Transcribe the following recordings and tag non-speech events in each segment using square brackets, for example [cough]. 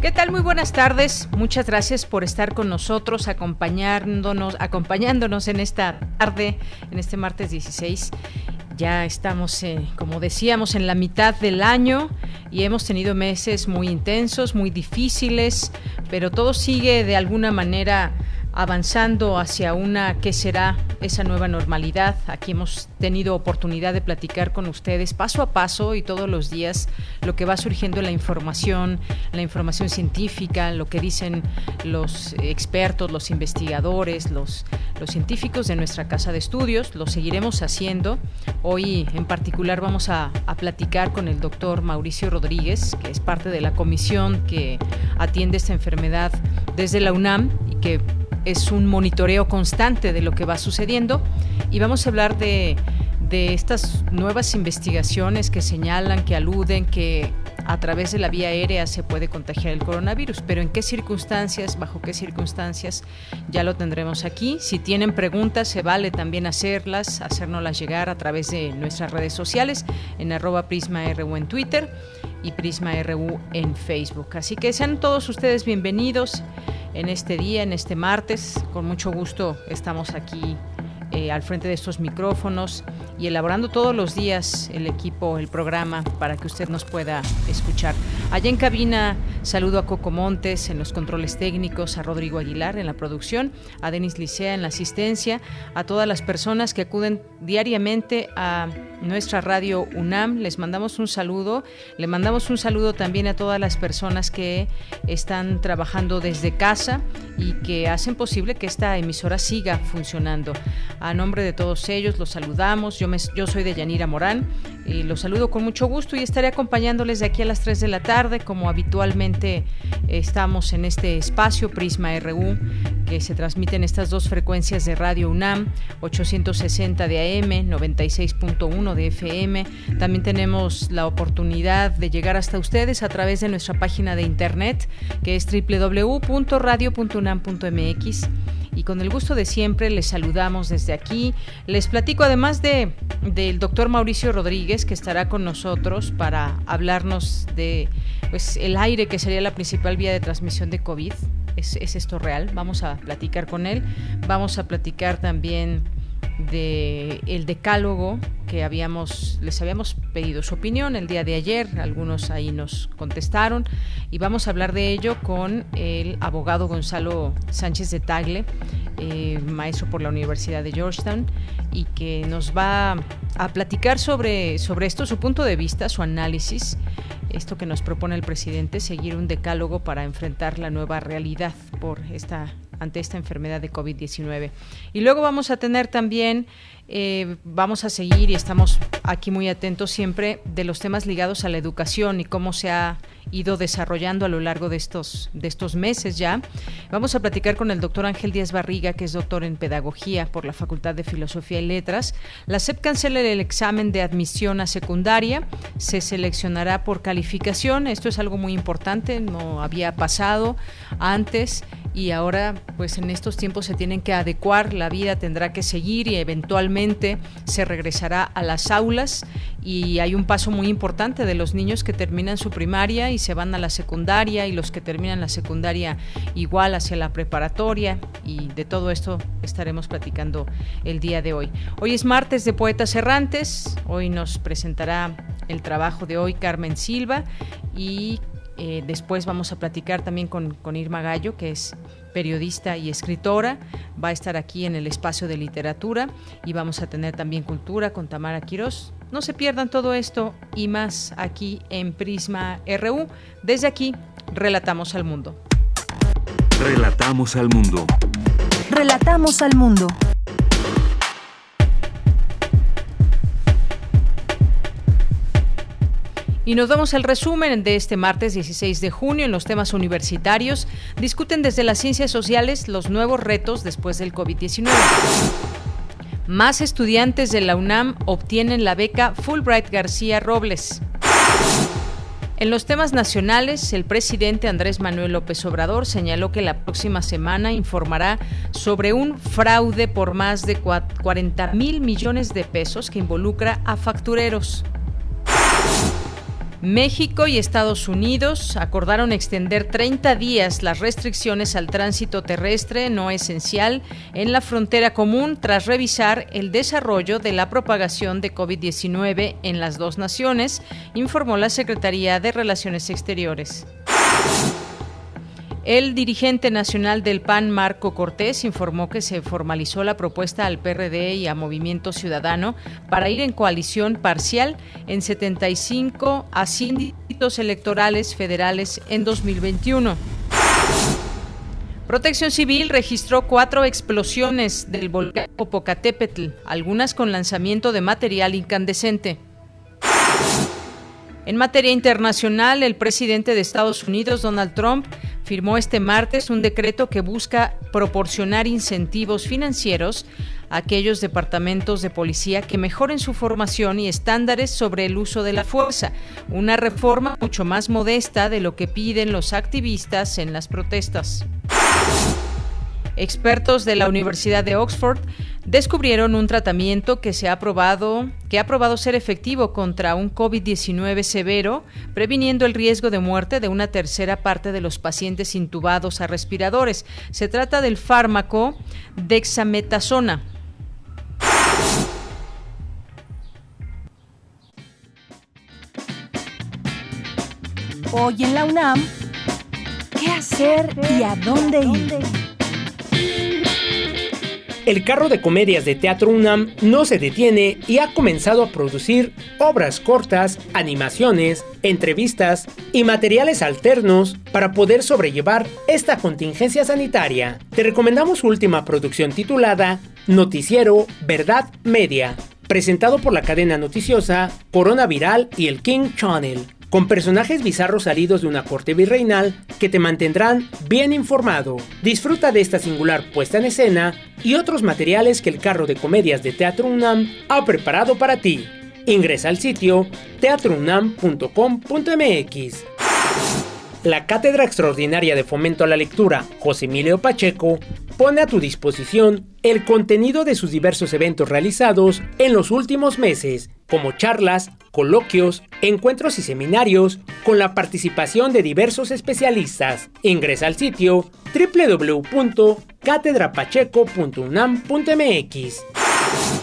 ¿Qué tal? Muy buenas tardes. Muchas gracias por estar con nosotros, acompañándonos, acompañándonos en esta tarde, en este martes 16. Ya estamos, eh, como decíamos, en la mitad del año y hemos tenido meses muy intensos, muy difíciles, pero todo sigue de alguna manera avanzando hacia una que será esa nueva normalidad. Aquí hemos tenido oportunidad de platicar con ustedes paso a paso y todos los días lo que va surgiendo en la información, la información científica, lo que dicen los expertos, los investigadores, los, los científicos de nuestra casa de estudios. Lo seguiremos haciendo. Hoy en particular vamos a, a platicar con el doctor Mauricio Rodríguez, que es parte de la comisión que atiende esta enfermedad desde la UNAM y que es un monitoreo constante de lo que va sucediendo. Y vamos a hablar de, de estas nuevas investigaciones que señalan, que aluden que a través de la vía aérea se puede contagiar el coronavirus, pero en qué circunstancias, bajo qué circunstancias, ya lo tendremos aquí. Si tienen preguntas, se vale también hacerlas, hacérnoslas llegar a través de nuestras redes sociales, en arroba PrismaRU en Twitter y PrismaRU en Facebook. Así que sean todos ustedes bienvenidos en este día, en este martes. Con mucho gusto estamos aquí eh, al frente de estos micrófonos y elaborando todos los días el equipo, el programa, para que usted nos pueda escuchar. Allá en cabina saludo a Coco Montes en los controles técnicos, a Rodrigo Aguilar en la producción, a Denis Licea en la asistencia, a todas las personas que acuden diariamente a nuestra radio UNAM. Les mandamos un saludo. Le mandamos un saludo también a todas las personas que están trabajando desde casa y que hacen posible que esta emisora siga funcionando. A nombre de todos ellos los saludamos. Yo, yo soy de Yanira Morán y los saludo con mucho gusto y estaré acompañándoles de aquí a las 3 de la tarde, como habitualmente estamos en este espacio Prisma RU, que se transmite en estas dos frecuencias de Radio UNAM, 860 de AM, 96.1 de FM. También tenemos la oportunidad de llegar hasta ustedes a través de nuestra página de internet, que es www.radio.unam.mx y con el gusto de siempre les saludamos desde aquí. Les platico además de del doctor Mauricio Rodríguez que estará con nosotros para hablarnos de pues el aire que sería la principal vía de transmisión de COVID. ¿Es, es esto real? Vamos a platicar con él. Vamos a platicar también de el decálogo que habíamos les habíamos pedido su opinión el día de ayer. Algunos ahí nos contestaron y vamos a hablar de ello con el abogado Gonzalo Sánchez de Tagle eh, maestro por la Universidad de Georgetown y que nos va a platicar sobre sobre esto su punto de vista su análisis esto que nos propone el presidente seguir un decálogo para enfrentar la nueva realidad por esta ante esta enfermedad de COVID-19. Y luego vamos a tener también, eh, vamos a seguir y estamos aquí muy atentos siempre de los temas ligados a la educación y cómo se ha ido desarrollando a lo largo de estos, de estos meses ya. Vamos a platicar con el doctor Ángel Díaz Barriga, que es doctor en Pedagogía por la Facultad de Filosofía y Letras. La SEP cancela el examen de admisión a secundaria, se seleccionará por calificación. Esto es algo muy importante, no había pasado antes y ahora pues en estos tiempos se tienen que adecuar, la vida tendrá que seguir y eventualmente se regresará a las aulas. Y hay un paso muy importante de los niños que terminan su primaria y se van a la secundaria y los que terminan la secundaria igual hacia la preparatoria. Y de todo esto estaremos platicando el día de hoy. Hoy es martes de Poetas Errantes, hoy nos presentará el trabajo de hoy Carmen Silva y eh, después vamos a platicar también con, con Irma Gallo, que es periodista y escritora. Va a estar aquí en el espacio de literatura y vamos a tener también cultura con Tamara Quirós. No se pierdan todo esto y más aquí en Prisma RU. Desde aquí, relatamos al mundo. Relatamos al mundo. Relatamos al mundo. Y nos damos el resumen de este martes 16 de junio en los temas universitarios. Discuten desde las ciencias sociales los nuevos retos después del COVID-19. Más estudiantes de la UNAM obtienen la beca Fulbright García Robles. En los temas nacionales, el presidente Andrés Manuel López Obrador señaló que la próxima semana informará sobre un fraude por más de 40 mil millones de pesos que involucra a factureros. México y Estados Unidos acordaron extender 30 días las restricciones al tránsito terrestre no esencial en la frontera común tras revisar el desarrollo de la propagación de COVID-19 en las dos naciones, informó la Secretaría de Relaciones Exteriores. El dirigente nacional del PAN, Marco Cortés, informó que se formalizó la propuesta al PRD y a Movimiento Ciudadano para ir en coalición parcial en 75 asínditos electorales federales en 2021. Protección Civil registró cuatro explosiones del volcán Popocatépetl, algunas con lanzamiento de material incandescente. En materia internacional, el presidente de Estados Unidos, Donald Trump, firmó este martes un decreto que busca proporcionar incentivos financieros a aquellos departamentos de policía que mejoren su formación y estándares sobre el uso de la fuerza, una reforma mucho más modesta de lo que piden los activistas en las protestas. Expertos de la Universidad de Oxford descubrieron un tratamiento que se ha probado, que ha probado ser efectivo contra un COVID-19 severo, previniendo el riesgo de muerte de una tercera parte de los pacientes intubados a respiradores. Se trata del fármaco dexametasona. Hoy en la UNAM, ¿qué hacer y a dónde ir? El carro de comedias de Teatro UNAM no se detiene y ha comenzado a producir obras cortas, animaciones, entrevistas y materiales alternos para poder sobrellevar esta contingencia sanitaria. Te recomendamos su última producción titulada Noticiero Verdad Media, presentado por la cadena noticiosa Corona Viral y el King Channel con personajes bizarros salidos de una corte virreinal que te mantendrán bien informado. Disfruta de esta singular puesta en escena y otros materiales que el carro de comedias de Teatro UNAM ha preparado para ti. Ingresa al sitio teatrounam.com.mx. La Cátedra Extraordinaria de Fomento a la Lectura José Emilio Pacheco pone a tu disposición el contenido de sus diversos eventos realizados en los últimos meses, como charlas, coloquios, encuentros y seminarios con la participación de diversos especialistas. Ingresa al sitio www.catedrapacheco.unam.mx.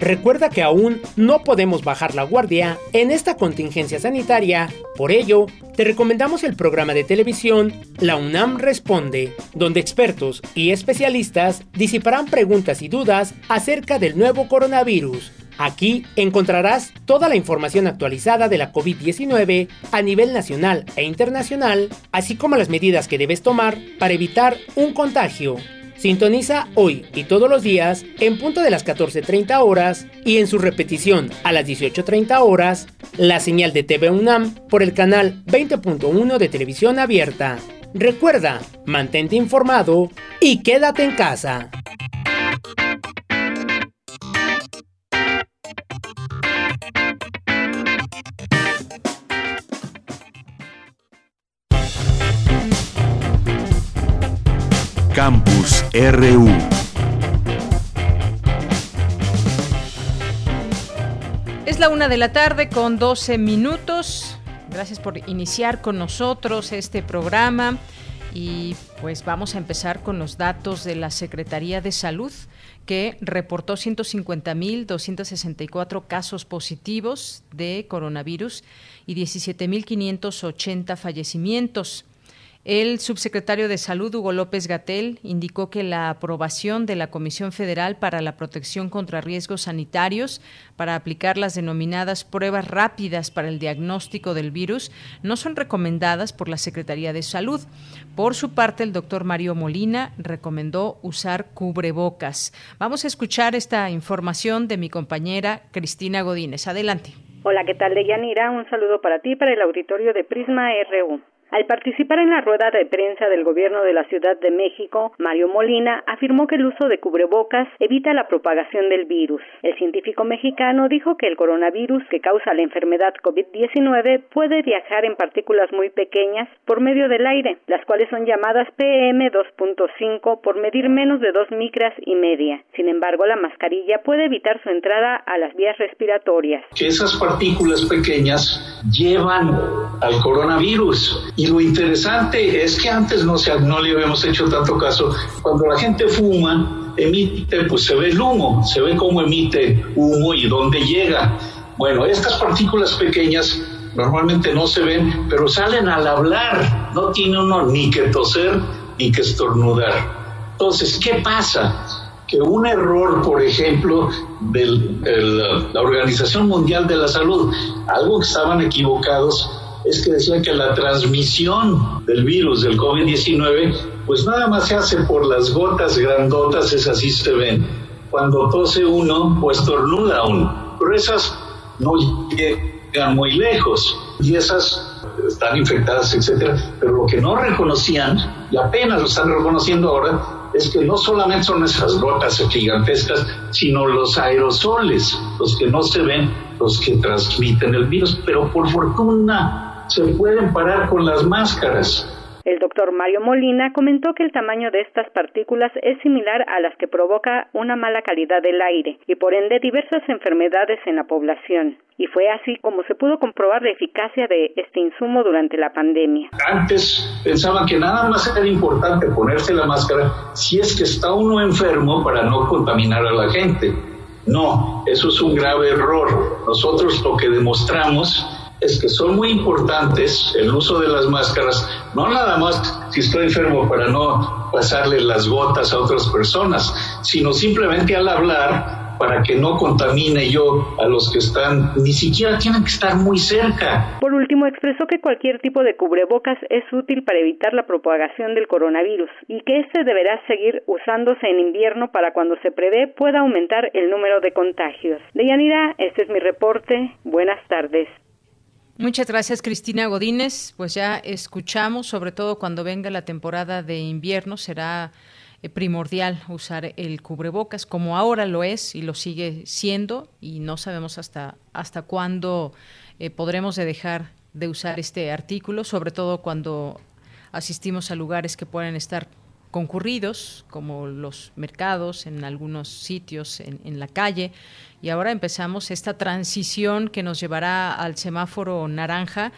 Recuerda que aún no podemos bajar la guardia en esta contingencia sanitaria, por ello, te recomendamos el programa de televisión La UNAM Responde, donde expertos y especialistas disiparán preguntas y dudas acerca del nuevo coronavirus. Aquí encontrarás toda la información actualizada de la COVID-19 a nivel nacional e internacional, así como las medidas que debes tomar para evitar un contagio. Sintoniza hoy y todos los días en punto de las 14.30 horas y en su repetición a las 18.30 horas la señal de TV UNAM por el canal 20.1 de televisión abierta. Recuerda, mantente informado y quédate en casa. Campus RU. Es la una de la tarde con 12 minutos. Gracias por iniciar con nosotros este programa. Y pues vamos a empezar con los datos de la Secretaría de Salud, que reportó 150.264 casos positivos de coronavirus y 17.580 fallecimientos. El subsecretario de Salud, Hugo López Gatel, indicó que la aprobación de la Comisión Federal para la Protección contra Riesgos Sanitarios para aplicar las denominadas pruebas rápidas para el diagnóstico del virus no son recomendadas por la Secretaría de Salud. Por su parte, el doctor Mario Molina recomendó usar cubrebocas. Vamos a escuchar esta información de mi compañera Cristina Godínez. Adelante. Hola, ¿qué tal, Deyanira? Un saludo para ti, para el auditorio de Prisma RU. Al participar en la rueda de prensa del gobierno de la Ciudad de México, Mario Molina afirmó que el uso de cubrebocas evita la propagación del virus. El científico mexicano dijo que el coronavirus que causa la enfermedad COVID-19 puede viajar en partículas muy pequeñas por medio del aire, las cuales son llamadas PM2.5 por medir menos de dos micras y media. Sin embargo, la mascarilla puede evitar su entrada a las vías respiratorias. Esas partículas pequeñas llevan al coronavirus y lo interesante es que antes no, se, no le habíamos hecho tanto caso. Cuando la gente fuma, emite, pues se ve el humo, se ve cómo emite humo y dónde llega. Bueno, estas partículas pequeñas normalmente no se ven, pero salen al hablar. No tiene uno ni que toser ni que estornudar. Entonces, ¿qué pasa? Que un error, por ejemplo, de la Organización Mundial de la Salud, algo que estaban equivocados, es que decía que la transmisión del virus del COVID-19 pues nada más se hace por las gotas grandotas, esas sí se ven. Cuando tose uno, pues tornuda uno. Pero esas no llegan muy lejos y esas están infectadas, etcétera. Pero lo que no reconocían, y apenas lo están reconociendo ahora, es que no solamente son esas gotas gigantescas, sino los aerosoles, los que no se ven, los que transmiten el virus. Pero por fortuna, se pueden parar con las máscaras. El doctor Mario Molina comentó que el tamaño de estas partículas es similar a las que provoca una mala calidad del aire y por ende diversas enfermedades en la población. Y fue así como se pudo comprobar la eficacia de este insumo durante la pandemia. Antes pensaban que nada más era importante ponerse la máscara si es que está uno enfermo para no contaminar a la gente. No, eso es un grave error. Nosotros lo que demostramos es que son muy importantes el uso de las máscaras, no nada más si estoy enfermo para no pasarle las gotas a otras personas, sino simplemente al hablar para que no contamine yo a los que están, ni siquiera tienen que estar muy cerca. Por último, expresó que cualquier tipo de cubrebocas es útil para evitar la propagación del coronavirus y que este deberá seguir usándose en invierno para cuando se prevé pueda aumentar el número de contagios. Deyanira, este es mi reporte. Buenas tardes. Muchas gracias, Cristina Godínez. Pues ya escuchamos, sobre todo cuando venga la temporada de invierno, será eh, primordial usar el cubrebocas, como ahora lo es y lo sigue siendo, y no sabemos hasta, hasta cuándo eh, podremos dejar de usar este artículo, sobre todo cuando asistimos a lugares que pueden estar concurridos, como los mercados, en algunos sitios, en, la calle. Y ahora empezamos esta transición que nos llevará al semáforo naranja.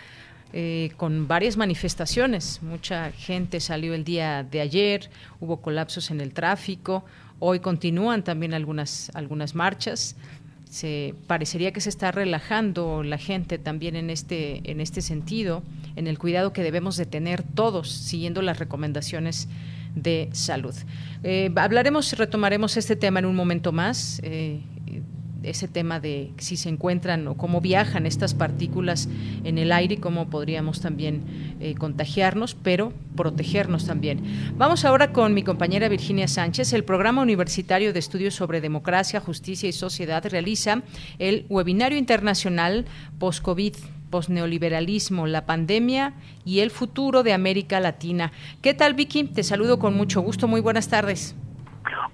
Eh, con varias manifestaciones. Mucha gente salió el día de ayer, hubo colapsos en el tráfico, hoy continúan también algunas, algunas marchas. Se, parecería que se está relajando la gente también en este, en este sentido, en el cuidado que debemos de tener todos, siguiendo las recomendaciones de salud. Eh, hablaremos, retomaremos este tema en un momento más. Eh, ese tema de si se encuentran o cómo viajan estas partículas en el aire y cómo podríamos también eh, contagiarnos, pero protegernos también. Vamos ahora con mi compañera Virginia Sánchez. El Programa Universitario de Estudios sobre Democracia, Justicia y Sociedad realiza el Webinario Internacional Post-COVID posneoliberalismo, la pandemia y el futuro de América Latina. ¿Qué tal, Vicky? Te saludo con mucho gusto. Muy buenas tardes.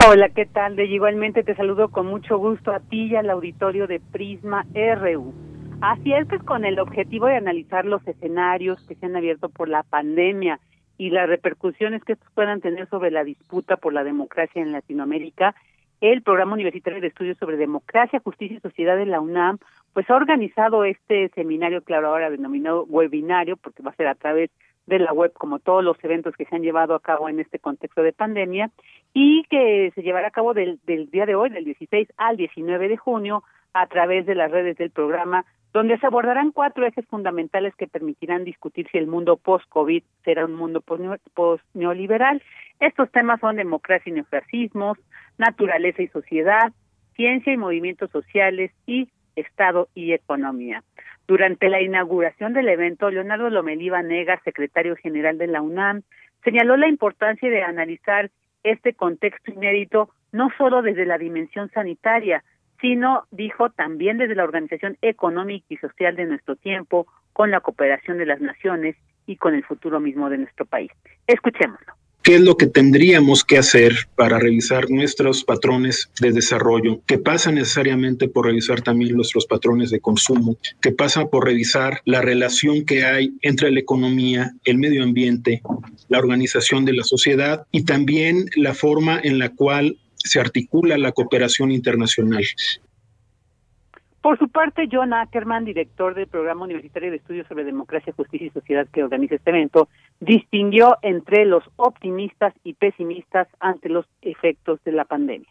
Hola, ¿qué tal? Igualmente te saludo con mucho gusto a ti y al auditorio de Prisma RU. Así es, pues con el objetivo de analizar los escenarios que se han abierto por la pandemia y las repercusiones que estos puedan tener sobre la disputa por la democracia en Latinoamérica, el Programa Universitario de Estudios sobre Democracia, Justicia y Sociedad de la UNAM pues ha organizado este seminario, claro, ahora denominado webinario, porque va a ser a través de la web, como todos los eventos que se han llevado a cabo en este contexto de pandemia, y que se llevará a cabo del, del día de hoy, del 16 al 19 de junio, a través de las redes del programa, donde se abordarán cuatro ejes fundamentales que permitirán discutir si el mundo post-COVID será un mundo post-neoliberal. Estos temas son democracia y neofascismos, naturaleza y sociedad, ciencia y movimientos sociales y Estado y economía. Durante la inauguración del evento, Leonardo Lomelí Vanega, secretario general de la UNAM, señaló la importancia de analizar este contexto inédito no solo desde la dimensión sanitaria, sino, dijo, también desde la organización económica y social de nuestro tiempo, con la cooperación de las naciones y con el futuro mismo de nuestro país. Escuchémoslo. ¿Qué es lo que tendríamos que hacer para revisar nuestros patrones de desarrollo? Que pasa necesariamente por revisar también nuestros patrones de consumo, que pasa por revisar la relación que hay entre la economía, el medio ambiente, la organización de la sociedad y también la forma en la cual se articula la cooperación internacional. Por su parte, John Ackerman, director del Programa Universitario de Estudios sobre Democracia, Justicia y Sociedad que organiza este evento, distinguió entre los optimistas y pesimistas ante los efectos de la pandemia.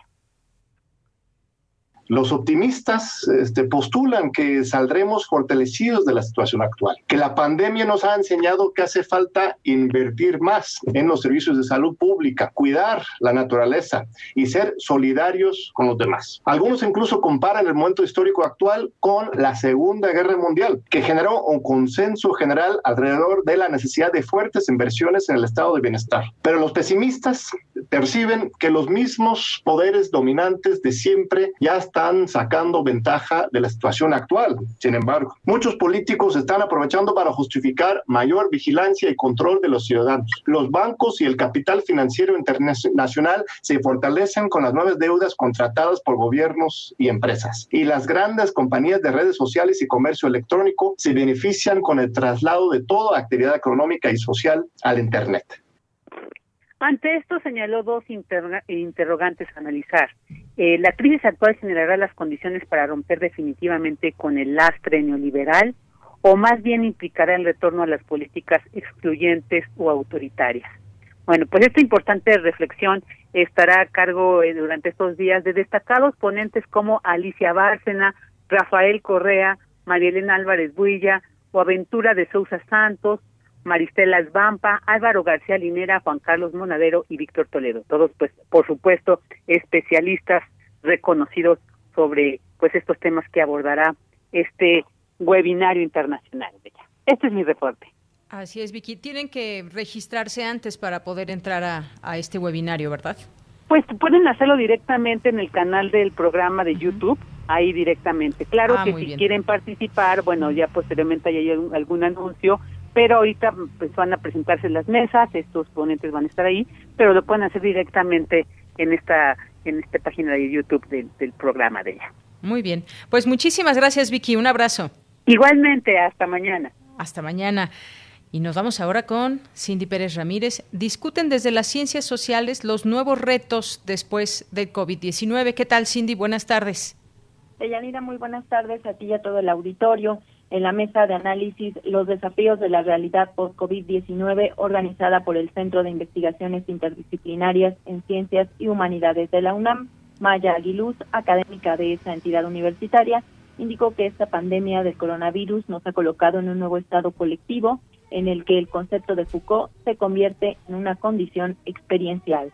Los optimistas este, postulan que saldremos fortalecidos de la situación actual, que la pandemia nos ha enseñado que hace falta invertir más en los servicios de salud pública, cuidar la naturaleza y ser solidarios con los demás. Algunos incluso comparan el momento histórico actual con la Segunda Guerra Mundial, que generó un consenso general alrededor de la necesidad de fuertes inversiones en el estado de bienestar. Pero los pesimistas perciben que los mismos poderes dominantes de siempre ya están sacando ventaja de la situación actual. Sin embargo, muchos políticos están aprovechando para justificar mayor vigilancia y control de los ciudadanos. Los bancos y el capital financiero internacional se fortalecen con las nuevas deudas contratadas por gobiernos y empresas. Y las grandes compañías de redes sociales y comercio electrónico se benefician con el traslado de toda actividad económica y social al Internet. Ante esto señaló dos interrogantes a analizar. Eh, ¿La crisis actual generará las condiciones para romper definitivamente con el lastre neoliberal o más bien implicará el retorno a las políticas excluyentes o autoritarias? Bueno, pues esta importante reflexión estará a cargo eh, durante estos días de destacados ponentes como Alicia Bárcena, Rafael Correa, María Elena Álvarez Builla o Aventura de Sousa Santos, Maristela Esbampa, Álvaro García Linera, Juan Carlos Monadero y Víctor Toledo. Todos, pues, por supuesto, especialistas reconocidos sobre pues estos temas que abordará este webinario internacional. Este es mi reporte. Así es, Vicky. Tienen que registrarse antes para poder entrar a, este webinario, ¿verdad? Pues pueden hacerlo directamente en el canal del programa de YouTube, ahí directamente. Claro ah, que si quieren participar, bueno, ya posteriormente hay algún anuncio, pero ahorita pues van a presentarse las mesas, estos ponentes van a estar ahí, pero lo pueden hacer directamente en esta en esta página de YouTube del, del programa de ella. Muy bien, pues muchísimas gracias Vicky, un abrazo. Igualmente, hasta mañana. Hasta mañana. Y nos vamos ahora con Cindy Pérez Ramírez. Discuten desde las ciencias sociales los nuevos retos después del COVID-19. ¿Qué tal, Cindy? Buenas tardes. Deyanira, muy buenas tardes a ti y a todo el auditorio en la mesa de análisis Los desafíos de la realidad post-COVID-19 organizada por el Centro de Investigaciones Interdisciplinarias en Ciencias y Humanidades de la UNAM. Maya Aguiluz, académica de esa entidad universitaria, indicó que esta pandemia del coronavirus nos ha colocado en un nuevo estado colectivo en el que el concepto de Foucault se convierte en una condición experiencial.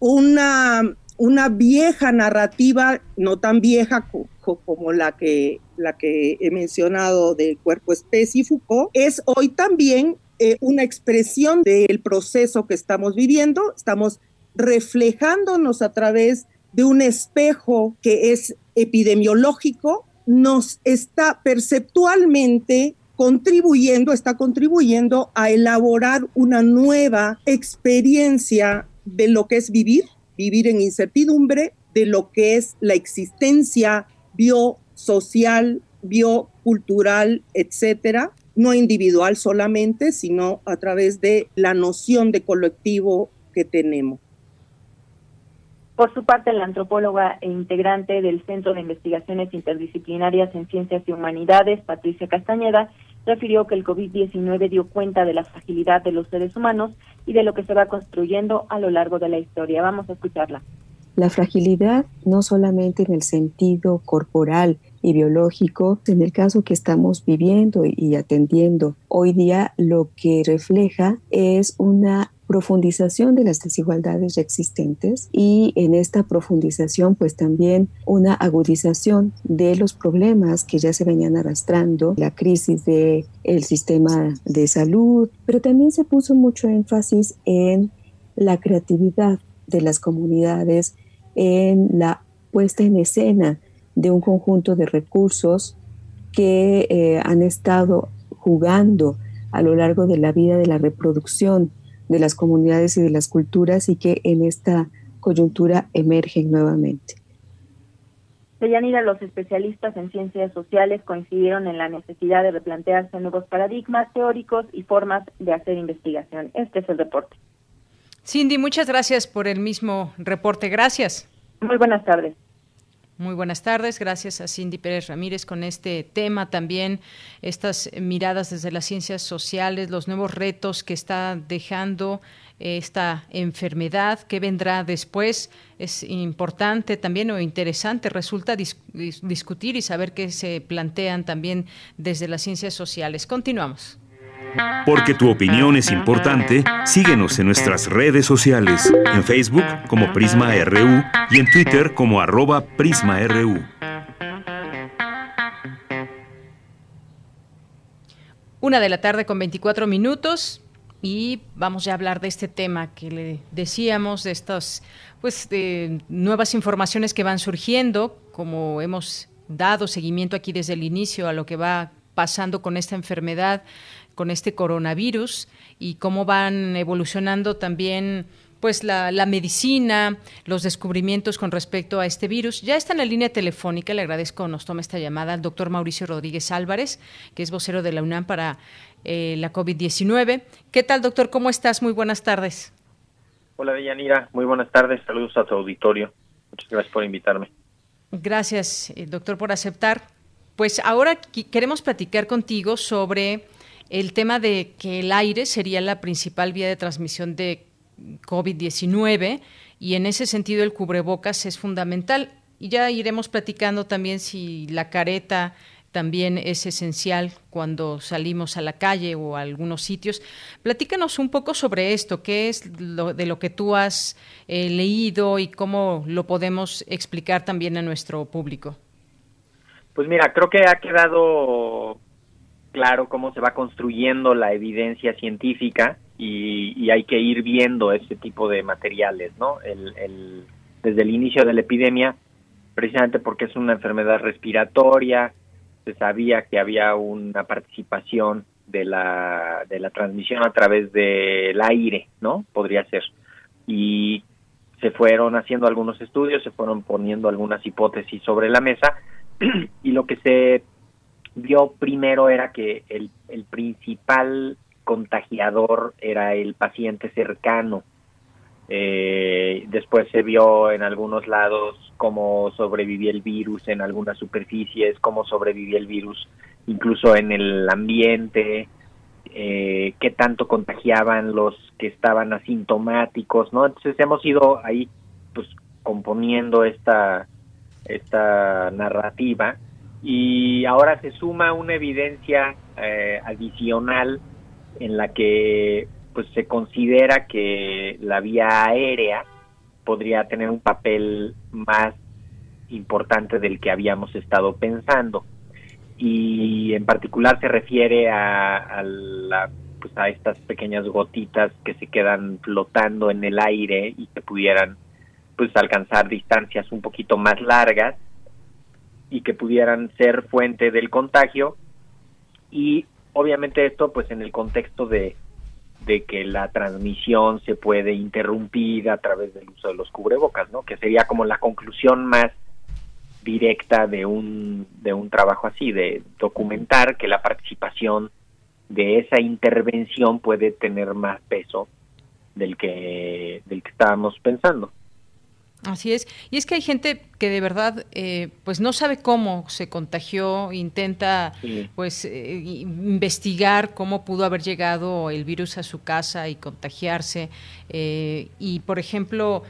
Una, una vieja narrativa, no tan vieja como la que la que he mencionado del cuerpo específico, es hoy también eh, una expresión del proceso que estamos viviendo. Estamos reflejándonos a través de un espejo que es epidemiológico, nos está perceptualmente contribuyendo, está contribuyendo a elaborar una nueva experiencia de lo que es vivir, vivir en incertidumbre, de lo que es la existencia bio social, biocultural, etcétera, no individual solamente, sino a través de la noción de colectivo que tenemos. Por su parte, la antropóloga e integrante del Centro de Investigaciones Interdisciplinarias en Ciencias y Humanidades, Patricia Castañeda, refirió que el COVID-19 dio cuenta de la fragilidad de los seres humanos y de lo que se va construyendo a lo largo de la historia. Vamos a escucharla. La fragilidad no solamente en el sentido corporal y biológico, en el caso que estamos viviendo y atendiendo hoy día, lo que refleja es una profundización de las desigualdades existentes y en esta profundización pues también una agudización de los problemas que ya se venían arrastrando, la crisis del el sistema de salud, pero también se puso mucho énfasis en la creatividad de las comunidades en la puesta en escena de un conjunto de recursos que eh, han estado jugando a lo largo de la vida de la reproducción de las comunidades y de las culturas y que en esta coyuntura emergen nuevamente. Deyanira, los especialistas en ciencias sociales coincidieron en la necesidad de replantearse nuevos paradigmas teóricos y formas de hacer investigación. Este es el reporte. Cindy, muchas gracias por el mismo reporte. Gracias. Muy buenas tardes. Muy buenas tardes, gracias a Cindy Pérez Ramírez con este tema también, estas miradas desde las ciencias sociales, los nuevos retos que está dejando esta enfermedad, qué vendrá después. Es importante también o interesante, resulta discutir y saber qué se plantean también desde las ciencias sociales. Continuamos. Porque tu opinión es importante, síguenos en nuestras redes sociales, en Facebook como Prisma RU y en Twitter como arroba PrismaRU. Una de la tarde con 24 minutos y vamos a hablar de este tema que le decíamos, de estas pues de nuevas informaciones que van surgiendo, como hemos dado seguimiento aquí desde el inicio a lo que va pasando con esta enfermedad con este coronavirus y cómo van evolucionando también pues la, medicina, los descubrimientos con respecto a este virus. Ya está en la línea telefónica, le agradezco nos tome esta llamada al doctor Mauricio Rodríguez Álvarez, que es vocero de la UNAM para eh, la COVID-19. ¿Qué tal, doctor? ¿Cómo estás? Muy buenas tardes. Hola, Deyanira. Muy buenas tardes. Saludos a tu auditorio. Muchas gracias por invitarme. Gracias, eh, doctor, por aceptar. Pues ahora queremos platicar contigo sobre el tema de que el aire sería la principal vía de transmisión de COVID-19 y en ese sentido el cubrebocas es fundamental. Y ya iremos platicando también si la careta también es esencial cuando salimos a la calle o a algunos sitios. Platícanos un poco sobre esto, qué es lo, de lo que tú has eh, leído y cómo lo podemos explicar también a nuestro público. Pues mira, creo que ha quedado claro cómo se va construyendo la evidencia científica y, hay que ir viendo ese tipo de materiales, ¿no? El, desde el inicio de la epidemia, precisamente porque es una enfermedad respiratoria, se sabía que había una participación de la, de la transmisión a través del aire, ¿no? Podría ser. Y se fueron haciendo algunos estudios, se fueron poniendo algunas hipótesis sobre la mesa [clears throat] y lo que se vio primero era que el, el principal contagiador era el paciente cercano. Eh, después se vio en algunos lados cómo sobrevivía el virus en algunas superficies, cómo sobrevivía el virus incluso en el ambiente, eh, qué tanto contagiaban los que estaban asintomáticos, ¿no? Entonces hemos ido ahí pues componiendo esta esta narrativa y ahora se suma una evidencia eh, adicional en la que pues se considera que la vía aérea podría tener un papel más importante del que habíamos estado pensando. Y en particular se refiere a, pues a estas pequeñas gotitas que se quedan flotando en el aire y que pudieran pues alcanzar distancias un poquito más largas y que pudieran ser fuente del contagio y obviamente esto pues en el contexto de, de que la transmisión se puede interrumpir a través del uso de los cubrebocas, ¿no? Que sería como la conclusión más directa de un, de un trabajo así, de documentar que la participación de esa intervención puede tener más peso del que, del que estábamos pensando. Así es. Y es que hay gente que de verdad eh, pues no sabe cómo se contagió, intenta pues eh, investigar cómo pudo haber llegado el virus a su casa y contagiarse. Eh, y por ejemplo,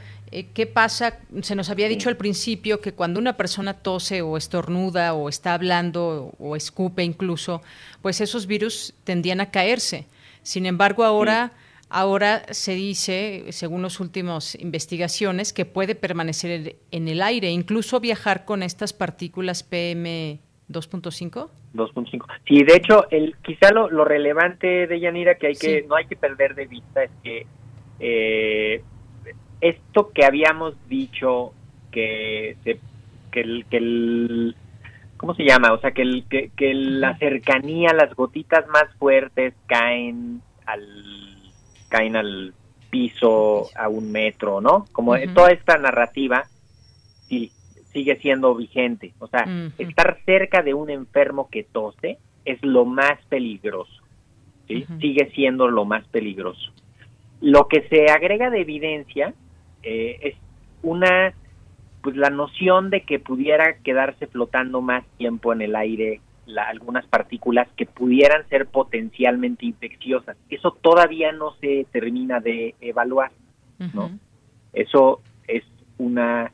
¿qué pasa? Se nos había dicho al principio que cuando una persona tose o estornuda o está hablando o escupe incluso, pues esos virus tendían a caerse. Sin embargo, ahora... Ahora se dice, según las últimas investigaciones, que puede permanecer en el aire, incluso viajar con estas partículas PM 2.5. 2.5. Sí, de hecho, el, quizá lo, relevante de Yanira que hay que no hay que perder de vista es que eh, esto que habíamos dicho que que el, que el ¿cómo se llama? O sea, que, el, que, que la cercanía, las gotitas más fuertes caen al caen al piso a un metro, ¿no? Como toda esta narrativa sí, sigue siendo vigente. O sea, estar cerca de un enfermo que tose es lo más peligroso. ¿sí? Sigue siendo lo más peligroso. Lo que se agrega de evidencia eh, es una, pues la noción de que pudiera quedarse flotando más tiempo en el aire algunas partículas que pudieran ser potencialmente infecciosas. Eso todavía no se termina de evaluar, ¿no? Eso es una,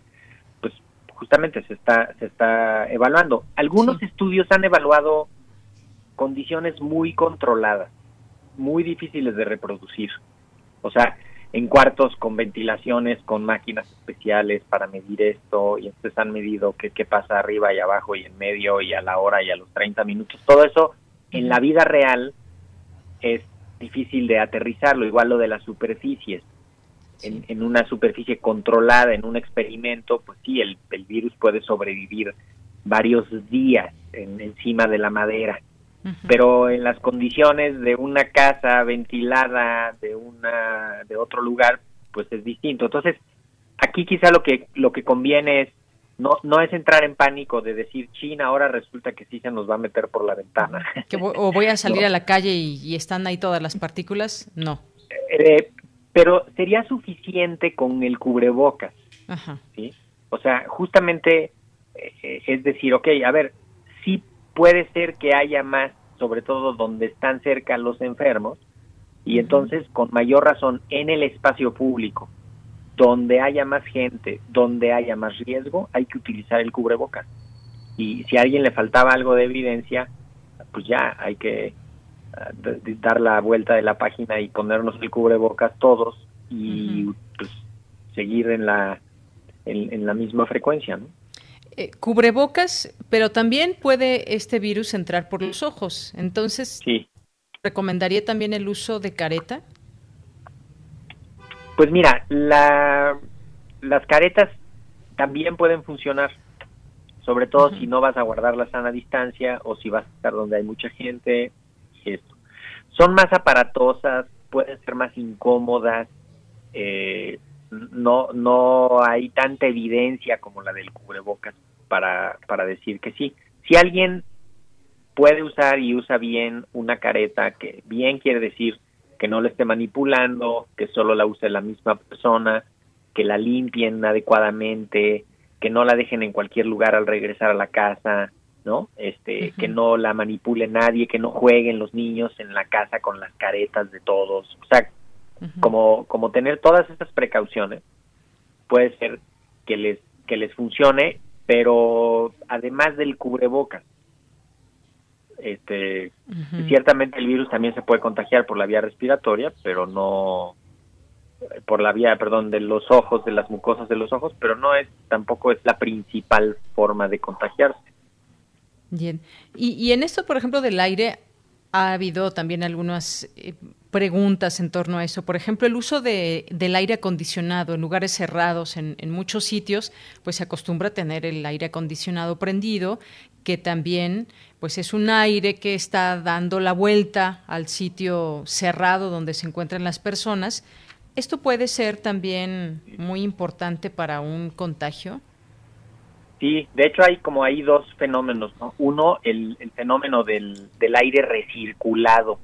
pues justamente se está se está evaluando. Algunos estudios han evaluado condiciones muy controladas, muy difíciles de reproducir. O sea, en cuartos con ventilaciones, con máquinas especiales para medir esto, y entonces han medido qué, qué pasa arriba y abajo y en medio y a la hora y a los 30 minutos. Todo eso en la vida real es difícil de aterrizarlo, igual lo de las superficies. En, en, una superficie controlada, en un experimento, pues sí, el, el virus puede sobrevivir varios días en, encima de la madera pero en las condiciones de una casa ventilada de una de otro lugar pues es distinto. Entonces aquí quizá lo que lo que conviene es no no es entrar en pánico de decir China ahora resulta que sí se nos va a meter por la ventana [laughs] o voy a salir a la calle y, están ahí todas las partículas no. Eh, pero sería suficiente con el cubrebocas sí o sea justamente eh, es decir ok a ver puede ser que haya más, sobre todo donde están cerca los enfermos, y entonces con mayor razón en el espacio público, donde haya más gente, donde haya más riesgo, hay que utilizar el cubrebocas. Y si a alguien le faltaba algo de evidencia, pues ya hay que ah, dar la vuelta de la página y ponernos el cubrebocas todos y pues seguir en la en, en la misma frecuencia, ¿no? Eh, cubrebocas, pero también puede este virus entrar por los ojos. Entonces, ¿recomendaría también el uso de careta? Pues mira, la, las caretas también pueden funcionar, sobre todo si no vas a guardar la sana distancia o si vas a estar donde hay mucha gente. Esto. Son más aparatosas, pueden ser más incómodas, eh, no, no hay tanta evidencia como la del cubrebocas para, para decir que sí. Si alguien puede usar y usa bien una careta, que bien quiere decir que no la esté manipulando, que solo la use la misma persona, que la limpien adecuadamente, que no la dejen en cualquier lugar al regresar a la casa, ¿no? Este, que no la manipule nadie, que no jueguen los niños en la casa con las caretas de todos. O sea, como, como tener todas estas precauciones puede ser que les, que les funcione, pero además del cubrebocas, este, ciertamente el virus también se puede contagiar por la vía respiratoria, pero no por la vía, perdón, de los ojos, de las mucosas de los ojos, pero no es tampoco es la principal forma de contagiarse. Bien. Y, y en esto, por ejemplo, del aire, ha habido también algunas eh, preguntas en torno a eso. Por ejemplo, el uso de, del aire acondicionado en lugares cerrados, en, muchos sitios, pues se acostumbra a tener el aire acondicionado prendido, que también pues es un aire que está dando la vuelta al sitio cerrado donde se encuentran las personas. ¿Esto puede ser también muy importante para un contagio? Sí, de hecho hay como hay dos fenómenos, ¿no? Uno, el, fenómeno del, del aire recirculado,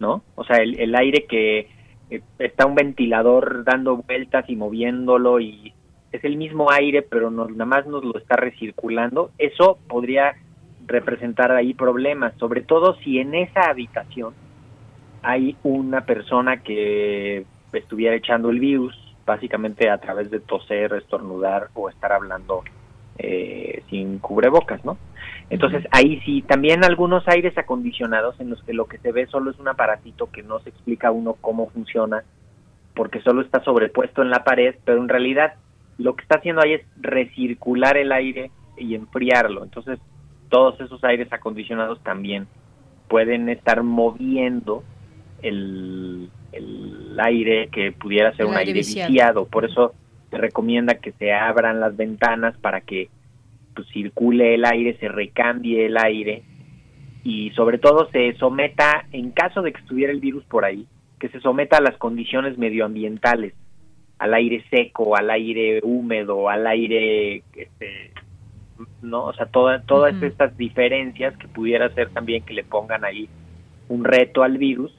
¿no? O sea, el, el aire que eh, está un ventilador dando vueltas y moviéndolo y, es el mismo aire, pero nos, nada más nos lo está recirculando, eso podría representar ahí problemas, sobre todo si en esa habitación hay una persona que estuviera echando el virus, básicamente a través de toser, estornudar o estar hablando eh, sin cubrebocas, ¿no? Entonces ahí sí, también algunos aires acondicionados en los que lo que se ve solo es un aparatito que no se explica a uno cómo funciona, porque solo está sobrepuesto en la pared, pero en realidad lo que está haciendo ahí es recircular el aire y enfriarlo. Entonces todos esos aires acondicionados también pueden estar moviendo el, aire que pudiera ser un aire, viciado. Por eso se recomienda que se abran las ventanas para que pues, circule el aire, se recambie el aire y sobre todo se someta, en caso de que estuviera el virus por ahí, que se someta a las condiciones medioambientales, al aire seco, al aire húmedo, al aire este, ¿no? O sea, todas todas estas diferencias que pudiera ser también que le pongan ahí un reto al virus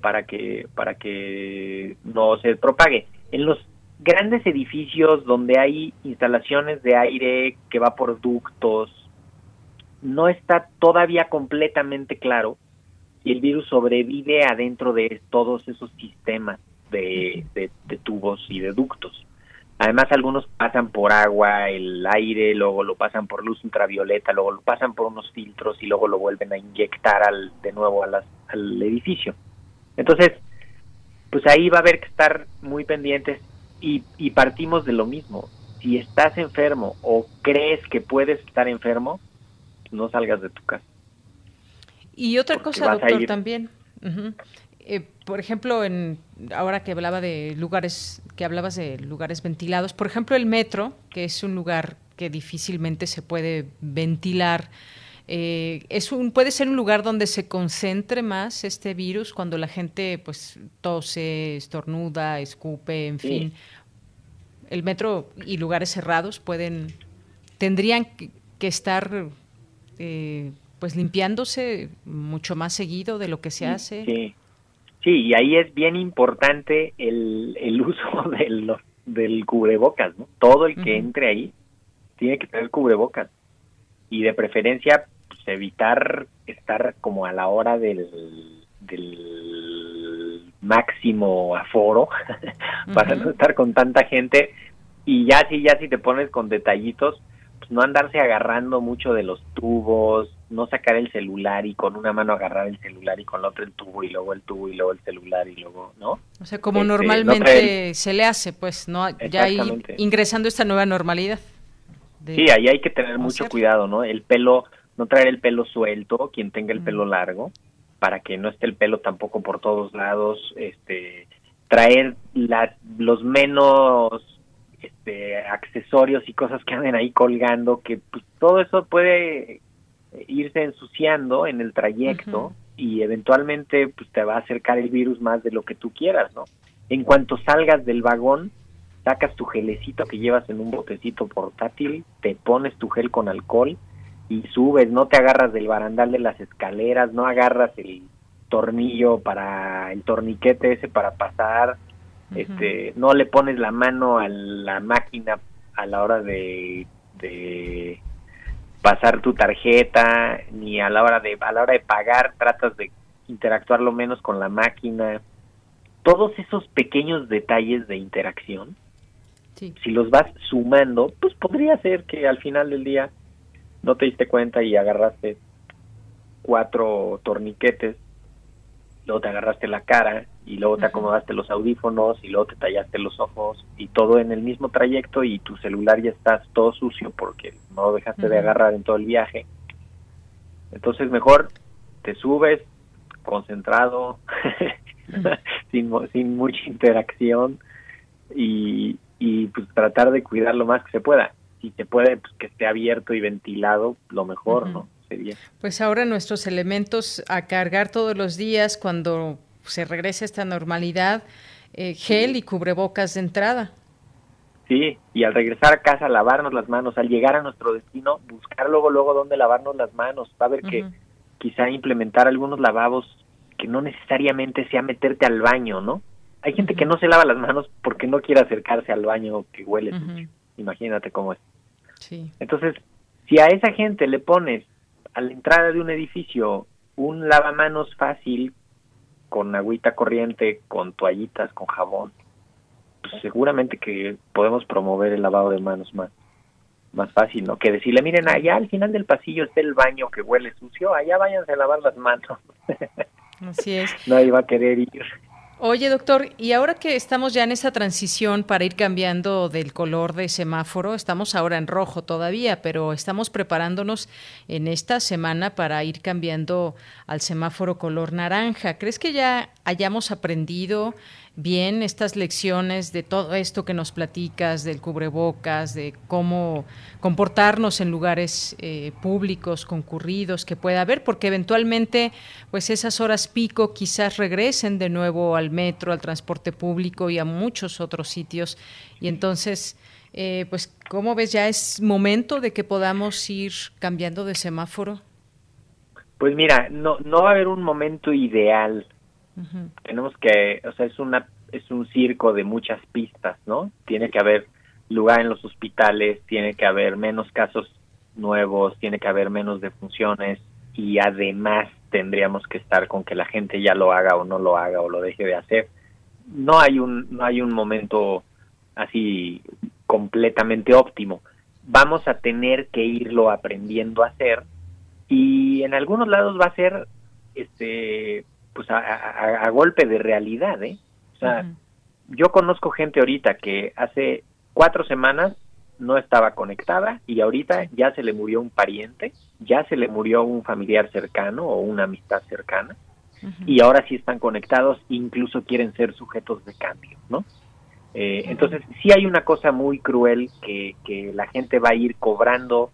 para que para que no se propague. En los grandes edificios donde hay instalaciones de aire que va por ductos, no está todavía completamente claro si el virus sobrevive adentro de todos esos sistemas de, de tubos y de ductos. Además, algunos pasan por agua, el aire, luego lo pasan por luz ultravioleta, luego lo pasan por unos filtros y luego lo vuelven a inyectar al, de nuevo al edificio. Entonces, pues ahí va a haber que estar muy pendientes y, y partimos de lo mismo. Si estás enfermo o crees que puedes estar enfermo, no salgas de tu casa. Y otra cosa, doctor, también. Eh, por ejemplo, en, ahora que hablaba de lugares, que hablabas de lugares ventilados, por ejemplo, el metro, que es un lugar que difícilmente se puede ventilar, eh, es un, puede ser un lugar donde se concentre más este virus cuando la gente pues tose, estornuda, escupe, en fin. El metro y lugares cerrados pueden, tendrían que, estar eh, pues limpiándose mucho más seguido de lo que se hace. Sí. Sí, y ahí es bien importante el, el uso [laughs] del, del cubrebocas, ¿no? Todo el que entre ahí tiene que tener cubrebocas. Y de preferencia, evitar estar como a la hora del, del máximo aforo [laughs] para no estar con tanta gente. Y ya si, ya si te pones con detallitos, pues no andarse agarrando mucho de los tubos, no sacar el celular y con una mano agarrar el celular y con la otra el tubo y luego el tubo y luego el celular y luego, ¿no? O sea, como este, normalmente se le hace, pues, ¿no? Ya ingresando esta nueva normalidad. Sí, ahí hay que tener mucho cuidado, ¿no? El pelo, no traer el pelo suelto, quien tenga el pelo largo, para que no esté el pelo tampoco por todos lados, este, traer la, los menos este, accesorios y cosas que anden ahí colgando, que pues, todo eso puede irse ensuciando en el trayecto y eventualmente pues te va a acercar el virus más de lo que tú quieras, ¿no? En cuanto salgas del vagón, sacas tu gelecito que llevas en un botecito portátil, te pones tu gel con alcohol y subes, no te agarras del barandal de las escaleras, no agarras el tornillo para el torniquete ese para pasar, este, no le pones la mano a la máquina a la hora de, de pasar tu tarjeta, ni a la hora de a la hora de pagar tratas de interactuar lo menos con la máquina. Todos esos pequeños detalles de interacción, si los vas sumando, pues podría ser que al final del día no te diste cuenta y agarraste cuatro torniquetes, luego te agarraste la cara y luego te acomodaste los audífonos y luego te tallaste los ojos y todo en el mismo trayecto y tu celular ya está todo sucio porque no dejaste de agarrar en todo el viaje. Entonces mejor te subes concentrado, [laughs] sin, sin mucha interacción y, y pues tratar de cuidar lo más que se pueda. Si se puede, pues que esté abierto y ventilado, lo mejor, ¿no? Sería. Pues ahora nuestros elementos a cargar todos los días cuando se regrese a esta normalidad, eh, gel y cubrebocas de entrada. Sí, y al regresar a casa lavarnos las manos, al llegar a nuestro destino, buscar luego, luego dónde lavarnos las manos. Va a haber que quizá implementar algunos lavabos que no necesariamente sea meterte al baño, ¿no? Hay gente que no se lava las manos porque no quiere acercarse al baño que huele Imagínate cómo es. Sí. Entonces, si a esa gente le pones a la entrada de un edificio un lavamanos fácil con agüita corriente, con toallitas, con jabón, pues seguramente que podemos promover el lavado de manos más más fácil, ¿no? Que decirle, miren, allá al final del pasillo está el baño que huele sucio, allá váyanse a lavar las manos. Así es. [laughs] no iba a querer ir. Oye, doctor, y ahora que estamos ya en esa transición para ir cambiando del color de semáforo, estamos ahora en rojo todavía, pero estamos preparándonos en esta semana para ir cambiando al semáforo color naranja. ¿Crees que ya hayamos aprendido bien estas lecciones de todo esto que nos platicas, del cubrebocas, de cómo comportarnos en lugares eh, públicos, concurridos que pueda haber, porque eventualmente pues esas horas pico quizás regresen de nuevo al metro, al transporte público y a muchos otros sitios. Y entonces, eh, pues, ¿cómo ves? ¿Ya es momento de que podamos ir cambiando de semáforo? Pues mira, no, no va a haber un momento ideal tenemos que, o sea, es una es un circo de muchas pistas, ¿no? Tiene que haber lugar en los hospitales, tiene que haber menos casos nuevos, tiene que haber menos defunciones y además tendríamos que estar con que la gente ya lo haga o no lo haga o lo deje de hacer. No hay un no hay un momento así completamente óptimo. Vamos a tener que irlo aprendiendo a hacer y en algunos lados va a ser este pues a, golpe de realidad, ¿eh? O sea, yo conozco gente ahorita que hace cuatro semanas no estaba conectada y ahorita ya se le murió un pariente, ya se le murió un familiar cercano o una amistad cercana y ahora sí están conectados, incluso quieren ser sujetos de cambio, ¿no? Eh, entonces sí hay una cosa muy cruel que, que la gente va a ir cobrando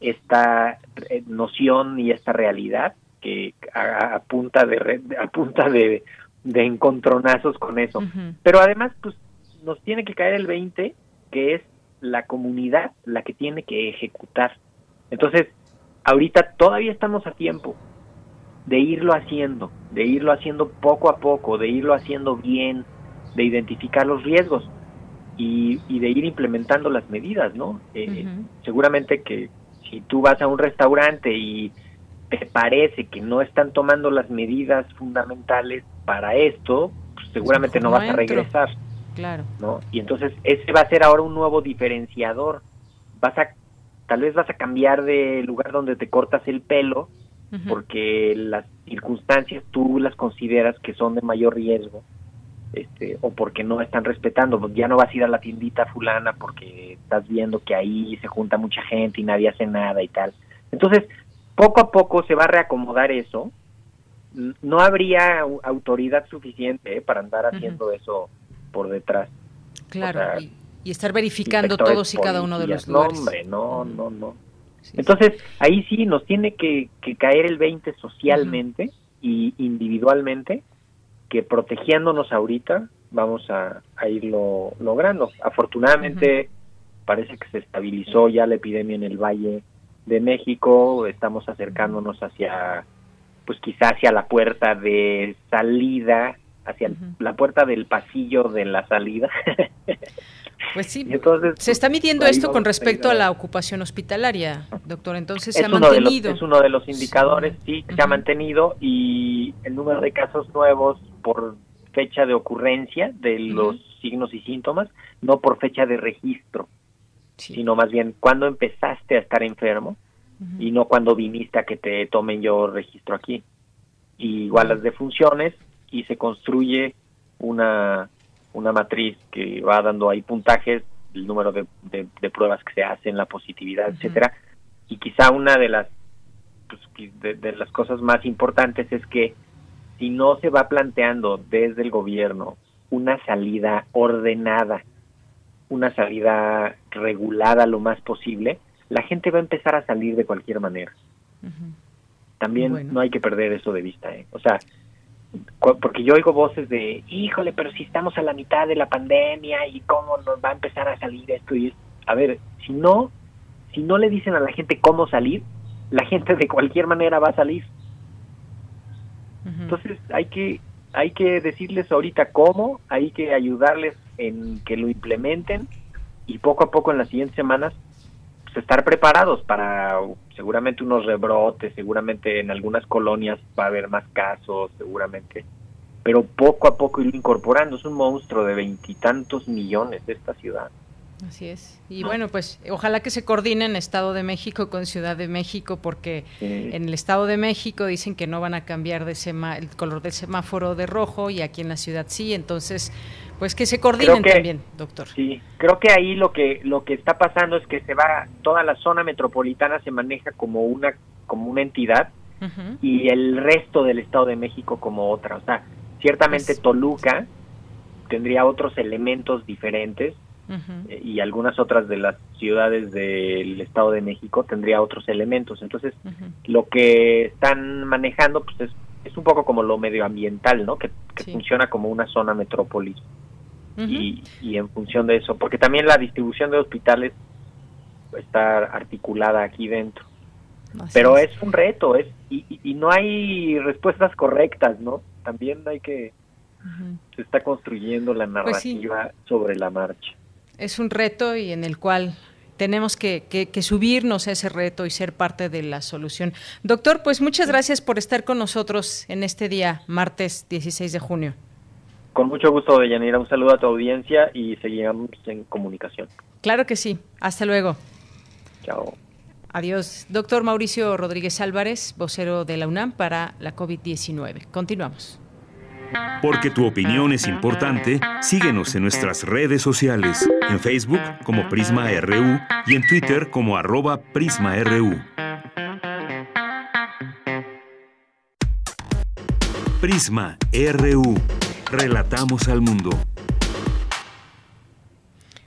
esta eh, noción y esta realidad que a, punta de a punta de, de encontronazos con eso. Pero además, pues nos tiene que caer el 20, que es la comunidad la que tiene que ejecutar. Entonces, ahorita todavía estamos a tiempo de irlo haciendo, de irlo haciendo poco a poco, de irlo haciendo bien, de identificar los riesgos y, y de ir implementando las medidas, ¿no? Eh, seguramente que si tú vas a un restaurante y parece que no están tomando las medidas fundamentales para esto, pues seguramente no vas a regresar. Claro. ¿no? Y entonces ese va a ser ahora un nuevo diferenciador. Vas a tal vez vas a cambiar de lugar donde te cortas el pelo porque las circunstancias tú las consideras que son de mayor riesgo. Este, o porque no están respetando, pues ya no vas a ir a la tiendita fulana porque estás viendo que ahí se junta mucha gente y nadie hace nada y tal. Entonces, poco a poco se va a reacomodar eso. No habría autoridad suficiente eh, para andar haciendo eso por detrás. Claro, y, estar verificando todos y cada uno de los lugares. No, hombre, no, no, no. Entonces, ahí sí nos tiene que, caer el 20 socialmente y individualmente, que protegiéndonos ahorita vamos a, irlo logrando. Afortunadamente, parece que se estabilizó ya la epidemia en el Valle de México, estamos acercándonos hacia, pues quizá hacia la puerta de salida, hacia la puerta del pasillo de la salida. [laughs] Pues sí, entonces, se está midiendo esto con respecto a la ocupación hospitalaria, doctor, entonces se ha mantenido. es uno de los indicadores, sí, se ha mantenido y el número de casos nuevos por fecha de ocurrencia de los signos y síntomas, no por fecha de registro sino más bien cuando empezaste a estar enfermo y no cuando viniste a que te tomen yo registro aquí. Y igual las defunciones y se construye una, una matriz que va dando ahí puntajes, el número de, de, pruebas que se hacen, la positividad, etcétera. Y quizá una de las pues, de las cosas más importantes es que si no se va planteando desde el gobierno una salida ordenada una salida regulada lo más posible, la gente va a empezar a salir de cualquier manera. También no hay que perder eso de vista, ¿eh? O sea, porque yo oigo voces de, híjole, pero si estamos a la mitad de la pandemia y cómo nos va a empezar a salir esto y A ver, si no, si no le dicen a la gente cómo salir, la gente de cualquier manera va a salir. Entonces hay que hay que decirles ahorita cómo, hay que ayudarles en que lo implementen y poco a poco en las siguientes semanas pues, estar preparados para seguramente unos rebrotes, seguramente en algunas colonias va a haber más casos, seguramente, pero poco a poco ir incorporando. Es un monstruo de veintitantos millones de esta ciudad. Así es. Y bueno, pues ojalá que se coordinen Estado de México con Ciudad de México, porque en el Estado de México dicen que no van a cambiar de el color del semáforo de rojo y aquí en la ciudad sí. Entonces, pues que se coordinen también, doctor. Sí, creo que ahí lo que lo que está pasando es que se va toda la zona metropolitana se maneja como una como una entidad y el resto del Estado de México como otra. O sea, ciertamente pues Toluca tendría otros elementos diferentes eh, y algunas otras de las ciudades del Estado de México tendría otros elementos. Entonces, lo que están manejando pues es, es un poco como lo medioambiental, ¿no? Que, funciona como una zona metrópolis. y, y en función de eso, porque también la distribución de hospitales está articulada aquí dentro. Pero es. un reto, es y, y, no hay respuestas correctas, ¿no? También hay que se está construyendo la pues narrativa sobre la marcha es un reto y en el cual tenemos que, subirnos a ese reto y ser parte de la solución. Doctor, pues muchas gracias por estar con nosotros en este día, martes 16 de junio. Con mucho gusto, Deyanira. Un saludo a tu audiencia y seguimos en comunicación. Claro que sí. Hasta luego. Chao. Adiós. Doctor Mauricio Rodríguez Álvarez, vocero de la UNAM para la COVID-19. Continuamos. Porque tu opinión es importante, síguenos en nuestras redes sociales, en Facebook como Prisma RU y en Twitter como arroba PrismaRU. Prisma RU. Relatamos al mundo.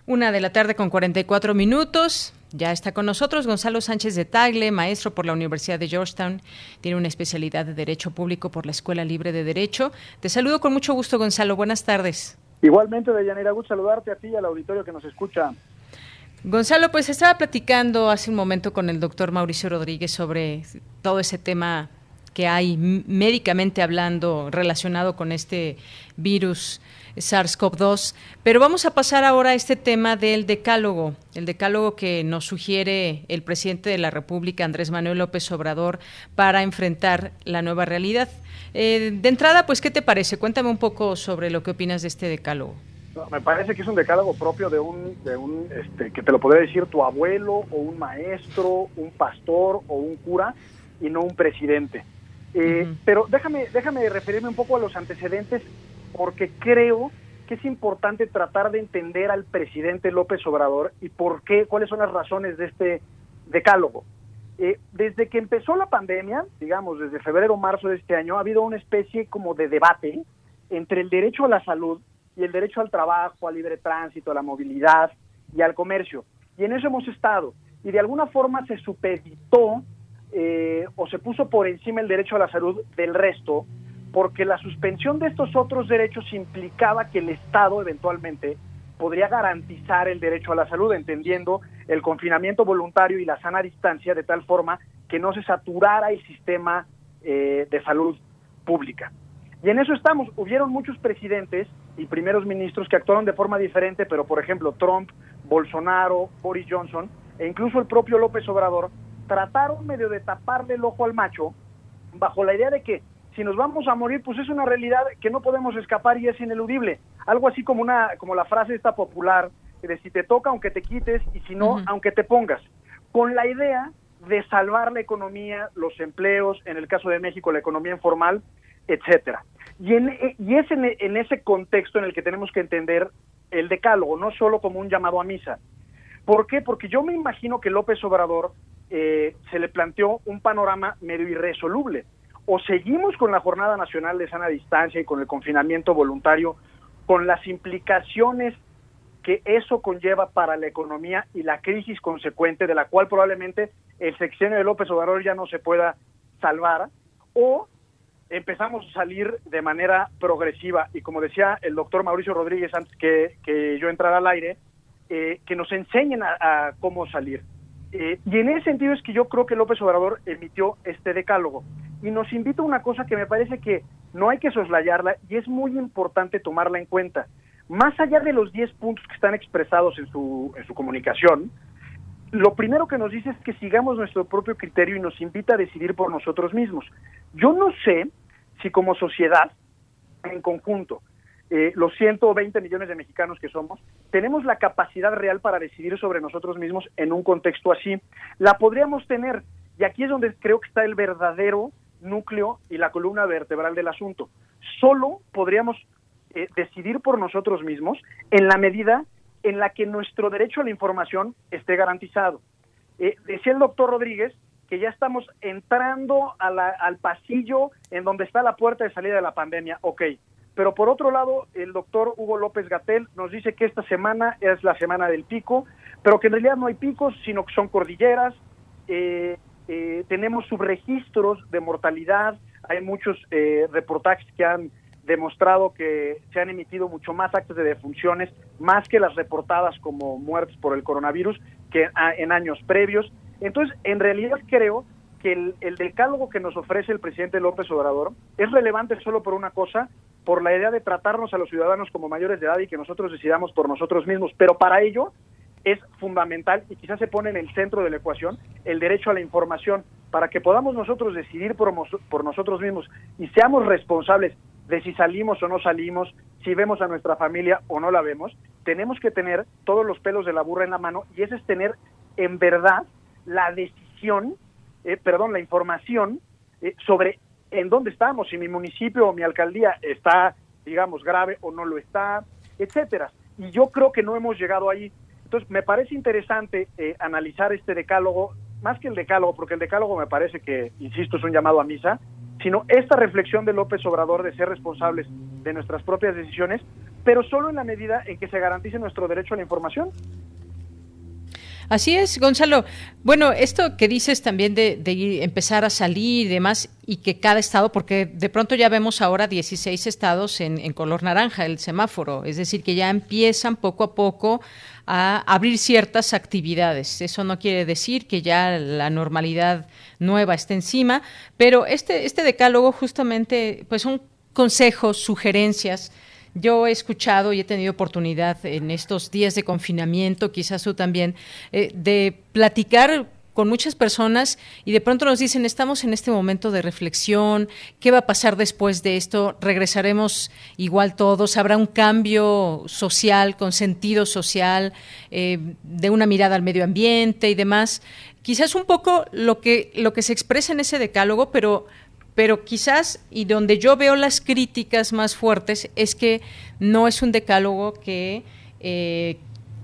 Una de la tarde con 44 minutos. Ya está con nosotros Gonzalo Sánchez de Tagle, maestro por la Universidad de Georgetown. Tiene una especialidad de Derecho Público por la Escuela Libre de Derecho. Te saludo con mucho gusto, Gonzalo. Buenas tardes. Igualmente, Deyanira, gusto saludarte a ti y al auditorio que nos escucha. Gonzalo, pues estaba platicando hace un momento con el doctor Mauricio Rodríguez sobre todo ese tema que hay médicamente hablando relacionado con este virus SARS-CoV-2. Pero vamos a pasar ahora a este tema del decálogo, el decálogo que nos sugiere el presidente de la República, Andrés Manuel López Obrador, para enfrentar la nueva realidad. Eh, de entrada, pues, ¿qué te parece? Cuéntame un poco sobre lo que opinas de este decálogo. me parece que es un decálogo propio de un, de un este, que te lo podría decir tu abuelo o un maestro, un pastor o un cura y no un presidente. Eh, pero déjame, déjame referirme un poco a los antecedentes porque creo que es importante tratar de entender al presidente López Obrador y por qué, cuáles son las razones de este decálogo. Eh, desde que empezó la pandemia, digamos, desde febrero o marzo de este año, ha habido una especie como de debate entre el derecho a la salud y el derecho al trabajo, al libre tránsito, a la movilidad y al comercio. Y en eso hemos estado. Y de alguna forma se supeditó eh, o se puso por encima el derecho a la salud del resto porque la suspensión de estos otros derechos implicaba que el Estado eventualmente podría garantizar el derecho a la salud, entendiendo el confinamiento voluntario y la sana distancia de tal forma que no se saturara el sistema eh, de salud pública. Y en eso estamos. Hubieron muchos presidentes y primeros ministros que actuaron de forma diferente, pero por ejemplo Trump, Bolsonaro, Boris Johnson e incluso el propio López Obrador trataron medio de taparle el ojo al macho bajo la idea de que si nos vamos a morir, pues es una realidad que no podemos escapar y es ineludible. Algo así como una, como la frase esta popular de si te toca aunque te quites y si no, aunque te pongas. Con la idea de salvar la economía, los empleos, en el caso de México la economía informal, etcétera. Y, en, y es en, ese contexto en el que tenemos que entender el decálogo, no solo como un llamado a misa. ¿Por qué? Porque yo me imagino que López Obrador eh, se le planteó un panorama medio irresoluble o seguimos con la Jornada Nacional de Sana Distancia y con el confinamiento voluntario, con las implicaciones que eso conlleva para la economía y la crisis consecuente de la cual probablemente el sexenio de López Obrador ya no se pueda salvar, o empezamos a salir de manera progresiva y como decía el doctor Mauricio Rodríguez antes que, yo entrara al aire, eh, que nos enseñen a, cómo salir. Eh, y en ese sentido es que yo creo que López Obrador emitió este decálogo y nos invita a una cosa que me parece que no hay que soslayarla y es muy importante tomarla en cuenta. más allá de los 10 puntos que están expresados en su, en su comunicación, lo primero que nos dice es que sigamos nuestro propio criterio y nos invita a decidir por nosotros mismos. Yo no sé si como sociedad, en conjunto, eh, los 120 millones de mexicanos que somos, tenemos la capacidad real para decidir sobre nosotros mismos en un contexto así. La podríamos tener, y aquí es donde creo que está el verdadero núcleo y la columna vertebral del asunto. Solo podríamos eh, decidir por nosotros mismos en la medida en la que nuestro derecho a la información esté garantizado. Eh, decía el doctor Rodríguez que ya estamos entrando al pasillo en donde está la puerta de salida de la pandemia. Ok, pero por otro lado, el doctor Hugo López Gatel nos dice que esta semana es la semana del pico, pero que en realidad no hay picos, sino que son cordilleras. Eh, eh, tenemos subregistros de mortalidad, hay muchos eh, reportajes que han demostrado que se han emitido mucho más actos de defunciones, más que las reportadas como muertes por el coronavirus, que en años previos. Entonces, en realidad creo que el, el, decálogo que nos ofrece el presidente López Obrador es relevante solo por una cosa, por la idea de tratarnos a los ciudadanos como mayores de edad y que nosotros decidamos por nosotros mismos. Pero para ello es fundamental y quizás se pone en el centro de la ecuación el derecho a la información para que podamos nosotros decidir por, por nosotros mismos y seamos responsables de si salimos o no salimos, si vemos a nuestra familia o no la vemos, tenemos que tener todos los pelos de la burra en la mano y ese es tener en verdad la decisión, eh, perdón, la información eh, sobre en dónde estamos, si mi municipio o mi alcaldía está, digamos, grave o no lo está, etcétera. Y yo creo que no hemos llegado ahí. Entonces, me parece interesante eh, analizar este decálogo, más que el decálogo, porque el decálogo me parece que, insisto, es un llamado a misa, sino esta reflexión de López Obrador de ser responsables de nuestras propias decisiones, pero solo en la medida en que se garantice nuestro derecho a la información. Así es, Gonzalo. Bueno, esto que dices también de, empezar a salir y demás, y que cada estado, porque de pronto ya vemos ahora 16 estados en, en color naranja, el semáforo, es decir, que ya empiezan poco a poco a abrir ciertas actividades. Eso no quiere decir que ya la normalidad nueva esté encima, pero este, este decálogo justamente pues son consejos, sugerencias yo he escuchado y he tenido oportunidad en estos días de confinamiento, quizás tú también, eh, de platicar con muchas personas y de pronto nos dicen, estamos en este momento de reflexión, ¿qué va a pasar después de esto? ¿Regresaremos igual todos? ¿Habrá un cambio social, con sentido social, eh, de una mirada al medio ambiente y demás? Quizás un poco lo que, lo que se expresa en ese decálogo, pero pero quizás, y donde yo veo las críticas más fuertes, es que no es un decálogo que, eh,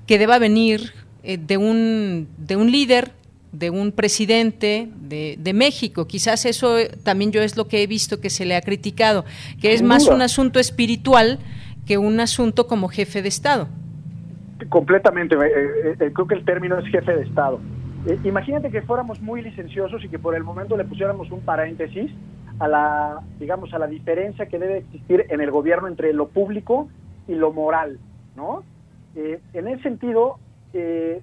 que deba venir eh, de, un, de un líder, de un presidente de, de, México. Quizás eso también yo es lo que he visto que se le ha criticado, que es más un asunto espiritual que un asunto como jefe de Estado. Completamente, eh, creo que el término es jefe de Estado. imagínate que fuéramos muy licenciosos y que por el momento le pusiéramos un paréntesis a la, digamos, a la diferencia que debe existir en el gobierno entre lo público y lo moral, ¿no? Eh, en ese sentido, eh,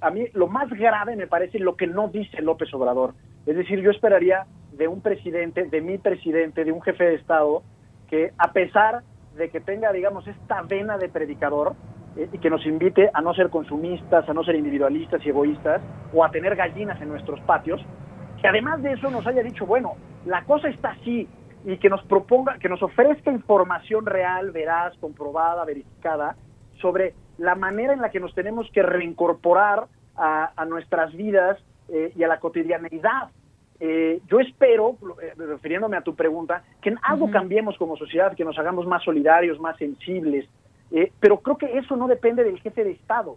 a mí lo más grave me parece lo que no dice López Obrador. Es decir, yo esperaría de un presidente, de mi presidente, de un jefe de Estado, que a pesar de que tenga, digamos, esta vena de predicador, eh, y que nos invite a no ser consumistas, a no ser individualistas y egoístas, o a tener gallinas en nuestros patios, que además de eso nos haya dicho, bueno, la cosa está así y que nos proponga, que nos ofrezca información real, veraz, comprobada, verificada sobre la manera en la que nos tenemos que reincorporar a, nuestras vidas eh, y a la cotidianeidad. Eh, yo espero, eh, refiriéndome a tu pregunta, que en algo cambiemos como sociedad, que nos hagamos más solidarios, más sensibles, pero creo que eso no depende del jefe de Estado.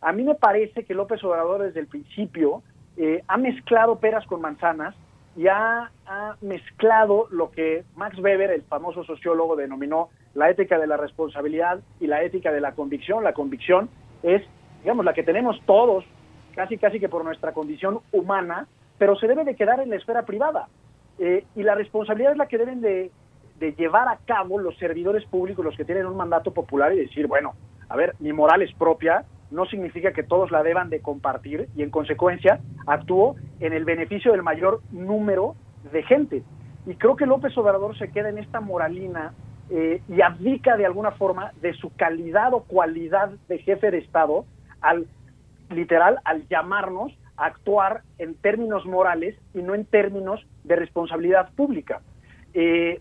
a mí me parece que López Obrador desde el principio ha mezclado peras con manzanas y ha, mezclado lo que Max Weber, el famoso sociólogo, denominó la ética de la responsabilidad y la ética de la convicción. La convicción es, digamos, la que tenemos todos, casi casi que por nuestra condición humana, pero se debe de quedar en la esfera privada. Eh, y la responsabilidad es la que deben de, de llevar a cabo los servidores públicos, los que tienen un mandato popular y decir, bueno, a ver, mi moral es propia, no significa que todos la deban de compartir y en consecuencia actúo en el beneficio del mayor número de gente. Y creo que López Obrador se queda en esta moralina eh, y abdica de alguna forma de su calidad o cualidad de jefe de Estado al literal al llamarnos a actuar en términos morales y no en términos de responsabilidad pública. Eh,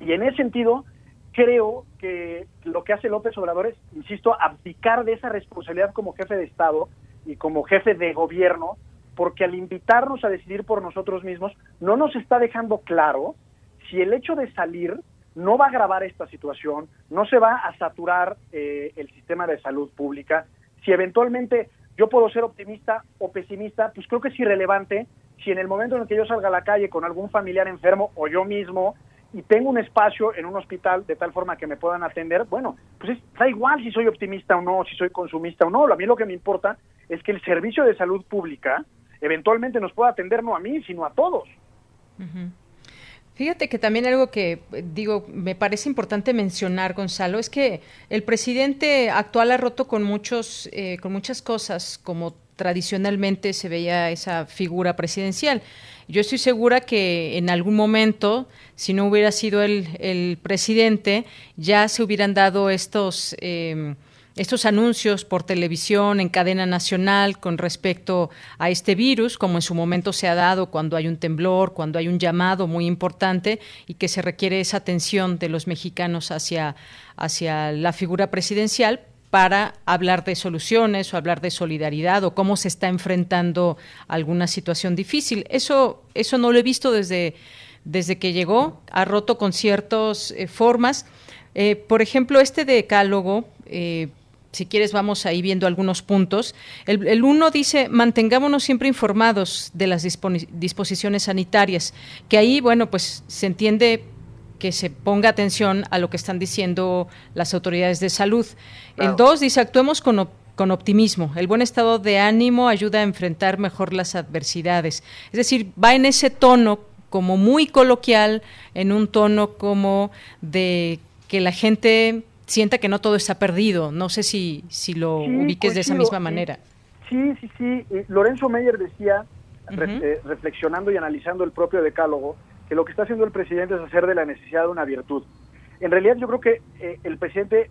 y en ese sentido, creo que lo que hace López Obrador es, insisto, abdicar de esa responsabilidad como jefe de Estado y como jefe de gobierno, porque al invitarnos a decidir por nosotros mismos, no nos está dejando claro si el hecho de salir no va a agravar esta situación, no se va a saturar eh, el sistema de salud pública, si eventualmente yo puedo ser optimista o pesimista, pues creo que es irrelevante si en el momento en el que yo salga a la calle con algún familiar enfermo o yo mismo y tengo un espacio en un hospital de tal forma que me puedan atender, bueno, pues da igual si soy optimista o no, si soy consumista o no, a mí lo que me importa es que el servicio de salud pública eventualmente nos pueda atender no a mí, sino a todos. Fíjate que también algo que digo me parece importante mencionar, Gonzalo, es que el presidente actual ha roto con muchos, eh, con muchas cosas, como tradicionalmente se veía esa figura presidencial. Yo estoy segura que en algún momento, si no hubiera sido el, presidente, ya se hubieran dado estos eh, estos anuncios por televisión en cadena nacional con respecto a este virus, como en su momento se ha dado cuando hay un temblor, cuando hay un llamado muy importante y que se requiere esa atención de los mexicanos hacia, hacia la figura presidencial para hablar de soluciones o hablar de solidaridad o cómo se está enfrentando alguna situación difícil. Eso, eso no lo he visto desde, desde que llegó, ha roto con ciertas eh, formas. Eh, por ejemplo, este decálogo eh, si quieres vamos ahí viendo algunos puntos. El, uno dice, mantengámonos siempre informados de las disposiciones sanitarias, que ahí, bueno, pues se entiende que se ponga atención a lo que están diciendo las autoridades de salud. El dos dice, actuemos con, con optimismo. El buen estado de ánimo ayuda a enfrentar mejor las adversidades. Es decir, va en ese tono como muy coloquial, en un tono como de que la gente sienta que no todo está perdido. No sé si, si lo ubiques de esa misma manera. Sí, sí, sí. Eh, Lorenzo Meyer decía, eh, reflexionando y analizando el propio decálogo, que lo que está haciendo el presidente es hacer de la necesidad una virtud. En realidad yo creo que eh, el presidente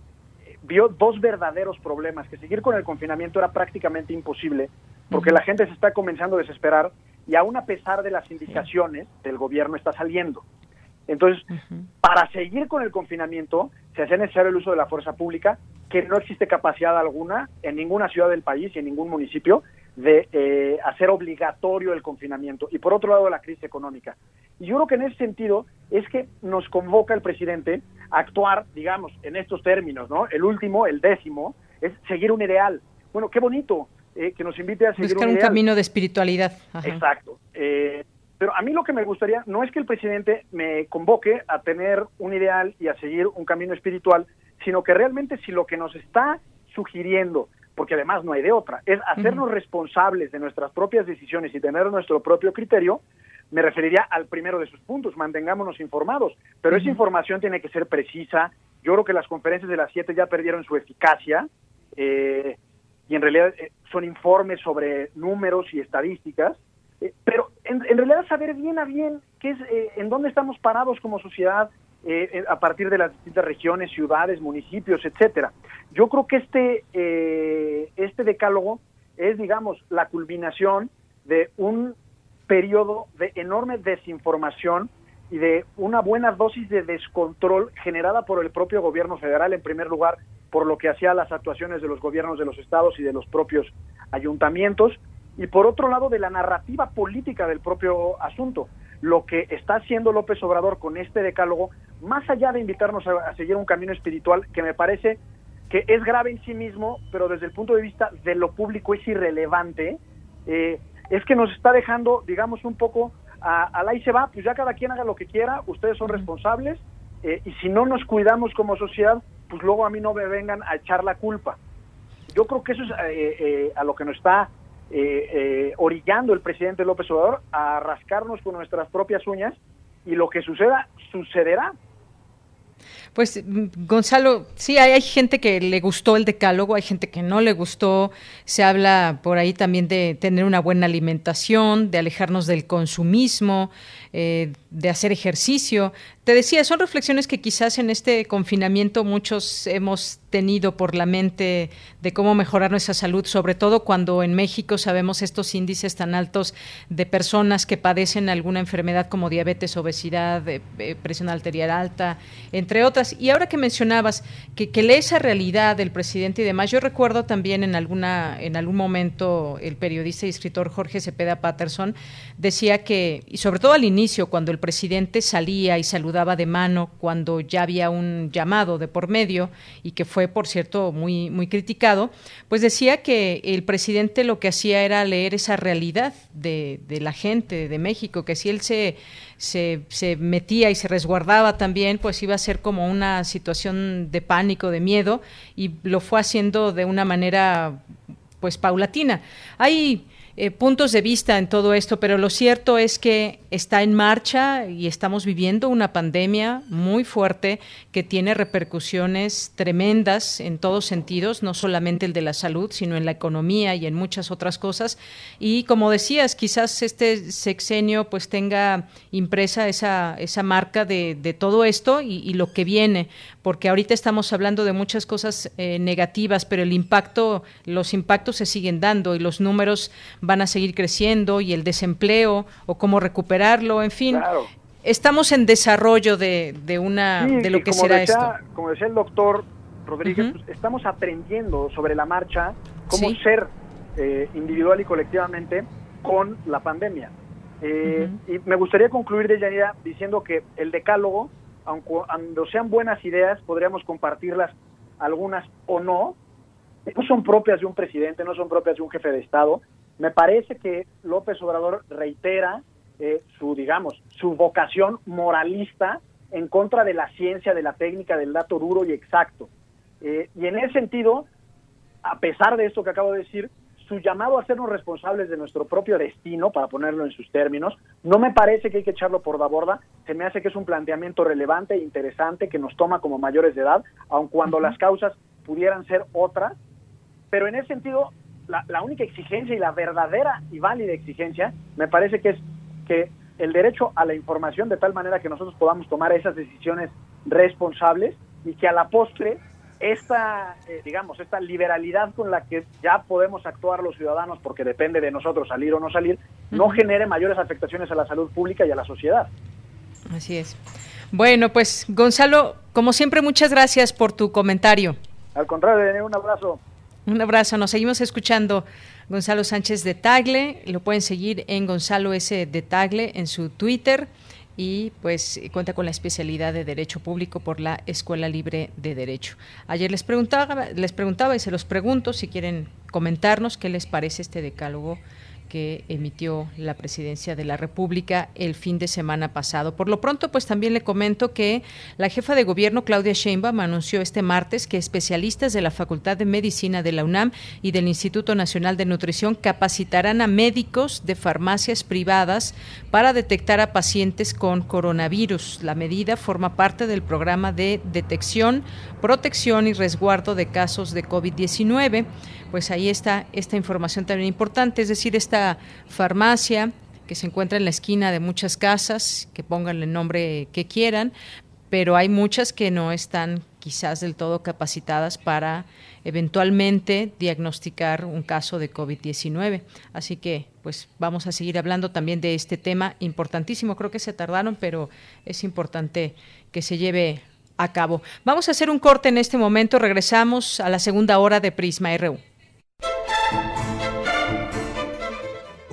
vio dos verdaderos problemas, que seguir con el confinamiento era prácticamente imposible, porque la gente se está comenzando a desesperar y aún a pesar de las indicaciones del gobierno está saliendo. Entonces, para seguir con el confinamiento, se hace necesario el uso de la fuerza pública, que no existe capacidad alguna en ninguna ciudad del país y en ningún municipio de eh, hacer obligatorio el confinamiento. Y por otro lado, la crisis económica. Y yo creo que en ese sentido es que nos convoca el presidente a actuar, digamos, en estos términos, ¿no? El último, el décimo, es seguir un ideal. Bueno, qué bonito eh, que nos invite a seguir Buscar un, camino de espiritualidad. Exacto. Eh, pero a mí lo que me gustaría no es que el presidente me convoque a tener un ideal y a seguir un camino espiritual, sino que realmente si lo que nos está sugiriendo, porque además no hay de otra, es hacernos responsables de nuestras propias decisiones y tener nuestro propio criterio, me referiría al primero de sus puntos, mantengámonos informados, pero esa información tiene que ser precisa. Yo creo que las conferencias de las siete ya perdieron su eficacia eh, y en realidad eh, son informes sobre números y estadísticas. Eh, pero en, realidad saber bien a bien qué es, eh, en dónde estamos parados como sociedad eh, a partir de las distintas regiones, ciudades, municipios, etcétera. Yo creo que este, este decálogo es, digamos, la culminación de un periodo de enorme desinformación y de una buena dosis de descontrol generada por el propio gobierno federal, en primer lugar, por lo que hacía las actuaciones de los gobiernos de los estados y de los propios ayuntamientos, y por otro lado de la narrativa política del propio asunto. Lo que está haciendo López Obrador con este decálogo, más allá de invitarnos a, seguir un camino espiritual que me parece que es grave en sí mismo, pero desde el punto de vista de lo público es irrelevante, eh, es que nos está dejando, digamos, un poco a, la y se va, pues ya cada quien haga lo que quiera, ustedes son responsables, eh, y si no nos cuidamos como sociedad, pues luego a mí no me vengan a echar la culpa. Yo creo que eso es eh, a lo que nos está eh, eh, orillando el presidente López Obrador a rascarnos con nuestras propias uñas y lo que suceda, sucederá. Pues mm, Gonzalo, sí, hay, gente que le gustó el decálogo, hay gente que no le gustó. Se habla por ahí también de tener una buena alimentación, de alejarnos del consumismo, eh, de hacer ejercicio. Te decía, son reflexiones que quizás en este confinamiento muchos hemos tenido por la mente de cómo mejorar nuestra salud, sobre todo cuando en México sabemos estos índices tan altos de personas que padecen alguna enfermedad como diabetes, obesidad, presión arterial alta, entre otras. Y ahora que mencionabas que, que lee esa realidad del presidente y demás, yo recuerdo también en alguna en algún momento el periodista y escritor Jorge Cepeda Patterson decía que, y sobre todo al inicio, cuando el presidente salía y saludaba de mano, cuando ya había un llamado de por medio y que fue, por cierto, muy, muy criticado, pues decía que el presidente lo que hacía era leer esa realidad de, de la gente de México, que si él se, se, se, metía y se resguardaba también, pues iba a ser como una situación de pánico, de miedo, y lo fue haciendo de una manera pues paulatina. Hay eh, puntos de vista en todo esto, pero lo cierto es que está en marcha y estamos viviendo una pandemia muy fuerte que tiene repercusiones tremendas en todos sentidos, no solamente el de la salud, sino en la economía y en muchas otras cosas. Y como decías, quizás este sexenio pues tenga impresa esa, esa marca de, de todo esto y, lo que viene, porque ahorita estamos hablando de muchas cosas eh, negativas, pero el impacto, los impactos se siguen dando y los números van a seguir creciendo y el desempleo o cómo recuperarlo, en fin. Estamos en desarrollo de, de una de lo que será esto. Como decía el doctor Rodríguez, pues, estamos aprendiendo sobre la marcha cómo ser eh, individual y colectivamente con la pandemia. Eh, y me gustaría concluir de Yanira diciendo que el decálogo, aunque sean buenas ideas, podríamos compartirlas algunas o no, no son propias de un presidente, no son propias de un jefe de Estado, me parece que López Obrador reitera eh, su, digamos, su vocación moralista en contra de la ciencia, de la técnica, del dato duro y exacto. Eh, y en ese sentido, a pesar de esto que acabo de decir, su llamado a hacernos responsables de nuestro propio destino, para ponerlo en sus términos, no me parece que hay que echarlo por la borda, se me hace que es un planteamiento relevante e interesante que nos toma como mayores de edad, aun cuando las causas pudieran ser otras, pero en ese sentido la, única exigencia y la verdadera y válida exigencia me parece que es que el derecho a la información de tal manera que nosotros podamos tomar esas decisiones responsables y que a la postre esta, eh, digamos, esta liberalidad con la que ya podemos actuar los ciudadanos porque depende de nosotros salir o no salir, no genere mayores afectaciones a la salud pública y a la sociedad. Así es. Bueno, pues Gonzalo, como siempre, muchas gracias por tu comentario. Al contrario, un abrazo. Un abrazo, nos seguimos escuchando. Gonzalo Sánchez de Tagle, lo pueden seguir en Gonzalo S. de Tagle en su Twitter y pues cuenta con la especialidad de Derecho Público por la Escuela Libre de Derecho. Ayer les preguntaba, les preguntaba y se los pregunto si quieren comentarnos qué les parece este decálogo que emitió la presidencia de la República el fin de semana pasado. Por lo pronto, pues también le comento que la jefa de gobierno Claudia Sheinbaum anunció este martes que especialistas de la Facultad de Medicina de la UNAM y del Instituto Nacional de Nutrición capacitarán a médicos de farmacias privadas para detectar a pacientes con coronavirus. La medida forma parte del programa de detección, protección y resguardo de casos de COVID-19 pues ahí está esta información también importante, es decir, esta farmacia que se encuentra en la esquina de muchas casas, que pongan el nombre que quieran, pero hay muchas que no están quizás del todo capacitadas para eventualmente diagnosticar un caso de COVID-19. Así que, pues vamos a seguir hablando también de este tema importantísimo. Creo que se tardaron, pero es importante que se lleve a cabo. Vamos a hacer un corte en este momento. Regresamos a la segunda hora de Prisma RU.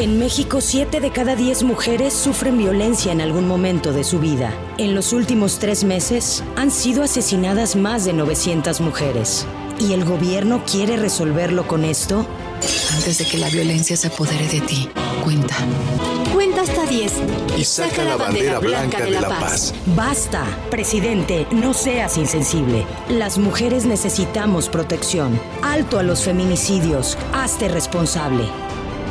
En México, 7 de cada 10 mujeres sufren violencia en algún momento de su vida. En los últimos tres meses han sido asesinadas más de 900 mujeres. ¿Y el gobierno quiere resolverlo con esto? Antes de que la violencia se apodere de ti, cuenta. Cuenta hasta 10. Y saca la bandera blanca de la paz. Basta, presidente, no seas insensible. Las mujeres necesitamos protección. Alto a los feminicidios. Hazte responsable.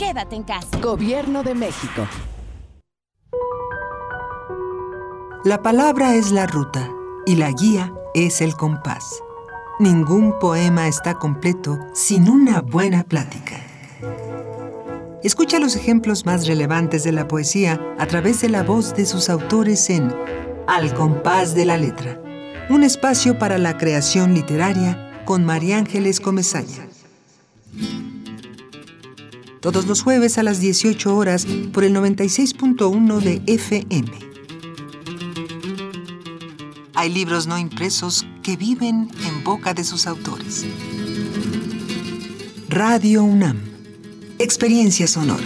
quédate en casa. Gobierno de México. La palabra es la ruta y la guía es el compás. Ningún poema está completo sin una buena plática. Escucha los ejemplos más relevantes de la poesía a través de la voz de sus autores en Al compás de la letra, un espacio para la creación literaria con María Ángeles Comezaña. Todos los jueves a las 18 horas por el 96.1 de FM. Hay libros no impresos que viven en boca de sus autores. Radio UNAM. Experiencia sonora.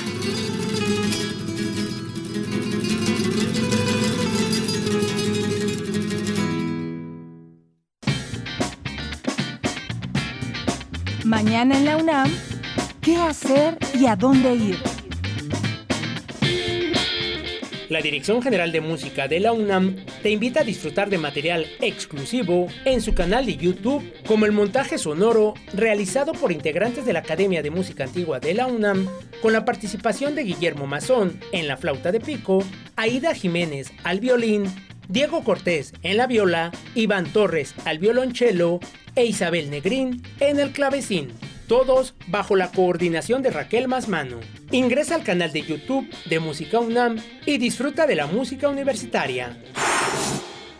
Mañana en la UNAM, ¿qué hacer y a dónde ir? La Dirección General de Música de la UNAM te invita a disfrutar de material exclusivo en su canal de YouTube, como el montaje sonoro realizado por integrantes de la Academia de Música Antigua de la UNAM, con la participación de Guillermo Mazón en la flauta de pico, Aida Jiménez al violín, Diego Cortés en la viola, Iván Torres al violonchelo e Isabel Negrín en el clavecín todos bajo la coordinación de Raquel Masmano. Ingresa al canal de YouTube de Música UNAM y disfruta de la música universitaria.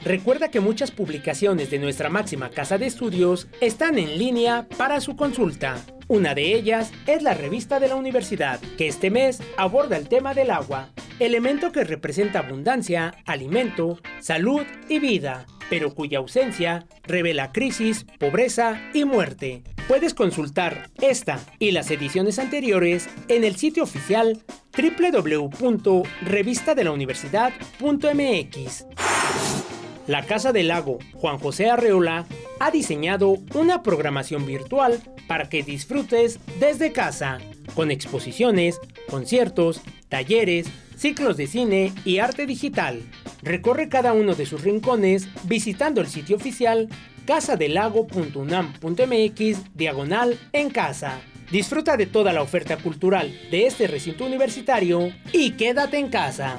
Recuerda que muchas publicaciones de nuestra máxima casa de estudios están en línea para su consulta. Una de ellas es la revista de la universidad, que este mes aborda el tema del agua, elemento que representa abundancia, alimento, salud y vida, pero cuya ausencia revela crisis, pobreza y muerte. Puedes consultar esta y las ediciones anteriores en el sitio oficial www.revistadelauniversidad.mx. La Casa del Lago Juan José Arreola ha diseñado una programación virtual para que disfrutes desde casa, con exposiciones, conciertos, talleres, ciclos de cine y arte digital. Recorre cada uno de sus rincones visitando el sitio oficial casadelago.unam.mx diagonal en casa. Disfruta de toda la oferta cultural de este recinto universitario y quédate en casa.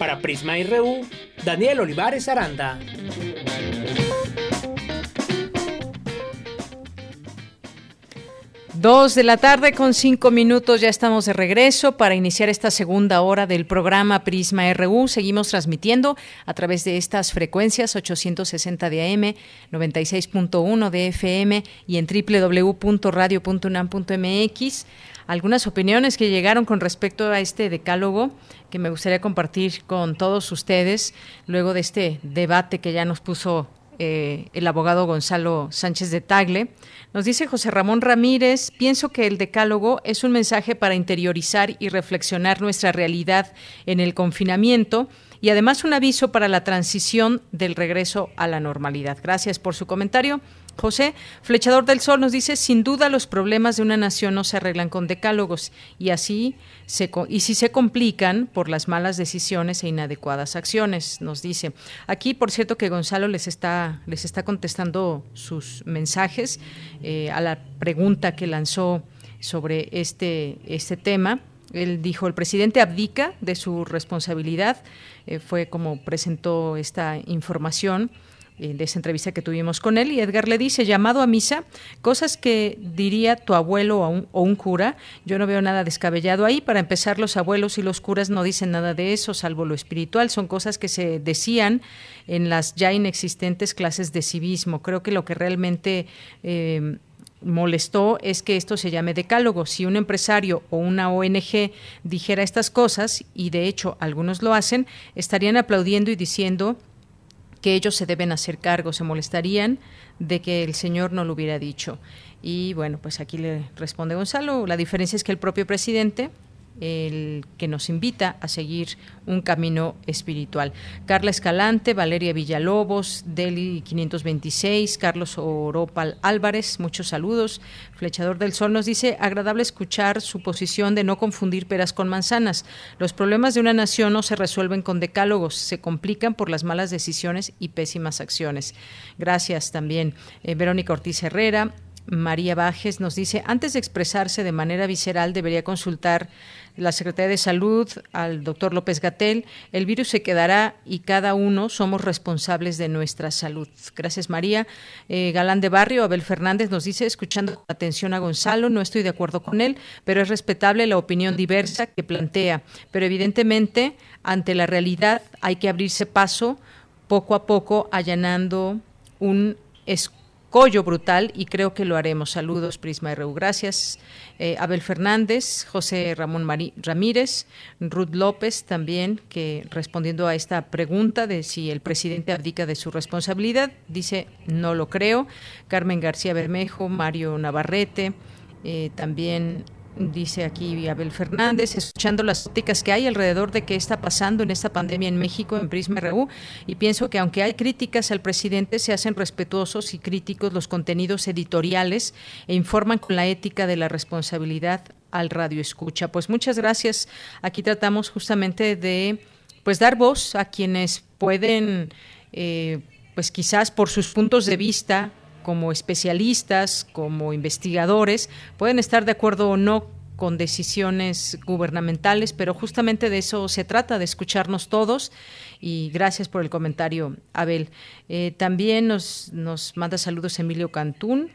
Para Prisma RU, Daniel Olivares Aranda. Dos de la tarde con cinco minutos, ya estamos de regreso para iniciar esta segunda hora del programa Prisma RU. Seguimos transmitiendo a través de estas frecuencias 860 de AM, 96.1 de FM y en www.radio.unam.mx. Algunas opiniones que llegaron con respecto a este decálogo que me gustaría compartir con todos ustedes luego de este debate que ya nos puso eh, el abogado Gonzalo Sánchez de Tagle. Nos dice José Ramón Ramírez, pienso que el decálogo es un mensaje para interiorizar y reflexionar nuestra realidad en el confinamiento y además un aviso para la transición del regreso a la normalidad. Gracias por su comentario. José, Flechador del Sol nos dice, sin duda los problemas de una nación no se arreglan con decálogos y así se, y si se complican por las malas decisiones e inadecuadas acciones, nos dice. Aquí, por cierto, que Gonzalo les está, les está contestando sus mensajes eh, a la pregunta que lanzó sobre este, este tema. Él dijo, el presidente abdica de su responsabilidad, eh, fue como presentó esta información de esa entrevista que tuvimos con él y Edgar le dice, llamado a misa, cosas que diría tu abuelo o un, cura, yo no veo nada descabellado ahí, para empezar los abuelos y los curas no dicen nada de eso, salvo lo espiritual, son cosas que se decían en las ya inexistentes clases de civismo, creo que lo que realmente... Eh, molestó es que esto se llame decálogo. Si un empresario o una ONG dijera estas cosas, y de hecho algunos lo hacen, estarían aplaudiendo y diciendo que ellos se deben hacer cargo, se molestarían de que el señor no lo hubiera dicho. Y bueno, pues aquí le responde Gonzalo, la diferencia es que el propio presidente el que nos invita a seguir un camino espiritual. Carla Escalante, Valeria Villalobos, Deli 526, Carlos Oropal Álvarez, muchos saludos. Flechador del Sol nos dice, agradable escuchar su posición de no confundir peras con manzanas. Los problemas de una nación no se resuelven con decálogos, se complican por las malas decisiones y pésimas acciones. Gracias también. Eh, Verónica Ortiz Herrera, María Bajes nos dice, antes de expresarse de manera visceral debería consultar la Secretaría de Salud al doctor López Gatel. El virus se quedará y cada uno somos responsables de nuestra salud. Gracias, María. Eh, Galán de Barrio, Abel Fernández nos dice, escuchando atención a Gonzalo, no estoy de acuerdo con él, pero es respetable la opinión diversa que plantea. Pero evidentemente, ante la realidad hay que abrirse paso poco a poco, allanando un escudo collo brutal y creo que lo haremos. Saludos, Prisma RU. Gracias, eh, Abel Fernández, José Ramón Ramírez, Ruth López también, que respondiendo a esta pregunta de si el presidente abdica de su responsabilidad, dice no lo creo. Carmen García Bermejo, Mario Navarrete, eh, también dice aquí Abel Fernández, escuchando las ópticas que hay alrededor de qué está pasando en esta pandemia en México en Prisma RU y pienso que aunque hay críticas al presidente, se hacen respetuosos y críticos los contenidos editoriales e informan con la ética de la responsabilidad al radio escucha. Pues muchas gracias. Aquí tratamos justamente de pues dar voz a quienes pueden eh, pues quizás por sus puntos de vista como especialistas, como investigadores, pueden estar de acuerdo o no con decisiones gubernamentales, pero justamente de eso se trata, de escucharnos todos. Y gracias por el comentario, Abel. Eh, también nos, nos manda saludos Emilio Cantún.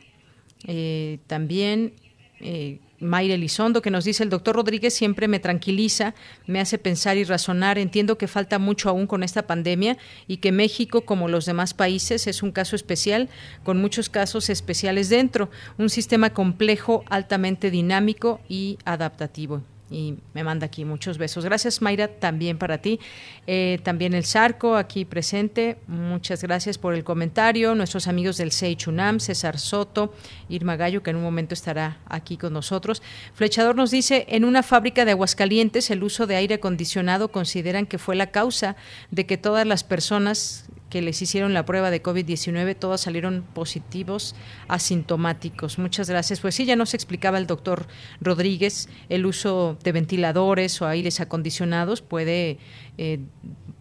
Eh, también eh, Mayra Elizondo, que nos dice, el doctor Rodríguez siempre me tranquiliza, me hace pensar y razonar. Entiendo que falta mucho aún con esta pandemia y que México, como los demás países, es un caso especial, con muchos casos especiales dentro, un sistema complejo, altamente dinámico y adaptativo y me manda aquí muchos besos. Gracias Mayra, también para ti. Eh, también el Sarco aquí presente, muchas gracias por el comentario. Nuestros amigos del Seichunam, César Soto, Irma Gallo, que en un momento estará aquí con nosotros. Flechador nos dice, en una fábrica de Aguascalientes el uso de aire acondicionado consideran que fue la causa de que todas las personas que les hicieron la prueba de COVID-19, todas salieron positivos, asintomáticos. Muchas gracias. Pues sí, ya nos explicaba el doctor Rodríguez, el uso de ventiladores o aires acondicionados puede, eh,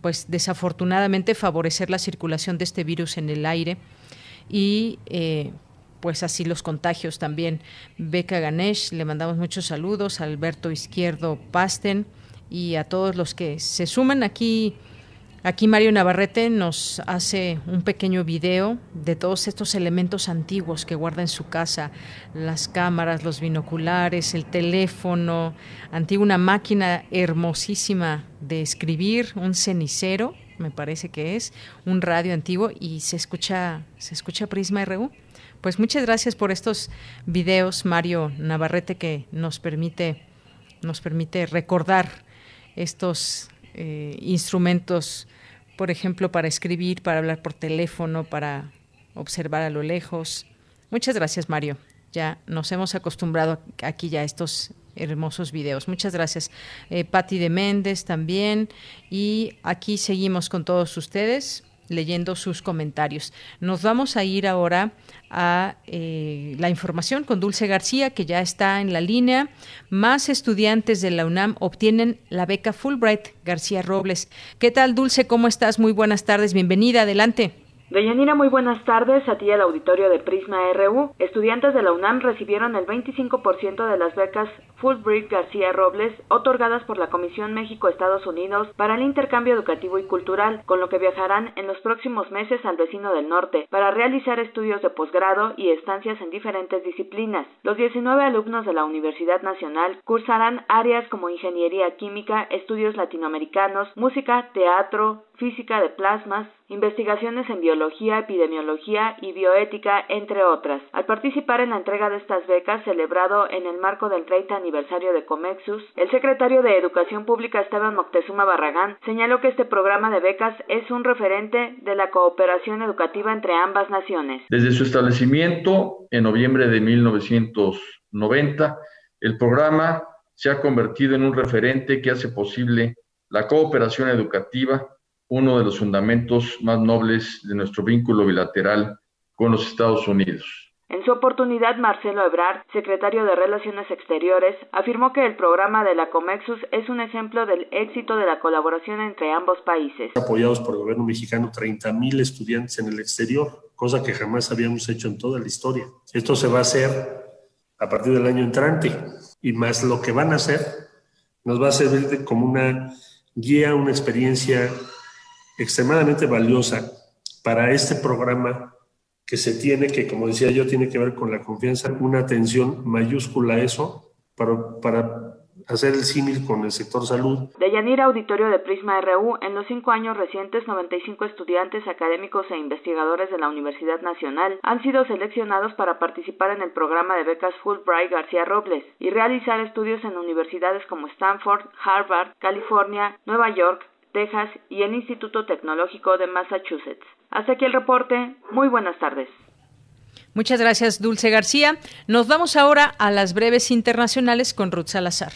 pues desafortunadamente, favorecer la circulación de este virus en el aire y eh, pues así los contagios también. Beca Ganesh, le mandamos muchos saludos, Alberto Izquierdo Pasten y a todos los que se suman aquí Aquí Mario Navarrete nos hace un pequeño video de todos estos elementos antiguos que guarda en su casa, las cámaras, los binoculares, el teléfono, antiguo una máquina hermosísima de escribir, un cenicero, me parece que es, un radio antiguo y se escucha se escucha Prisma RU. Pues muchas gracias por estos videos Mario Navarrete que nos permite nos permite recordar estos eh, instrumentos, por ejemplo, para escribir, para hablar por teléfono, para observar a lo lejos. Muchas gracias, Mario. Ya nos hemos acostumbrado aquí ya a estos hermosos videos. Muchas gracias. Eh, Patti de Méndez también. Y aquí seguimos con todos ustedes leyendo sus comentarios. Nos vamos a ir ahora a eh, la información con Dulce García, que ya está en la línea. Más estudiantes de la UNAM obtienen la beca Fulbright. García Robles. ¿Qué tal, Dulce? ¿Cómo estás? Muy buenas tardes. Bienvenida. Adelante. Deyanira, muy buenas tardes. A ti el auditorio de Prisma RU. Estudiantes de la UNAM recibieron el 25% de las becas Fulbright García Robles otorgadas por la Comisión México-Estados Unidos para el intercambio educativo y cultural, con lo que viajarán en los próximos meses al vecino del norte para realizar estudios de posgrado y estancias en diferentes disciplinas. Los 19 alumnos de la Universidad Nacional cursarán áreas como ingeniería química, estudios latinoamericanos, música, teatro, física de plasmas, investigaciones en biología, epidemiología y bioética, entre otras. Al participar en la entrega de estas becas, celebrado en el marco del 30 aniversario de Comexus, el secretario de Educación Pública Esteban Moctezuma Barragán señaló que este programa de becas es un referente de la cooperación educativa entre ambas naciones. Desde su establecimiento en noviembre de 1990, el programa se ha convertido en un referente que hace posible la cooperación educativa uno de los fundamentos más nobles de nuestro vínculo bilateral con los Estados Unidos. En su oportunidad, Marcelo Ebrard, secretario de Relaciones Exteriores, afirmó que el programa de la Comexus es un ejemplo del éxito de la colaboración entre ambos países. Apoyados por el gobierno mexicano, 30.000 estudiantes en el exterior, cosa que jamás habíamos hecho en toda la historia. Esto se va a hacer a partir del año entrante y más lo que van a hacer nos va a servir como una guía, una experiencia extremadamente valiosa para este programa que se tiene, que como decía yo, tiene que ver con la confianza, una atención mayúscula eso para, para hacer el símil con el sector salud. De Yanira Auditorio de Prisma RU, en los cinco años recientes, 95 estudiantes académicos e investigadores de la Universidad Nacional han sido seleccionados para participar en el programa de becas Fulbright García Robles y realizar estudios en universidades como Stanford, Harvard, California, Nueva York, Texas y el Instituto Tecnológico de Massachusetts. Hasta aquí el reporte. Muy buenas tardes. Muchas gracias, Dulce García. Nos vamos ahora a las breves internacionales con Ruth Salazar.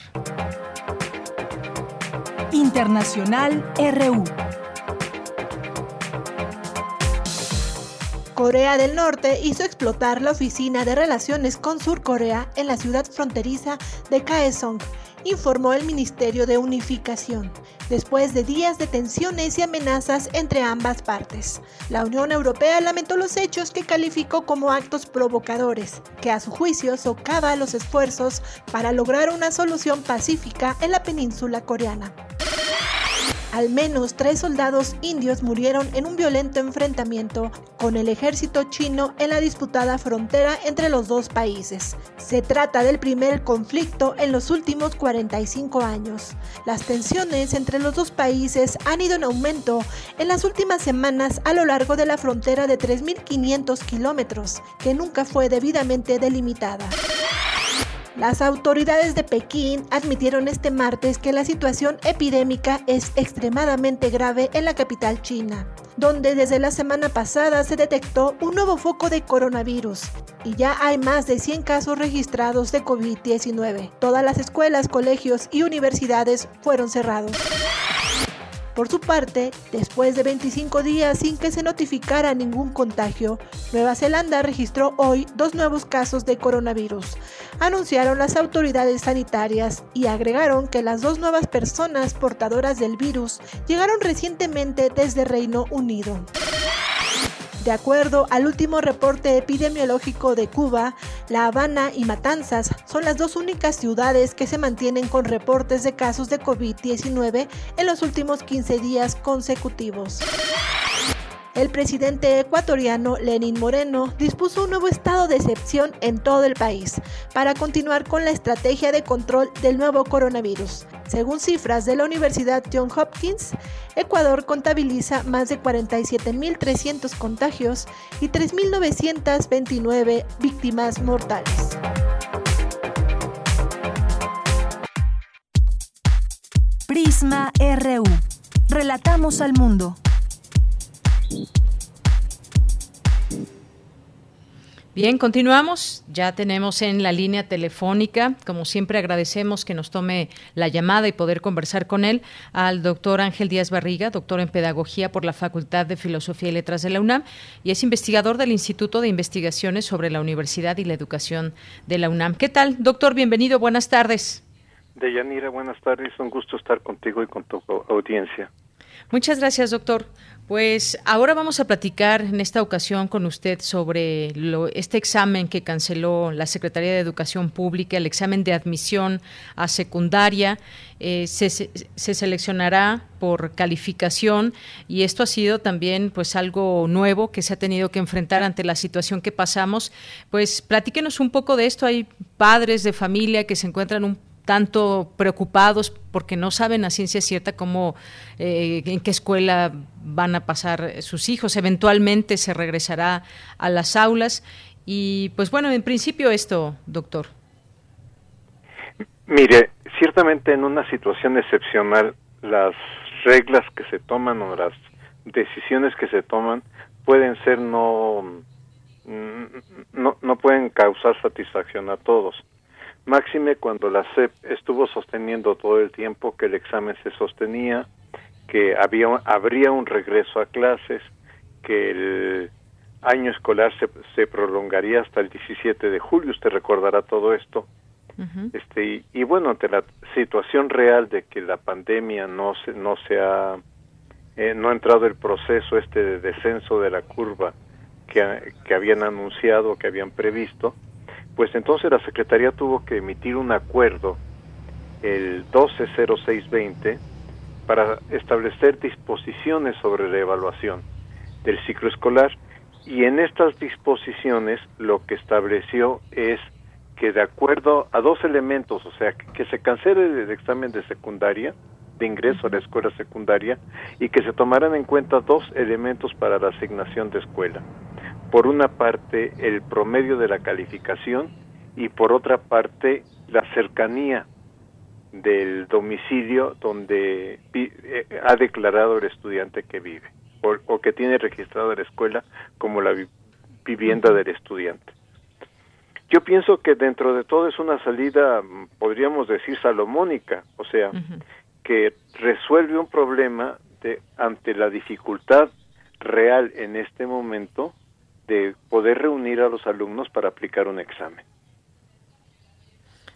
Internacional RU. Corea del Norte hizo explotar la oficina de relaciones con Sur Corea en la ciudad fronteriza de Kaesong, informó el Ministerio de Unificación después de días de tensiones y amenazas entre ambas partes. La Unión Europea lamentó los hechos que calificó como actos provocadores, que a su juicio socava los esfuerzos para lograr una solución pacífica en la península coreana. Al menos tres soldados indios murieron en un violento enfrentamiento con el ejército chino en la disputada frontera entre los dos países. Se trata del primer conflicto en los últimos 45 años. Las tensiones entre los dos países han ido en aumento en las últimas semanas a lo largo de la frontera de 3.500 kilómetros, que nunca fue debidamente delimitada. Las autoridades de Pekín admitieron este martes que la situación epidémica es extremadamente grave en la capital china, donde desde la semana pasada se detectó un nuevo foco de coronavirus y ya hay más de 100 casos registrados de COVID-19. Todas las escuelas, colegios y universidades fueron cerrados. Por su parte, después de 25 días sin que se notificara ningún contagio, Nueva Zelanda registró hoy dos nuevos casos de coronavirus, anunciaron las autoridades sanitarias y agregaron que las dos nuevas personas portadoras del virus llegaron recientemente desde Reino Unido. De acuerdo al último reporte epidemiológico de Cuba, La Habana y Matanzas son las dos únicas ciudades que se mantienen con reportes de casos de COVID-19 en los últimos 15 días consecutivos. El presidente ecuatoriano Lenín Moreno dispuso un nuevo estado de excepción en todo el país para continuar con la estrategia de control del nuevo coronavirus. Según cifras de la Universidad John Hopkins, Ecuador contabiliza más de 47.300 contagios y 3.929 víctimas mortales. Prisma RU. Relatamos al mundo. Bien, continuamos. Ya tenemos en la línea telefónica, como siempre agradecemos que nos tome la llamada y poder conversar con él, al doctor Ángel Díaz Barriga, doctor en Pedagogía por la Facultad de Filosofía y Letras de la UNAM y es investigador del Instituto de Investigaciones sobre la Universidad y la Educación de la UNAM. ¿Qué tal, doctor? Bienvenido, buenas tardes. Deyanira, buenas tardes. Un gusto estar contigo y con tu audiencia. Muchas gracias, doctor. Pues ahora vamos a platicar en esta ocasión con usted sobre este examen que canceló la Secretaría de Educación Pública, el examen de admisión a secundaria. Eh, se, seleccionará por calificación y esto ha sido también pues algo nuevo que se ha tenido que enfrentar ante la situación que pasamos. Pues platíquenos un poco de esto. Hay padres de familia que se encuentran un tanto preocupados porque no saben a ciencia cierta cómo, eh, en qué escuela van a pasar sus hijos. Eventualmente se regresará a las aulas. Y pues bueno, en principio esto, doctor. Mire, ciertamente en una situación excepcional, las reglas que se toman o las decisiones que se toman pueden ser no, mm, no, no pueden causar satisfacción a todos máxime cuando la SEP estuvo sosteniendo todo el tiempo que el examen se sostenía, que había habría un regreso a clases, que el año escolar se, se prolongaría hasta el 17 de julio, usted recordará todo esto. Este y, bueno, ante la situación real de que la pandemia no se no se ha eh, no ha entrado el proceso este de descenso de la curva que, que habían anunciado, que habían previsto, pues entonces la Secretaría tuvo que emitir un acuerdo el 120620 para establecer disposiciones sobre la evaluación del ciclo escolar. Y en estas disposiciones lo que estableció es que de acuerdo a dos elementos, o sea, que, se cancele el examen de secundaria, de ingreso a la escuela secundaria, y que se tomaran en cuenta dos elementos para la asignación de escuela. Por una parte el promedio de la calificación y por otra parte la cercanía del domicilio donde eh, ha declarado el estudiante que vive o, que tiene registrado la escuela como la vivienda del estudiante. Yo pienso que dentro de todo es una salida, podríamos decir, salomónica, o sea, que resuelve un problema de, ante la dificultad real en este momento de poder reunir a los alumnos para aplicar un examen.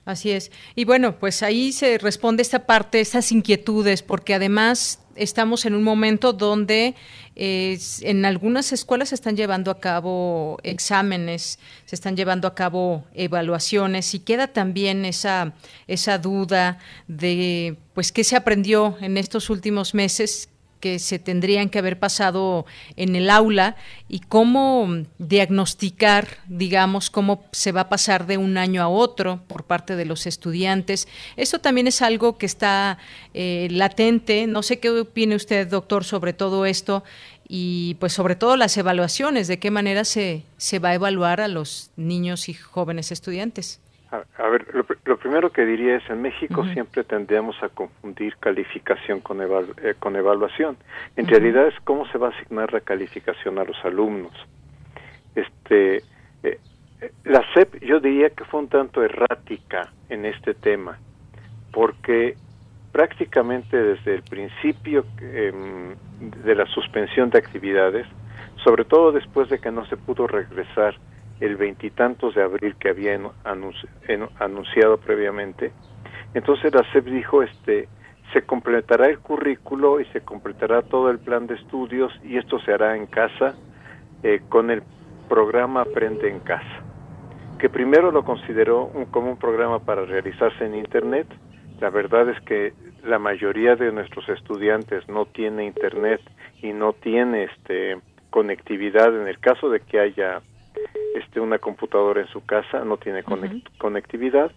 Así es. Y bueno, pues ahí se responde esta parte, estas inquietudes, porque además estamos en un momento donde en algunas escuelas se están llevando a cabo exámenes, se están llevando a cabo evaluaciones y queda también esa, esa duda de pues qué se aprendió en estos últimos meses que se tendrían que haber pasado en el aula y cómo diagnosticar, digamos, cómo se va a pasar de un año a otro por parte de los estudiantes. Eso también es algo que está eh, latente. No sé qué opine usted, doctor, sobre todo esto y pues sobre todo las evaluaciones, de qué manera se, se va a evaluar a los niños y jóvenes estudiantes. A, ver, lo, primero que diría es, en México siempre tendemos a confundir calificación con, eh, con evaluación. En realidad es cómo se va a asignar la calificación a los alumnos. Este, eh, la SEP yo diría que fue un tanto errática en este tema, porque prácticamente desde el principio em, de la suspensión de actividades, sobre todo después de que no se pudo regresar el veintitantos de abril que había anunciado previamente. Entonces la SEP dijo, este, se completará el currículo y se completará todo el plan de estudios y esto se hará en casa eh, con el programa Aprende en Casa, que primero lo consideró como un programa para realizarse en Internet. La verdad es que la mayoría de nuestros estudiantes no tiene Internet y no tiene este, conectividad en el caso de que haya este una computadora en su casa, no tiene conectividad.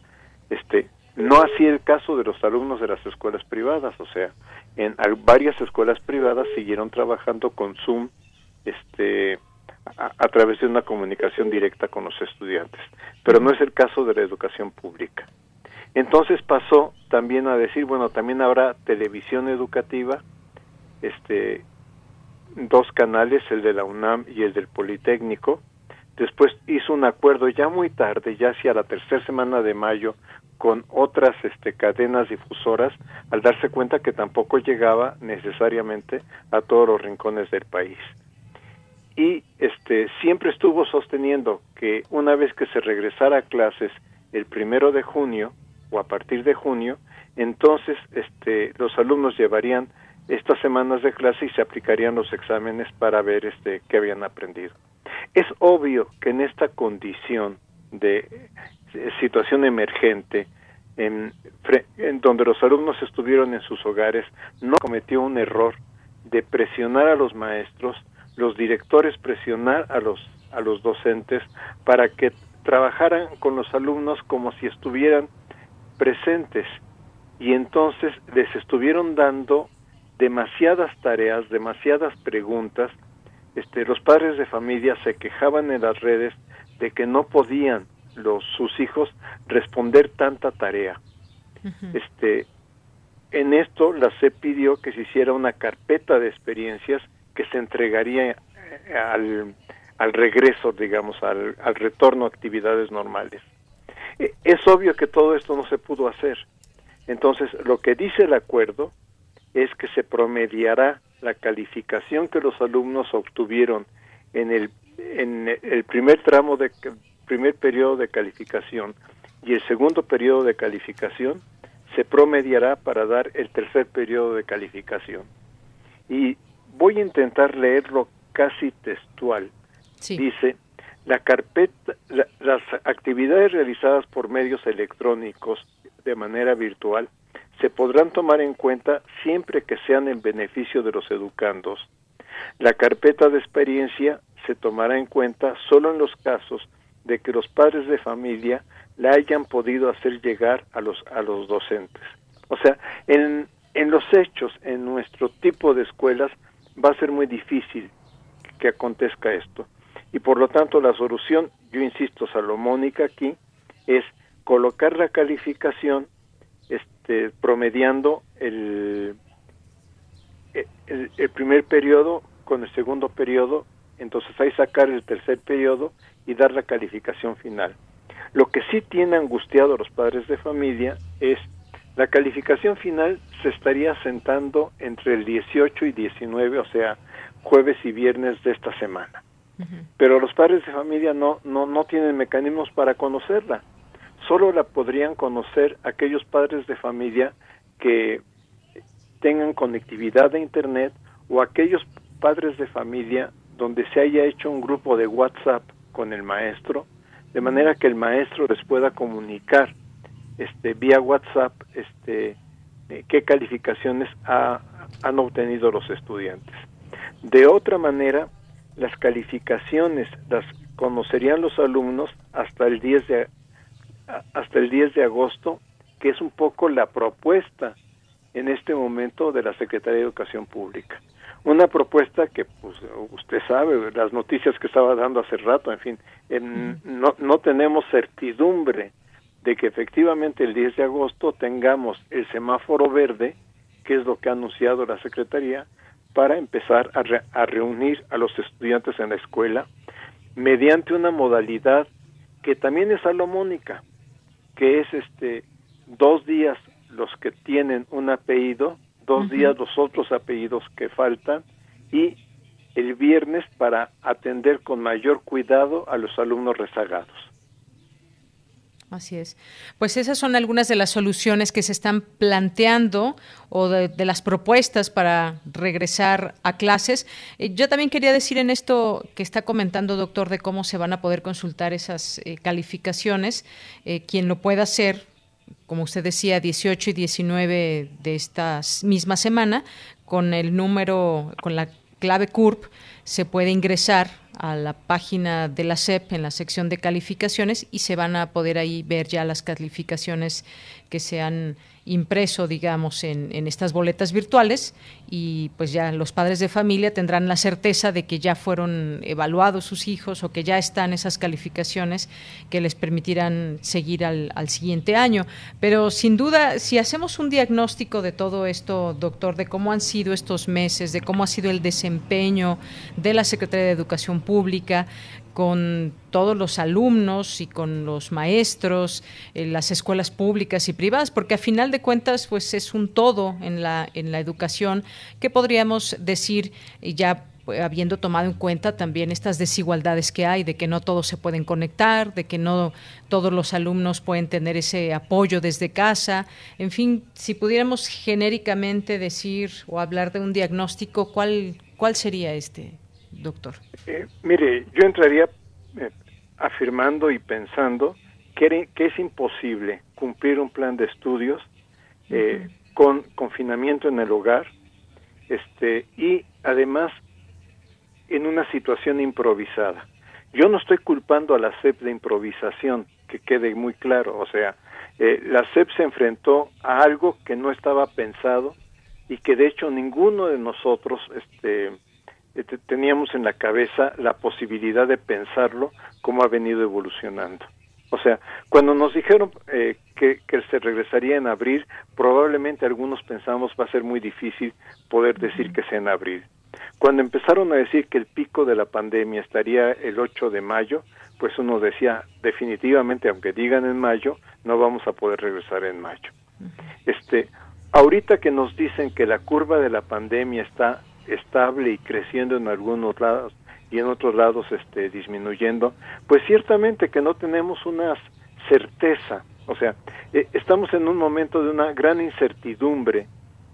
Este, no así el caso de los alumnos de las escuelas privadas, o sea, en varias escuelas privadas siguieron trabajando con Zoom este a, través de una comunicación directa con los estudiantes, pero no es el caso de la educación pública. Entonces pasó también a decir, bueno, también habrá televisión educativa, este dos canales, el de la UNAM y el del Politécnico, Después hizo un acuerdo ya muy tarde, ya hacia la tercera semana de mayo, con otras este, cadenas difusoras, al darse cuenta que tampoco llegaba necesariamente a todos los rincones del país. Y este, siempre estuvo sosteniendo que una vez que se regresara a clases el primero de junio o a partir de junio, entonces este, los alumnos llevarían estas semanas de clase y se aplicarían los exámenes para ver este qué habían aprendido. Es obvio que en esta condición de situación emergente, en, en, donde los alumnos estuvieron en sus hogares, no cometió un error de presionar a los maestros, los directores presionar a los a los docentes para que trabajaran con los alumnos como si estuvieran presentes y entonces les estuvieron dando demasiadas tareas, demasiadas preguntas. Este, los padres de familia se quejaban en las redes de que no podían los sus hijos responder tanta tarea. Este, en esto la CEP pidió que se hiciera una carpeta de experiencias que se entregaría eh, al, al regreso, digamos, al, al retorno a actividades normales. E, es obvio que todo esto no se pudo hacer. Entonces, lo que dice el acuerdo es que se promediará la calificación que los alumnos obtuvieron en el, en el primer tramo de primer periodo de calificación y el segundo periodo de calificación se promediará para dar el tercer periodo de calificación. Y voy a intentar leerlo casi textual. Dice, la carpeta, las actividades realizadas por medios electrónicos de manera virtual se podrán tomar en cuenta siempre que sean en beneficio de los educandos. La carpeta de experiencia se tomará en cuenta solo en los casos de que los padres de familia la hayan podido hacer llegar a los a los docentes. O sea, en, en los hechos, en nuestro tipo de escuelas, va a ser muy difícil que acontezca esto. Y por lo tanto, la solución, yo insisto, salomónica aquí, es colocar la calificación este, promediando el, el, primer periodo con el segundo periodo, entonces ahí sacar el tercer periodo y dar la calificación final. Lo que sí tiene angustiado a los padres de familia es la calificación final se estaría sentando entre el 18 y 19, o sea, jueves y viernes de esta semana. Pero los padres de familia no, no, no tienen mecanismos para conocerla solo la podrían conocer aquellos padres de familia que tengan conectividad de Internet o aquellos padres de familia donde se haya hecho un grupo de WhatsApp con el maestro, de manera que el maestro les pueda comunicar este, vía WhatsApp este, eh, qué calificaciones han obtenido los estudiantes. De otra manera, las calificaciones las conocerían los alumnos hasta el 10 de, hasta el 10 de agosto, que es un poco la propuesta en este momento de la Secretaría de Educación Pública. Una propuesta que, pues, usted sabe, las noticias que estaba dando hace rato, en fin, no, no tenemos certidumbre de que efectivamente el 10 de agosto tengamos el semáforo verde, que es lo que ha anunciado la Secretaría, para empezar a, a reunir a los estudiantes en la escuela mediante una modalidad que también es salomónica, que es este dos días los que tienen un apellido, dos días los otros apellidos que faltan y el viernes para atender con mayor cuidado a los alumnos rezagados. Así es. Pues esas son algunas de las soluciones que se están planteando o de, las propuestas para regresar a clases. Eh, yo también quería decir en esto que está comentando, doctor, de cómo se van a poder consultar esas eh, calificaciones. Eh, quien lo pueda hacer, como usted decía, 18 y 19 de esta misma semana, con el número, con la clave CURP, se puede ingresar a la página de la SEP en la sección de calificaciones y se van a poder ahí ver ya las calificaciones que se han impreso, digamos, en, estas boletas virtuales y pues ya los padres de familia tendrán la certeza de que ya fueron evaluados sus hijos o que ya están esas calificaciones que les permitirán seguir al siguiente año. Pero sin duda, si hacemos un diagnóstico de todo esto, doctor, de cómo han sido estos meses, de cómo ha sido el desempeño de la Secretaría de Educación Pública, con todos los alumnos y con los maestros, en las escuelas públicas y privadas, porque a final de cuentas pues es un todo en la, en la educación que podríamos decir ya pues, habiendo tomado en cuenta también estas desigualdades que hay, de que no todos se pueden conectar, de que no todos los alumnos pueden tener ese apoyo desde casa. En fin, si pudiéramos genéricamente decir o hablar de un diagnóstico, ¿cuál, cuál sería este, doctor? Eh, mire, yo entraría eh, afirmando y pensando que, que, es imposible cumplir un plan de estudios eh, con confinamiento en el hogar este y además en una situación improvisada. Yo no estoy culpando a la SEP de improvisación, que quede muy claro, o sea, eh, la SEP se enfrentó a algo que no estaba pensado y que de hecho ninguno de nosotros este, este teníamos en la cabeza la posibilidad de pensarlo como ha venido evolucionando. O sea, cuando nos dijeron eh, que, que, se regresaría en abril, probablemente algunos pensamos va a ser muy difícil poder decir que sea en abril. Cuando empezaron a decir que el pico de la pandemia estaría el 8 de mayo, pues uno decía, definitivamente, aunque digan en mayo, no vamos a poder regresar en mayo. Este, ahorita que nos dicen que la curva de la pandemia está estable y creciendo en algunos lados y en otros lados este disminuyendo, pues ciertamente que no tenemos una certeza, o sea, eh, estamos en un momento de una gran incertidumbre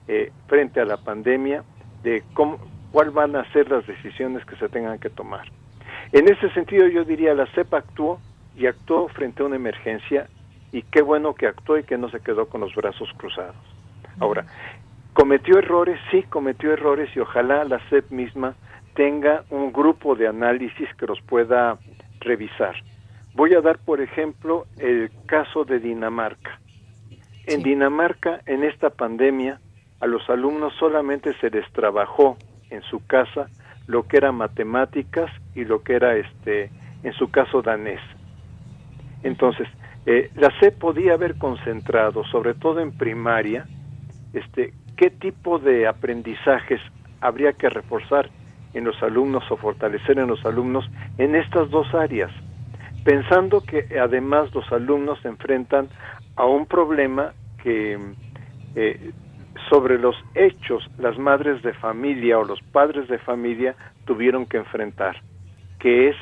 eh, frente a la pandemia de cómo, cuáles van a ser las decisiones que se tengan que tomar. En ese sentido yo diría la CEPA actuó y actuó frente a una emergencia y qué bueno que actuó y que no se quedó con los brazos cruzados. Ahora, cometió errores, sí cometió errores y ojalá la CEP misma tenga un grupo de análisis que los pueda revisar. Voy a dar, por ejemplo, el caso de Dinamarca. En Dinamarca, en esta pandemia, a los alumnos solamente se les trabajó en su casa lo que era matemáticas y lo que era este en su caso danés entonces eh, la C podía haber concentrado sobre todo en primaria este qué tipo de aprendizajes habría que reforzar en los alumnos o fortalecer en los alumnos en estas dos áreas pensando que además los alumnos se enfrentan a un problema que eh, sobre los hechos las madres de familia o los padres de familia tuvieron que enfrentar, que es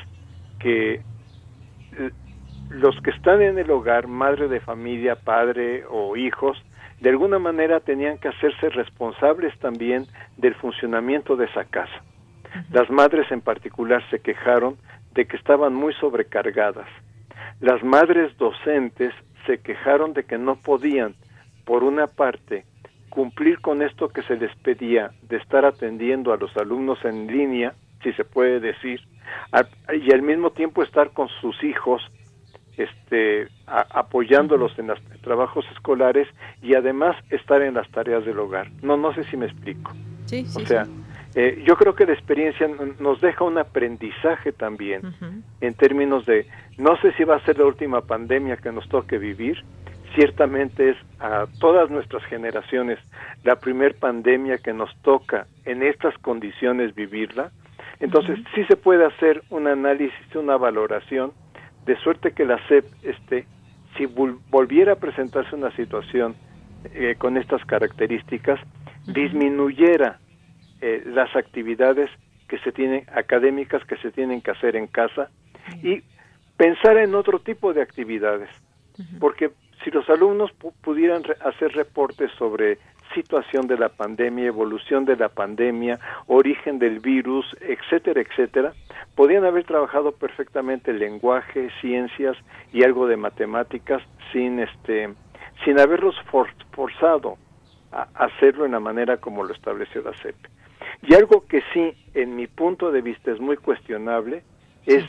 que eh, los que están en el hogar, madre de familia, padre o hijos, de alguna manera tenían que hacerse responsables también del funcionamiento de esa casa. Las madres en particular se quejaron de que estaban muy sobrecargadas. Las madres docentes se quejaron de que no podían, por una parte, cumplir con esto que se les pedía de estar atendiendo a los alumnos en línea, si se puede decir, y al mismo tiempo estar con sus hijos, este, apoyándolos en los trabajos escolares y además estar en las tareas del hogar. No, no sé si me explico. Sí, o sea, eh, yo creo que la experiencia nos deja un aprendizaje también en términos de, no sé si va a ser la última pandemia que nos toque vivir, ciertamente es a todas nuestras generaciones la primer pandemia que nos toca en estas condiciones vivirla. Entonces, sí se puede hacer un análisis, una valoración, de suerte que la SEP, este, si volviera a presentarse una situación eh, con estas características, disminuyera eh, las actividades que se tienen académicas que se tienen que hacer en casa y pensar en otro tipo de actividades, porque si los alumnos pudieran hacer reportes sobre situación de la pandemia, evolución de la pandemia, origen del virus, etcétera, etcétera, podían haber trabajado perfectamente lenguaje, ciencias y algo de matemáticas sin este sin haberlos forzado a hacerlo en la manera como lo estableció la CEP. Y algo que sí, en mi punto de vista, es muy cuestionable, es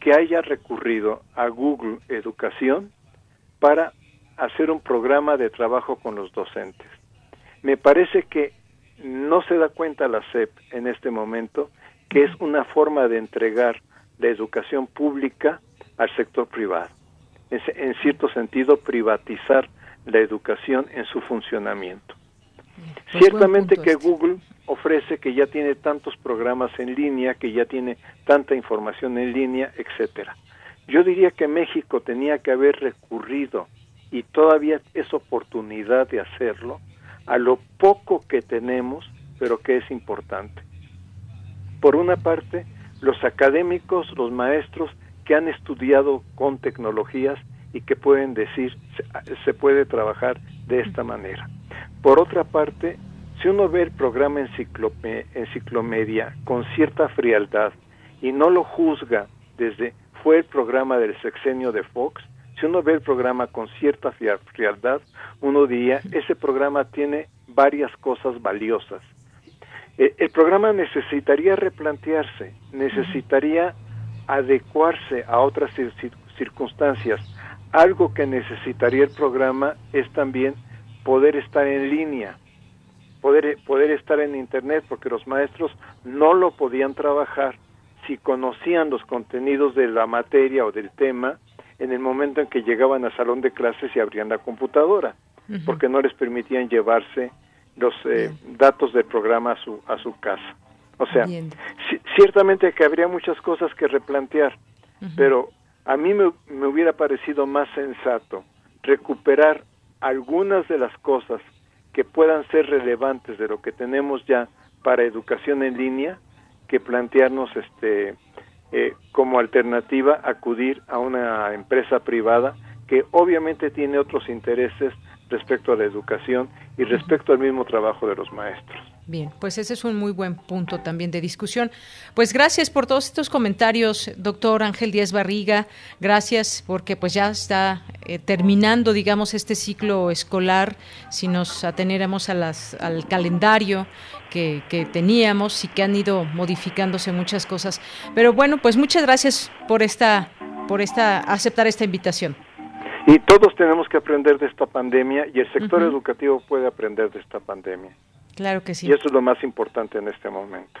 que haya recurrido a Google Educación para hacer un programa de trabajo con los docentes. Me parece que no se da cuenta la SEP en este momento que es una forma de entregar la educación pública al sector privado. Es, en cierto sentido, privatizar la educación en su funcionamiento. Pues Ciertamente que este. Google ofrece que ya tiene tantos programas en línea, que ya tiene tanta información en línea, etcétera. Yo diría que México tenía que haber recurrido y todavía es oportunidad de hacerlo a lo poco que tenemos, pero que es importante. por una parte, los académicos, los maestros que han estudiado con tecnologías y que pueden decir se, puede trabajar de esta manera. Por otra parte, si uno ve el programa Enciclomedia con cierta frialdad y no lo juzga desde fue el programa del sexenio de Fox, si uno ve el programa con cierta frialdad, uno diría, ese programa tiene varias cosas valiosas. Eh, el programa necesitaría replantearse, necesitaría adecuarse a otras circunstancias. Algo que necesitaría el programa es también poder estar en línea, poder, poder estar en Internet, porque los maestros no lo podían trabajar si conocían los contenidos de la materia o del tema en el momento en que llegaban al salón de clases y abrían la computadora, porque no les permitían llevarse los eh, datos del programa a su, a su casa. O sea, ciertamente que habría muchas cosas que replantear, pero a mí me, me hubiera parecido más sensato recuperar algunas de las cosas que puedan ser relevantes de lo que tenemos ya para educación en línea que plantearnos este eh, como alternativa acudir a una empresa privada que obviamente tiene otros intereses respecto a la educación y respecto al mismo trabajo de los maestros. Bien, pues ese es un muy buen punto también de discusión. Pues gracias por todos estos comentarios, doctor Ángel Díaz Barriga. Gracias porque pues ya está eh, terminando, digamos, este ciclo escolar. Si nos atenéramos a las, al calendario que, que teníamos y que han ido modificándose muchas cosas. Pero bueno, pues muchas gracias por esta, por esta, aceptar esta invitación. Y todos tenemos que aprender de esta pandemia y el sector educativo puede aprender de esta pandemia. Claro que sí. Y eso es lo más importante en este momento.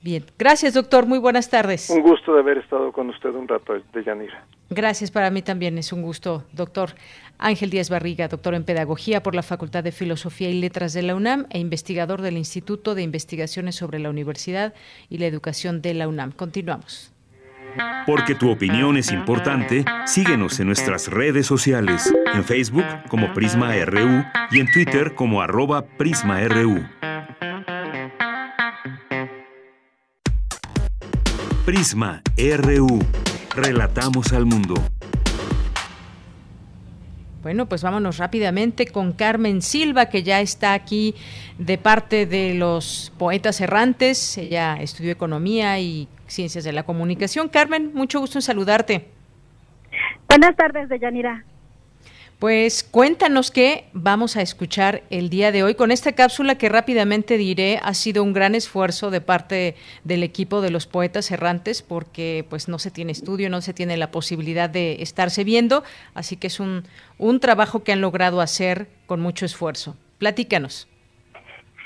Bien, gracias doctor, muy buenas tardes. Un gusto de haber estado con usted un rato, de Yanira. Gracias, para mí también es un gusto, doctor Ángel Díaz Barriga, doctor en Pedagogía por la Facultad de Filosofía y Letras de la UNAM e investigador del Instituto de Investigaciones sobre la Universidad y la Educación de la UNAM. Continuamos. Porque tu opinión es importante, síguenos en nuestras redes sociales, en Facebook como Prisma RU y en Twitter como arroba PrismaRU. Prisma RU. Relatamos al mundo. Bueno, pues vámonos rápidamente con Carmen Silva, que ya está aquí de parte de los poetas errantes. Ella estudió economía y ciencias de la comunicación. Carmen, mucho gusto en saludarte. Buenas tardes, Deyanira. Pues cuéntanos qué vamos a escuchar el día de hoy con esta cápsula que rápidamente diré ha sido un gran esfuerzo de parte del equipo de los poetas errantes porque pues no se tiene estudio, no se tiene la posibilidad de estarse viendo, así que es un, un trabajo que han logrado hacer con mucho esfuerzo. Platícanos.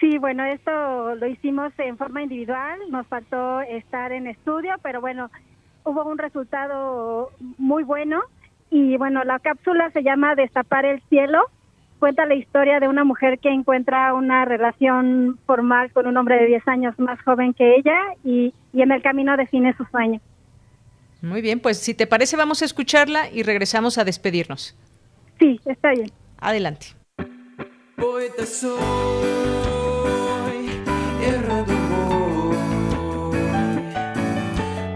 Sí, bueno, esto lo hicimos en forma individual, nos faltó estar en estudio, pero bueno, hubo un resultado muy bueno y bueno, la cápsula se llama Destapar el cielo. Cuenta la historia de una mujer que encuentra una relación formal con un hombre de 10 años más joven que ella y, y en el camino define su sueño. Muy bien, pues si te parece vamos a escucharla y regresamos a despedirnos. Sí, está bien. Adelante. Poeta soy, errado voy,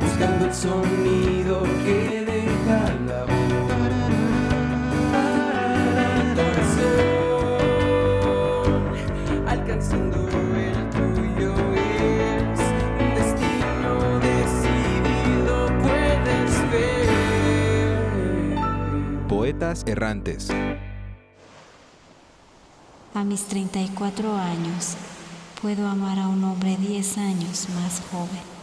buscando el sonido que deja la voz. alcanzando el tuyo es un destino decidido, puedes ver. Poetas errantes. A mis 34 años, puedo amar a un hombre 10 años más joven.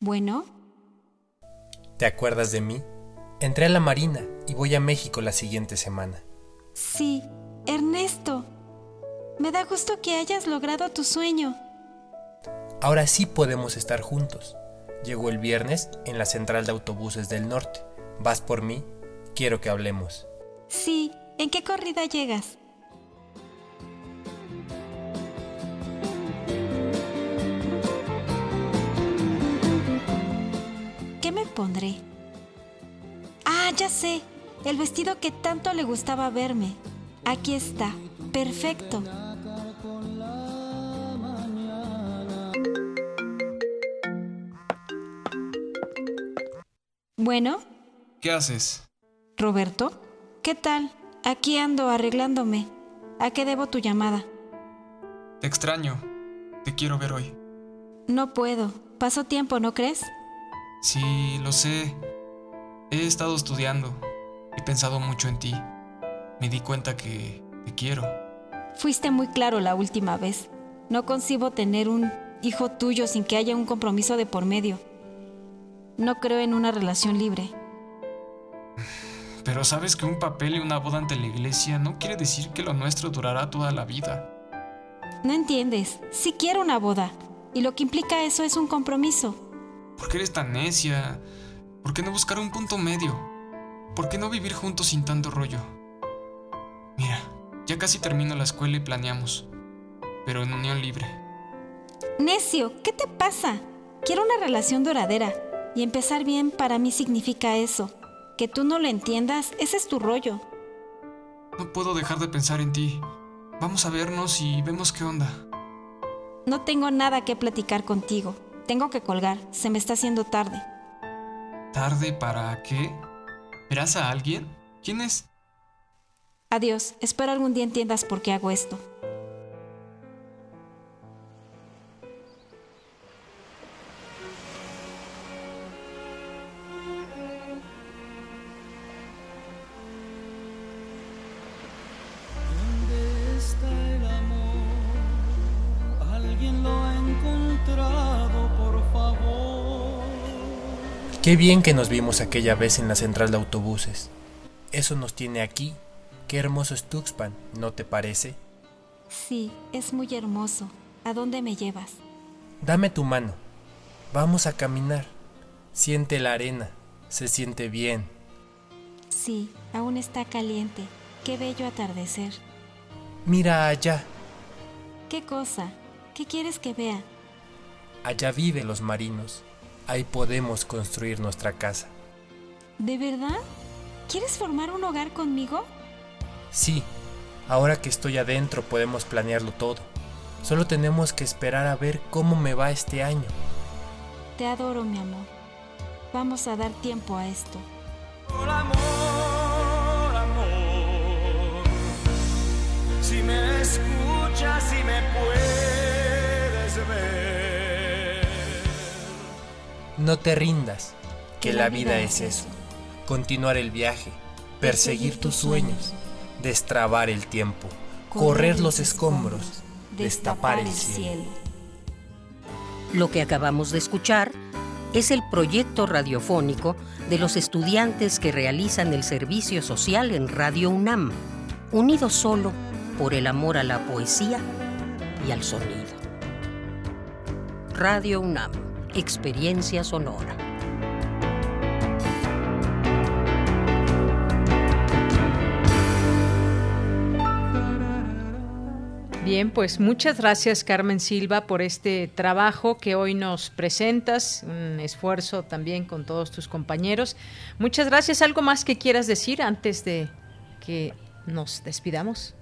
Bueno, ¿Te acuerdas de mí? Entré a la Marina y voy a México la siguiente semana. sí, Justo que hayas logrado tu sueño. Ahora sí podemos estar juntos. Llegó el viernes en la central de autobuses del norte. ¿Vas por mí? Quiero que hablemos. Sí, ¿en qué corrida llegas? ¿Qué me pondré? Ah, ya sé, el vestido que tanto le gustaba verme. Aquí está, perfecto. Bueno. ¿Qué haces? Roberto, ¿qué tal? Aquí ando arreglándome. ¿A qué debo tu llamada? Te extraño. Te quiero ver hoy. No puedo. Pasó tiempo, ¿no crees? Sí, lo sé. He estado estudiando. He pensado mucho en ti. Me di cuenta que te quiero. Fuiste muy claro la última vez. No concibo tener un hijo tuyo sin que haya un compromiso de por medio. No creo en una relación libre. Pero sabes que un papel y una boda ante la iglesia no quiere decir que lo nuestro durará toda la vida. No entiendes. Sí quiero una boda. Y lo que implica eso es un compromiso. ¿Por qué eres tan necia? ¿Por qué no buscar un punto medio? ¿Por qué no vivir juntos sin tanto rollo? Mira, ya casi termino la escuela y planeamos. Pero en unión libre. Necio, ¿qué te pasa? Quiero una relación duradera. Y empezar bien para mí significa eso. Que tú no lo entiendas, ese es tu rollo. No puedo dejar de pensar en ti. Vamos a vernos y vemos qué onda. No tengo nada que platicar contigo. Tengo que colgar. Se me está haciendo tarde. ¿Tarde para qué? ¿Verás a alguien? ¿Quién es? Adiós. Espero algún día entiendas por qué hago esto. Qué bien que nos vimos aquella vez en la central de autobuses. Eso nos tiene aquí. Qué hermoso es Tuxpan, ¿no te parece? Sí, es muy hermoso. ¿A dónde me llevas? Dame tu mano. Vamos a caminar. Siente la arena. Se siente bien. Sí, aún está caliente. Qué bello atardecer. Mira allá. ¿Qué cosa? ¿Qué quieres que vea? Allá viven los marinos. Ahí podemos construir nuestra casa. ¿De verdad? ¿Quieres formar un hogar conmigo? Sí, ahora que estoy adentro podemos planearlo todo. Solo tenemos que esperar a ver cómo me va este año. Te adoro, mi amor. Vamos a dar tiempo a esto. Por amor, amor. Si me escuchas y me puedes ver. No te rindas, que la vida es eso. Continuar el viaje, perseguir tus sueños, destrabar el tiempo, correr los escombros, destapar el cielo. Lo que acabamos de escuchar es el proyecto radiofónico de los estudiantes que realizan el servicio social en Radio UNAM, unidos solo por el amor a la poesía y al sonido. Radio UNAM, experiencia sonora. Bien, pues muchas gracias Carmen Silva por este trabajo que hoy nos presentas, un esfuerzo también con todos tus compañeros. Muchas gracias. ¿Algo más que quieras decir antes de que nos despidamos?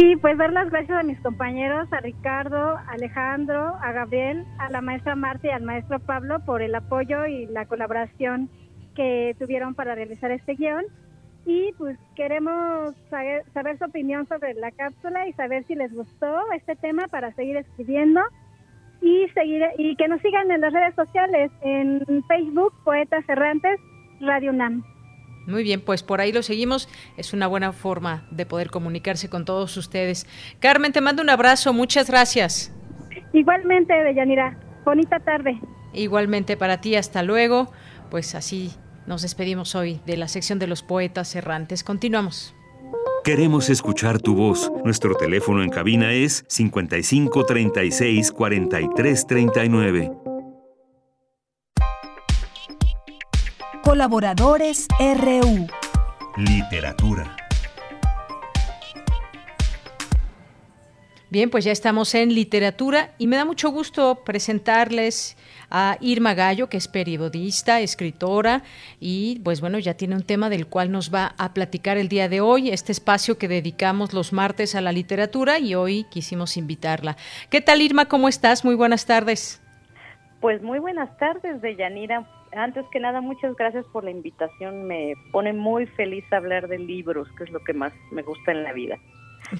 Sí, pues dar las gracias a mis compañeros, a Ricardo, a Alejandro, a Gabriel, a la maestra Marta y al maestro Pablo por el apoyo y la colaboración que tuvieron para realizar este guion. Y pues queremos saber, saber su opinión sobre la cápsula y saber si les gustó este tema para seguir escribiendo y seguir y que nos sigan en las redes sociales en Facebook Poetas Errantes Radio UNAM. Muy bien, pues por ahí lo seguimos. Es una buena forma de poder comunicarse con todos ustedes. Carmen, te mando un abrazo. Muchas gracias. Igualmente, Deyanira. Bonita tarde. Igualmente para ti. Hasta luego. Pues así nos despedimos hoy de la sección de los poetas errantes. Continuamos. Queremos escuchar tu voz. Nuestro teléfono en cabina es 55 36 43 39. Colaboradores RU. Literatura. Bien, pues ya estamos en literatura y me da mucho gusto presentarles a Irma Gallo, que es periodista, escritora y pues bueno, ya tiene un tema del cual nos va a platicar el día de hoy, este espacio que dedicamos los martes a la literatura y hoy quisimos invitarla. ¿Qué tal Irma? ¿Cómo estás? Muy buenas tardes. Pues muy buenas tardes, Deyanira. Antes que nada, muchas gracias por la invitación. Me pone muy feliz hablar de libros, que es lo que más me gusta en la vida.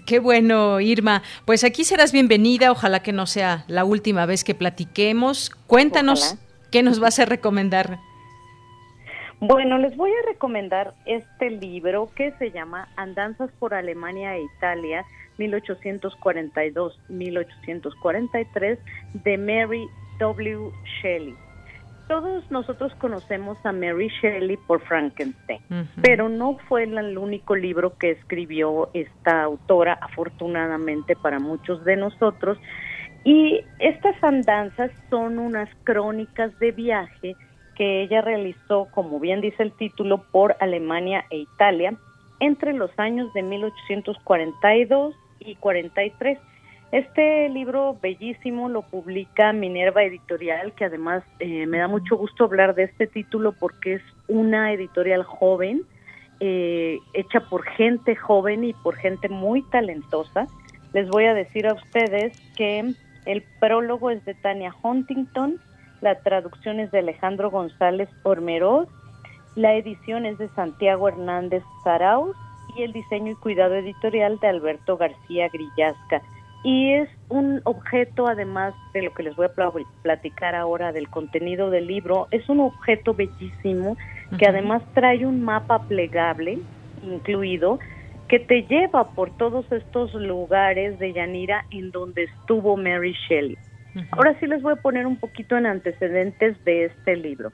Qué bueno, Irma. Pues aquí serás bienvenida. Ojalá que no sea la última vez que platiquemos. Cuéntanos qué nos vas a recomendar. Bueno, les voy a recomendar este libro que se llama Andanzas por Alemania e Italia, 1842-1843, de Mary W. Shelley todos nosotros conocemos a Mary Shelley por Frankenstein, pero no fue el único libro que escribió esta autora, afortunadamente para muchos de nosotros. Y estas andanzas son unas crónicas de viaje que ella realizó, como bien dice el título, por Alemania e Italia entre los años de 1842 y 43 este libro bellísimo lo publica Minerva Editorial, que además eh, me da mucho gusto hablar de este título porque es una editorial joven, eh, hecha por gente joven y por gente muy talentosa. Les voy a decir a ustedes que el prólogo es de Tania Huntington, la traducción es de Alejandro González Ormeroz, la edición es de Santiago Hernández Zarauz y el diseño y cuidado editorial de Alberto García Grillasca y es un objeto, además de lo que les voy a platicar ahora del contenido del libro, es un objeto bellísimo que además trae un mapa plegable incluido que te lleva por todos estos lugares de Yanira en donde estuvo Mary Shelley. Ahora sí les voy a poner un poquito en antecedentes de este libro.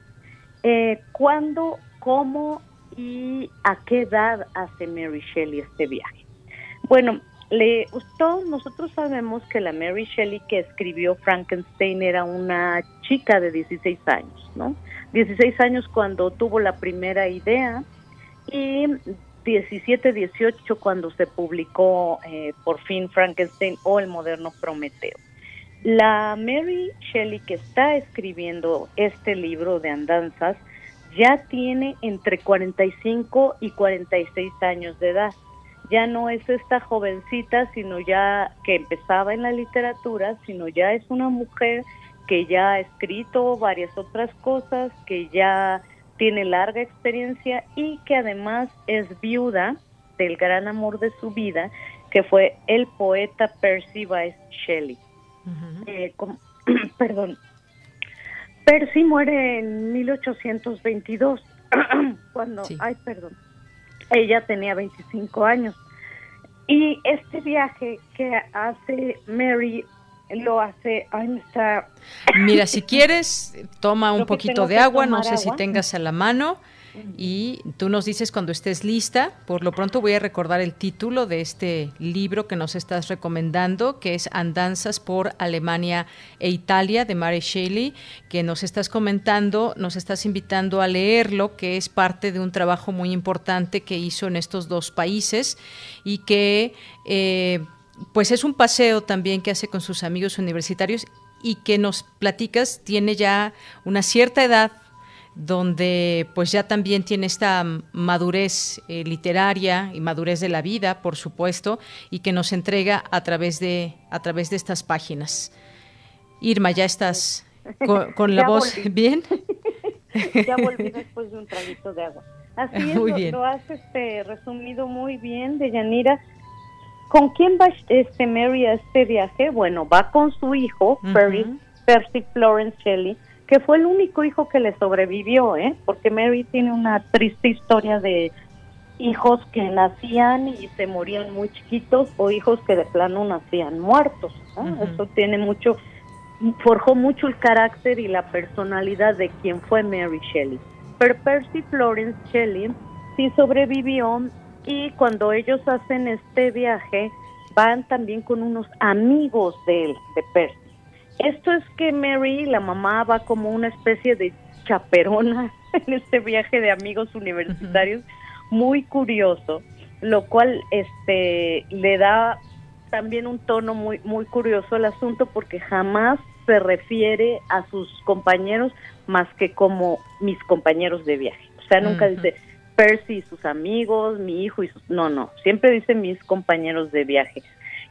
Eh, ¿Cuándo, cómo y a qué edad hace Mary Shelley este viaje? Bueno, le, todos nosotros sabemos que la Mary Shelley que escribió Frankenstein era una chica de 16 años, ¿no? 16 años cuando tuvo la primera idea y 17, 18 cuando se publicó eh, por fin Frankenstein o el moderno Prometeo. La Mary Shelley que está escribiendo este libro de andanzas ya tiene entre 45 y 46 años de edad ya no es esta jovencita, sino ya que empezaba en la literatura, sino ya es una mujer que ya ha escrito varias otras cosas, que ya tiene larga experiencia y que además es viuda del gran amor de su vida, que fue el poeta Percy Bysshe Shelley. Eh, [clears throat] perdón. Percy muere en 1822, [clears throat] cuando, ay, perdón, ella tenía 25 años. Y este viaje que hace Mary lo hace, está... Mira, si quieres, toma [laughs] un poquito de agua, no sé si tengas a la mano y tú nos dices cuando estés lista. Por lo pronto voy a recordar el título de este libro que nos estás recomendando, que es Andanzas por Alemania e Italia de Mary Shelley, que nos estás comentando, nos estás invitando a leerlo, que es parte de un trabajo muy importante que hizo en estos dos países y que eh, pues es un paseo también que hace con sus amigos universitarios y que nos platicas tiene ya una cierta edad donde pues ya también tiene esta madurez eh, literaria y madurez de la vida, por supuesto, y que nos entrega a través de, a través de estas páginas. Irma, ¿ya estás [laughs] con, la voz [laughs] bien? ya volví después de un traguito de agua. Así [laughs] es, lo, lo, has este, resumido muy bien, de Yanira. ¿Con quién va este Mary a este viaje? Bueno, va con su hijo, Percy Florence Shelley, que fue el único hijo que le sobrevivió, ¿eh? porque Mary tiene una triste historia de hijos que nacían y se morían muy chiquitos o hijos que de plano nacían muertos. Eso tiene mucho, forjó mucho el carácter y la personalidad de quien fue Mary Shelley. Pero Percy Florence Shelley sí sobrevivió y cuando ellos hacen este viaje van también con unos amigos de él, de Percy esto es que Mary, la mamá, va como una especie de chaperona [laughs] en este viaje de amigos universitarios, muy curioso, lo cual este le da también un tono muy muy curioso el asunto porque jamás se refiere a sus compañeros más que como mis compañeros de viaje. O sea, nunca dice Percy y sus amigos, mi hijo y sus... No, no, siempre dice mis compañeros de viaje.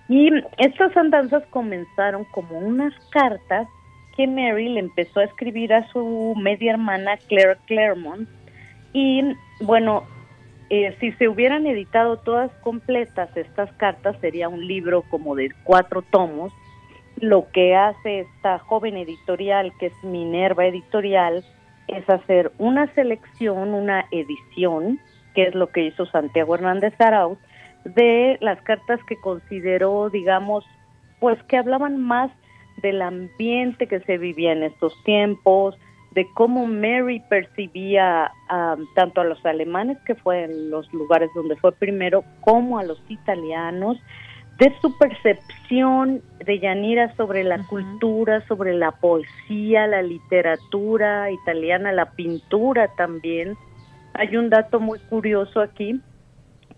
Y estas andanzas comenzaron como unas cartas que Mary le empezó a escribir a su media hermana Claire Claremont. Y bueno, eh, si se hubieran editado todas completas estas cartas, sería un libro como de cuatro tomos. Lo que hace esta joven editorial, que es Minerva Editorial, es hacer una selección, una edición, que es lo que hizo Santiago Hernández Arauz, de las cartas que consideró, digamos, pues que hablaban más del ambiente que se vivía en estos tiempos, de cómo Mary percibía tanto a los alemanes, que fue en los lugares donde fue primero, como a los italianos, de su percepción de Yanira sobre la cultura, sobre la poesía, la literatura italiana, la pintura también. Hay un dato muy curioso aquí,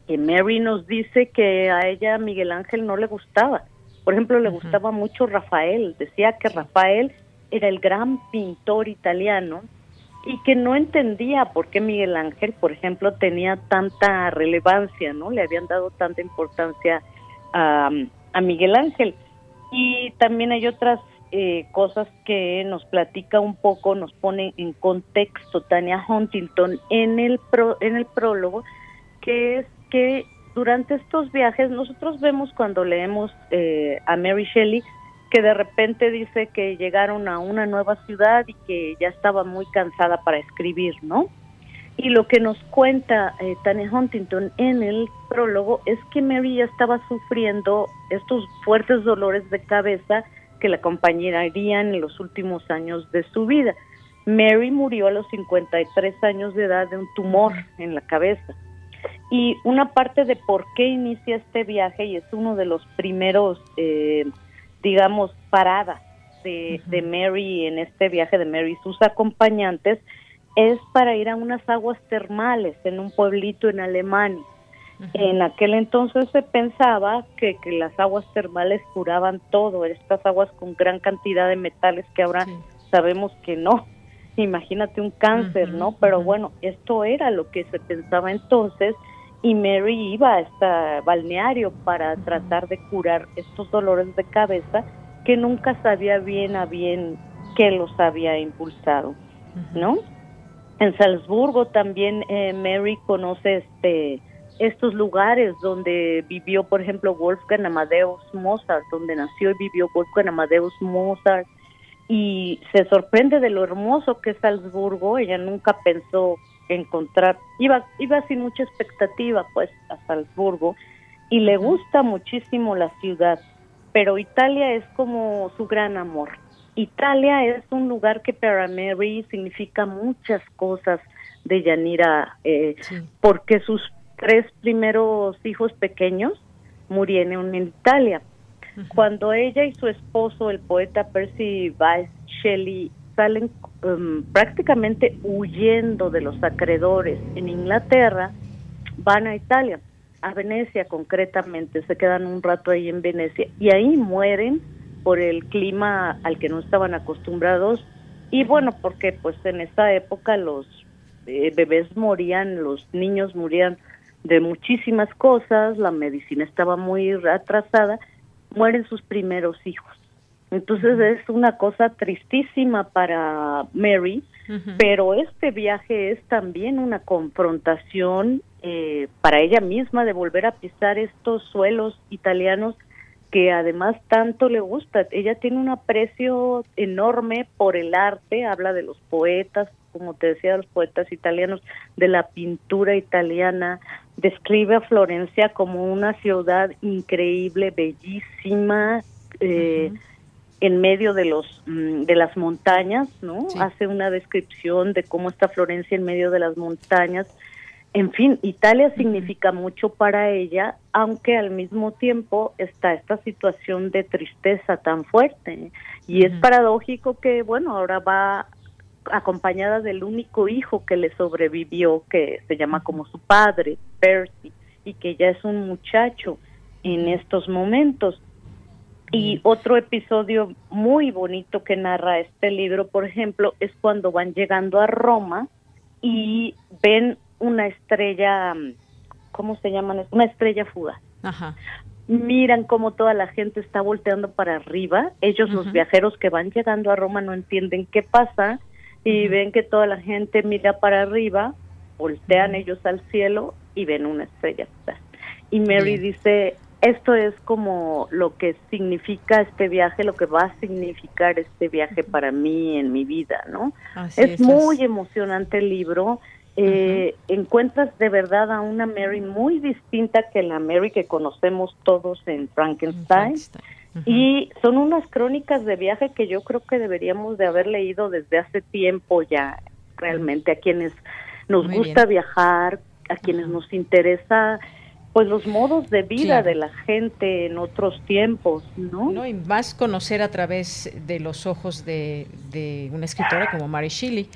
que Mary nos dice que a ella Miguel Ángel no le gustaba. Por ejemplo, le gustaba mucho Rafael, decía que Rafael era el gran pintor italiano y que no entendía por qué Miguel Ángel, por ejemplo, tenía tanta relevancia, ¿no? Le habían dado tanta importancia a, Miguel Ángel. Y también hay otras eh, cosas que nos platica un poco, nos pone en contexto Tania Huntington en el, en el prólogo, que es que durante estos viajes nosotros vemos cuando leemos eh, a Mary Shelley que de repente dice que llegaron a una nueva ciudad y que ya estaba muy cansada para escribir, ¿no? Y lo que nos cuenta eh, Tania Huntington en el prólogo es que Mary ya estaba sufriendo estos fuertes dolores de cabeza que la acompañarían en los últimos años de su vida. Mary murió a los 53 años de edad de un tumor en la cabeza. Y una parte de por qué inicia este viaje, y es uno de los primeros, eh, digamos, paradas de, de Mary en este viaje de Mary y sus acompañantes, es para ir a unas aguas termales en un pueblito en Alemania. En aquel entonces se pensaba que, que, las aguas termales curaban todo, estas aguas con gran cantidad de metales que ahora sabemos que no. Imagínate un cáncer, ¿no? Pero bueno, esto era lo que se pensaba entonces y Mary iba a este balneario para tratar de curar estos dolores de cabeza que nunca sabía bien a bien qué los había impulsado, ¿no? En Salzburgo también eh, Mary conoce este estos lugares donde vivió, por ejemplo, Wolfgang Amadeus Mozart, donde nació y vivió Wolfgang Amadeus Mozart, y se sorprende de lo hermoso que es Salzburgo. Ella nunca pensó encontrar, iba, iba sin mucha expectativa, pues, a Salzburgo, y le gusta muchísimo la ciudad, pero Italia es como su gran amor. Italia es un lugar que para Mary significa muchas cosas de Yanira, eh, porque sus tres primeros hijos pequeños murieron en Italia. Cuando ella y su esposo, el poeta Percy Bysshe Shelley, salen um, prácticamente huyendo de los acreedores en Inglaterra, van a Italia, a Venecia concretamente, se quedan un rato ahí en Venecia y ahí mueren por el clima al que no estaban acostumbrados y bueno, porque pues en esa época los eh, bebés morían, los niños morían de muchísimas cosas, la medicina estaba muy atrasada, mueren sus primeros hijos. Entonces es una cosa tristísima para Mary, pero este viaje es también una confrontación eh, para ella misma de volver a pisar estos suelos italianos que además tanto le gusta. Ella tiene un aprecio enorme por el arte, habla de los poetas, como te decía, los poetas italianos, de la pintura italiana, describe a Florencia como una ciudad increíble, bellísima, eh, en medio de los mm, de las montañas, ¿no? Hace una descripción de cómo está Florencia en medio de las montañas, en fin, Italia significa mucho para ella, aunque al mismo tiempo está esta situación de tristeza tan fuerte. Y es paradójico que, bueno, ahora va acompañada del único hijo que le sobrevivió, que se llama como su padre, Percy, y que ya es un muchacho. en estos momentos. Y otro episodio muy bonito que narra este libro, por ejemplo, es cuando van llegando a Roma y ven una estrella, ¿cómo se llaman? Una estrella fugaz. Ajá. Miran cómo toda la gente está volteando para arriba. Ellos, los viajeros que van llegando a Roma, no entienden qué pasa y ven que toda la gente mira para arriba, voltean ellos al cielo y ven una estrella fugaz. Y Mary dice, esto es como lo que significa este viaje, lo que va a significar este viaje para mí en mi vida, ¿no? es, muy emocionante el libro. Eh, encuentras de verdad a una Mary muy distinta que la Mary que conocemos todos en Frankenstein. Y son unas crónicas de viaje que yo creo que deberíamos de haber leído desde hace tiempo ya, realmente, a quienes nos gusta viajar, a quienes nos interesa pues los modos de vida de la gente en otros tiempos, ¿no? No, y más conocer a través de los ojos de, de una escritora como Mary Shelley.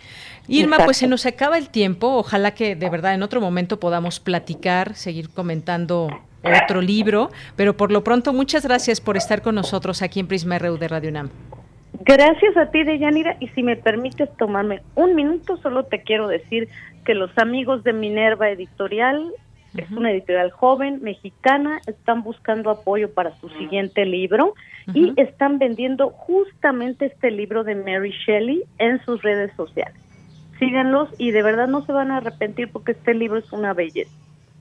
Irma, pues se nos acaba el tiempo, ojalá que de verdad en otro momento podamos platicar, seguir comentando otro libro, pero por lo pronto muchas gracias por estar con nosotros aquí en Prisma RU de Radio UNAM. Gracias a ti, Deyanira, y si me permites tomarme un minuto, solo te quiero decir que los amigos de Minerva Editorial es una editorial joven, mexicana, están buscando apoyo para su siguiente libro y están vendiendo justamente este libro de Mary Shelley en sus redes sociales. Síganlos y de verdad no se van a arrepentir porque este libro es una belleza.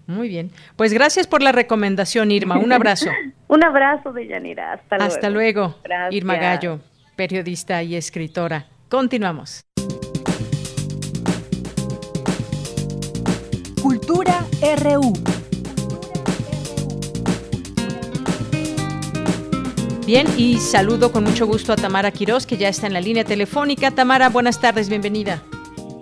Muy bien. Pues gracias por la recomendación, Irma. Un abrazo. [laughs] Un abrazo, de Yanira. Hasta luego. Hasta luego. Irma Gallo, periodista y escritora. Continuamos. RU. Bien, y saludo con mucho gusto a Tamara Quiroz, que ya está en la línea telefónica. Tamara, buenas tardes, bienvenida.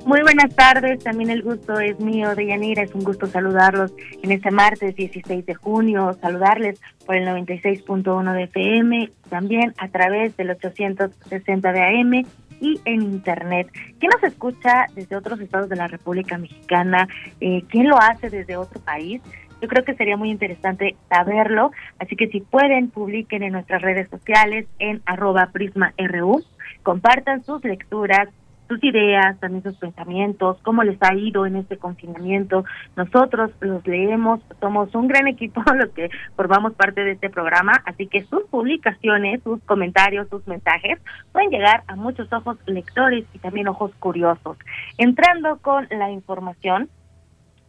Muy buenas tardes, también el gusto es mío de Yanira, es un gusto saludarlos en este martes 16 de junio, saludarles por el 96.1 de FM, también a través del 860 de AM y en Internet. ¿Quién nos escucha desde otros estados de la República Mexicana? Eh, ¿Quién lo hace desde otro país? Yo creo que sería muy interesante saberlo, así que si pueden, publiquen en nuestras redes sociales en arroba prisma.ru, compartan sus lecturas, sus ideas, también sus pensamientos, cómo les ha ido en este confinamiento. Nosotros los leemos, somos un gran [laughs] equipo los que formamos parte de este programa, así que sus publicaciones, sus comentarios, sus mensajes pueden llegar a muchos ojos lectores y también ojos curiosos. Entrando con la información,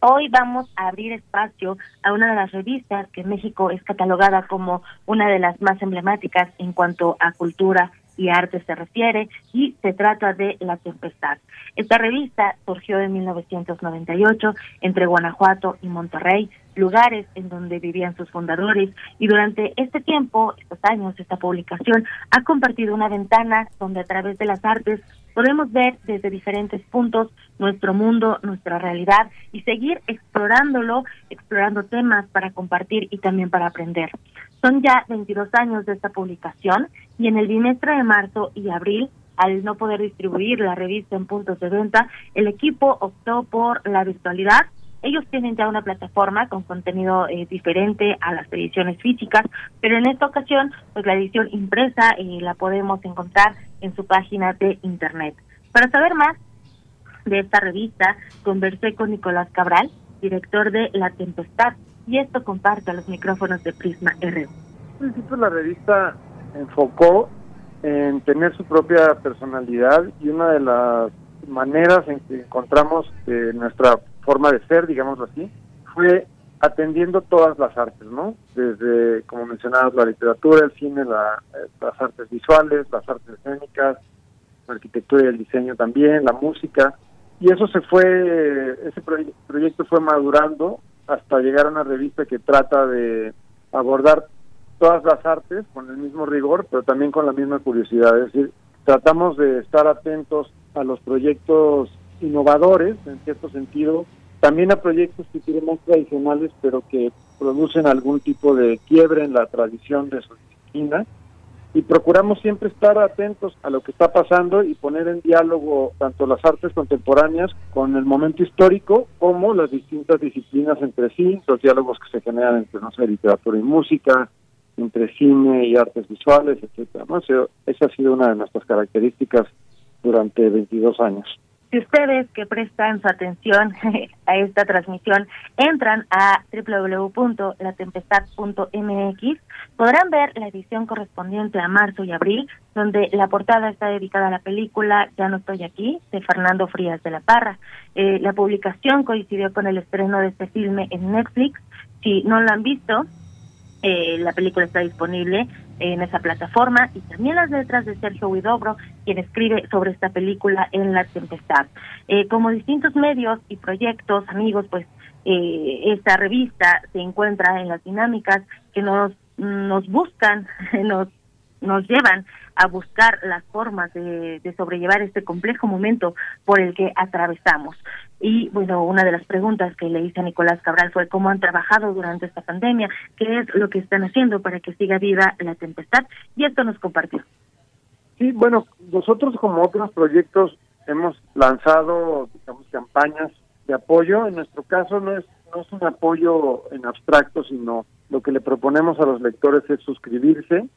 Hoy vamos a abrir espacio a una de las revistas que en México es catalogada como una de las más emblemáticas en cuanto a cultura y arte se refiere y se trata de La Tempestad. Esta revista surgió en 1998 entre Guanajuato y Monterrey, lugares en donde vivían sus fundadores y durante este tiempo, estos años, esta publicación ha compartido una ventana donde a través de las artes podemos ver desde diferentes puntos nuestro mundo, nuestra realidad y seguir explorándolo, explorando temas para compartir y también para aprender. Son ya 22 años de esta publicación y en el bimestre de marzo y abril al no poder distribuir la revista en puntos de venta, el equipo optó por la virtualidad ellos tienen ya una plataforma con contenido eh, diferente a las ediciones físicas, pero en esta ocasión, pues la edición impresa eh, la podemos encontrar en su página de internet. Para saber más de esta revista, conversé con Nicolás Cabral, director de La Tempestad, y esto comparte a los micrófonos de Prisma R. En principio la revista enfocó en tener su propia personalidad y una de las maneras en que encontramos eh, nuestra forma de ser, digámoslo así, fue atendiendo todas las artes, ¿no? Desde, como mencionabas, la literatura, el cine, la, eh, las artes visuales, las artes escénicas, la arquitectura y el diseño también, la música. Y eso se fue, ese proyecto fue madurando hasta llegar a una revista que trata de abordar todas las artes con el mismo rigor, pero también con la misma curiosidad. Es decir, tratamos de estar atentos a los proyectos innovadores, en cierto sentido, también a proyectos que tienen más tradicionales, pero que producen algún tipo de quiebre en la tradición de su disciplina. y procuramos siempre estar atentos a lo que está pasando y poner en diálogo tanto las artes contemporáneas con el momento histórico como las distintas disciplinas entre sí, los diálogos que se generan entre, no sé, literatura y música, entre cine y artes visuales, etcétera. ¿no? Esa ha sido una de nuestras características durante 22 años. Si ustedes que prestan su atención [laughs] a esta transmisión entran a www.latempestad.mx, podrán ver la edición correspondiente a marzo y abril, donde la portada está dedicada a la película Ya no estoy aquí, de Fernando Frías de la Parra. Eh, la publicación coincidió con el estreno de este filme en Netflix. Si no lo han visto, eh, la película está disponible en esa plataforma y también las letras de Sergio Huidobro, quien escribe sobre esta película en La Tempestad. Eh, como distintos medios y proyectos, amigos, pues eh, esta revista se encuentra en las dinámicas que nos, nos buscan, [laughs] nos, nos llevan a buscar las formas de, de, sobrellevar este complejo momento por el que atravesamos. Y bueno, una de las preguntas que le hice a Nicolás Cabral fue cómo han trabajado durante esta pandemia, qué es lo que están haciendo para que siga viva la tempestad, y esto nos compartió. Sí, bueno, nosotros como otros proyectos hemos lanzado, digamos, campañas de apoyo. En nuestro caso no es, no es un apoyo en abstracto, sino lo que le proponemos a los lectores es suscribirse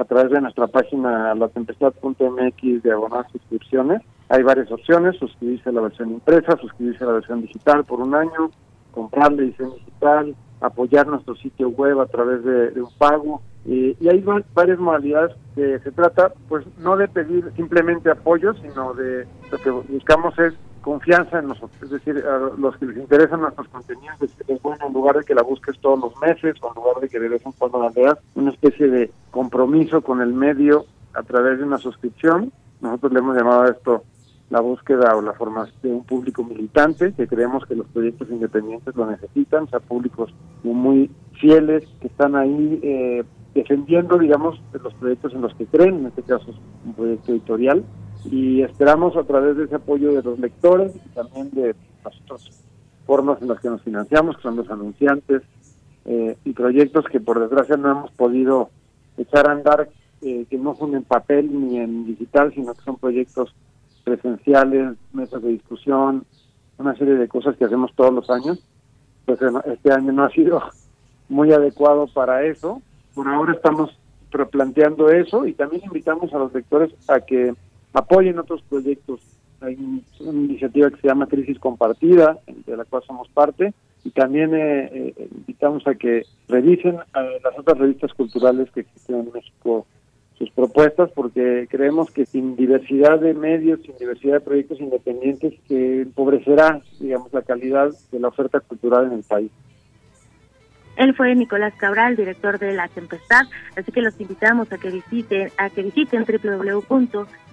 a través de nuestra página latempestad.mx diagonal suscripciones. Hay varias opciones, suscribirse a la versión impresa, suscribirse a la versión digital por un año, comprar la edición digital, apoyar nuestro sitio web a través de, un pago. y hay varias modalidades que se trata, pues no de pedir simplemente apoyo, sino de lo que buscamos es confianza en nosotros, es decir, a los que les interesan nuestros contenidos, es, bueno en lugar de que la busques todos los meses o en lugar de que de vez en cuando la veas, una especie de compromiso con el medio a través de una suscripción. Nosotros le hemos llamado a esto la búsqueda o la formación de un público militante, que creemos que los proyectos independientes lo necesitan, o sea, públicos muy fieles, que están ahí eh, defendiendo, digamos, los proyectos en los que creen, en este caso un proyecto editorial, y esperamos a través de ese apoyo de los lectores y también de las otras formas en las que nos financiamos, que son los anunciantes eh, y proyectos que por desgracia no hemos podido echar a andar, eh, que no son en papel ni en digital, sino que son proyectos presenciales, mesas de discusión, una serie de cosas que hacemos todos los años. Pues este año no ha sido muy adecuado para eso. Por ahora estamos replanteando eso y también invitamos a los lectores a que apoyen otros proyectos. Hay una iniciativa que se llama Crisis Compartida, de la cual somos parte, y también eh, eh, invitamos a que revisen las otras revistas culturales que existen en México sus propuestas porque creemos que sin diversidad de medios, sin diversidad de proyectos independientes, que empobrecerá, digamos, la calidad de la oferta cultural en el país. Él fue Nicolás Cabral, director de La Tempestad, así que los invitamos a que visiten a que visiten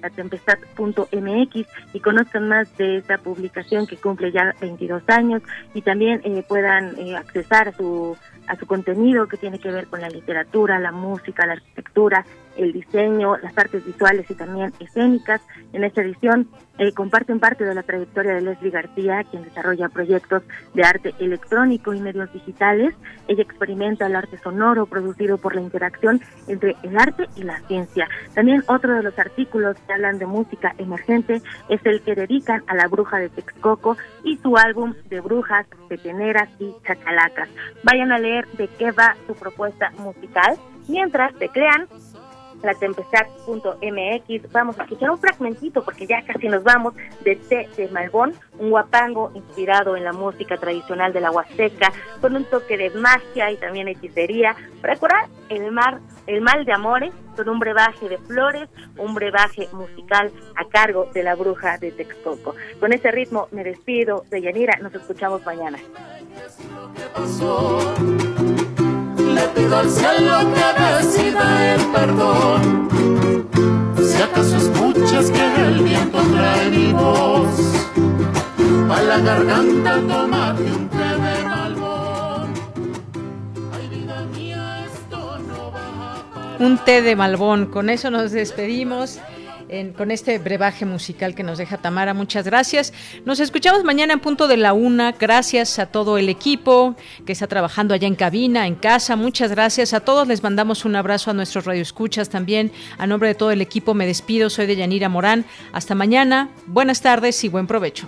www.latempestad.mx y conozcan más de esta publicación que cumple ya 22 años y también eh, puedan eh, accesar a su a su contenido que tiene que ver con la literatura, la música, la arquitectura, el diseño, las artes visuales y también escénicas. En esta edición eh, comparten parte de la trayectoria de Leslie García, quien desarrolla proyectos de arte electrónico y medios digitales. Ella experimenta el arte sonoro producido por la interacción entre el arte y la ciencia. También otro de los artículos que hablan de música emergente es el que dedican a la bruja de Texcoco y su álbum de brujas, peteneras y chacalacas. Vayan a leer de qué va su propuesta musical mientras teclean latempestad.mx. Vamos a escuchar un fragmentito porque ya casi nos vamos de Té de Malbón, un guapango inspirado en la música tradicional de la Huasteca, con un toque de magia y también hechicería, para curar el mar, el mal de amores, con un brebaje de flores, un brebaje musical a cargo de la bruja de Texcoco. Con ese ritmo me despido de Yanira, nos escuchamos mañana le pido al cielo que decida el perdón. Si acaso escuchas que el viento trae mi voz, a la garganta tomate un té de malbón. Ay, vida mía, esto no va a Un té de malbón, con eso nos despedimos. Con este brebaje musical que nos deja Tamara. Muchas gracias. Nos escuchamos mañana en punto de la una. Gracias a todo el equipo que está trabajando allá en cabina, en casa. Muchas gracias a todos. Les mandamos un abrazo a nuestros radioescuchas también. A nombre de todo el equipo me despido. Soy de Yanira Morán. Hasta mañana. Buenas tardes y buen provecho.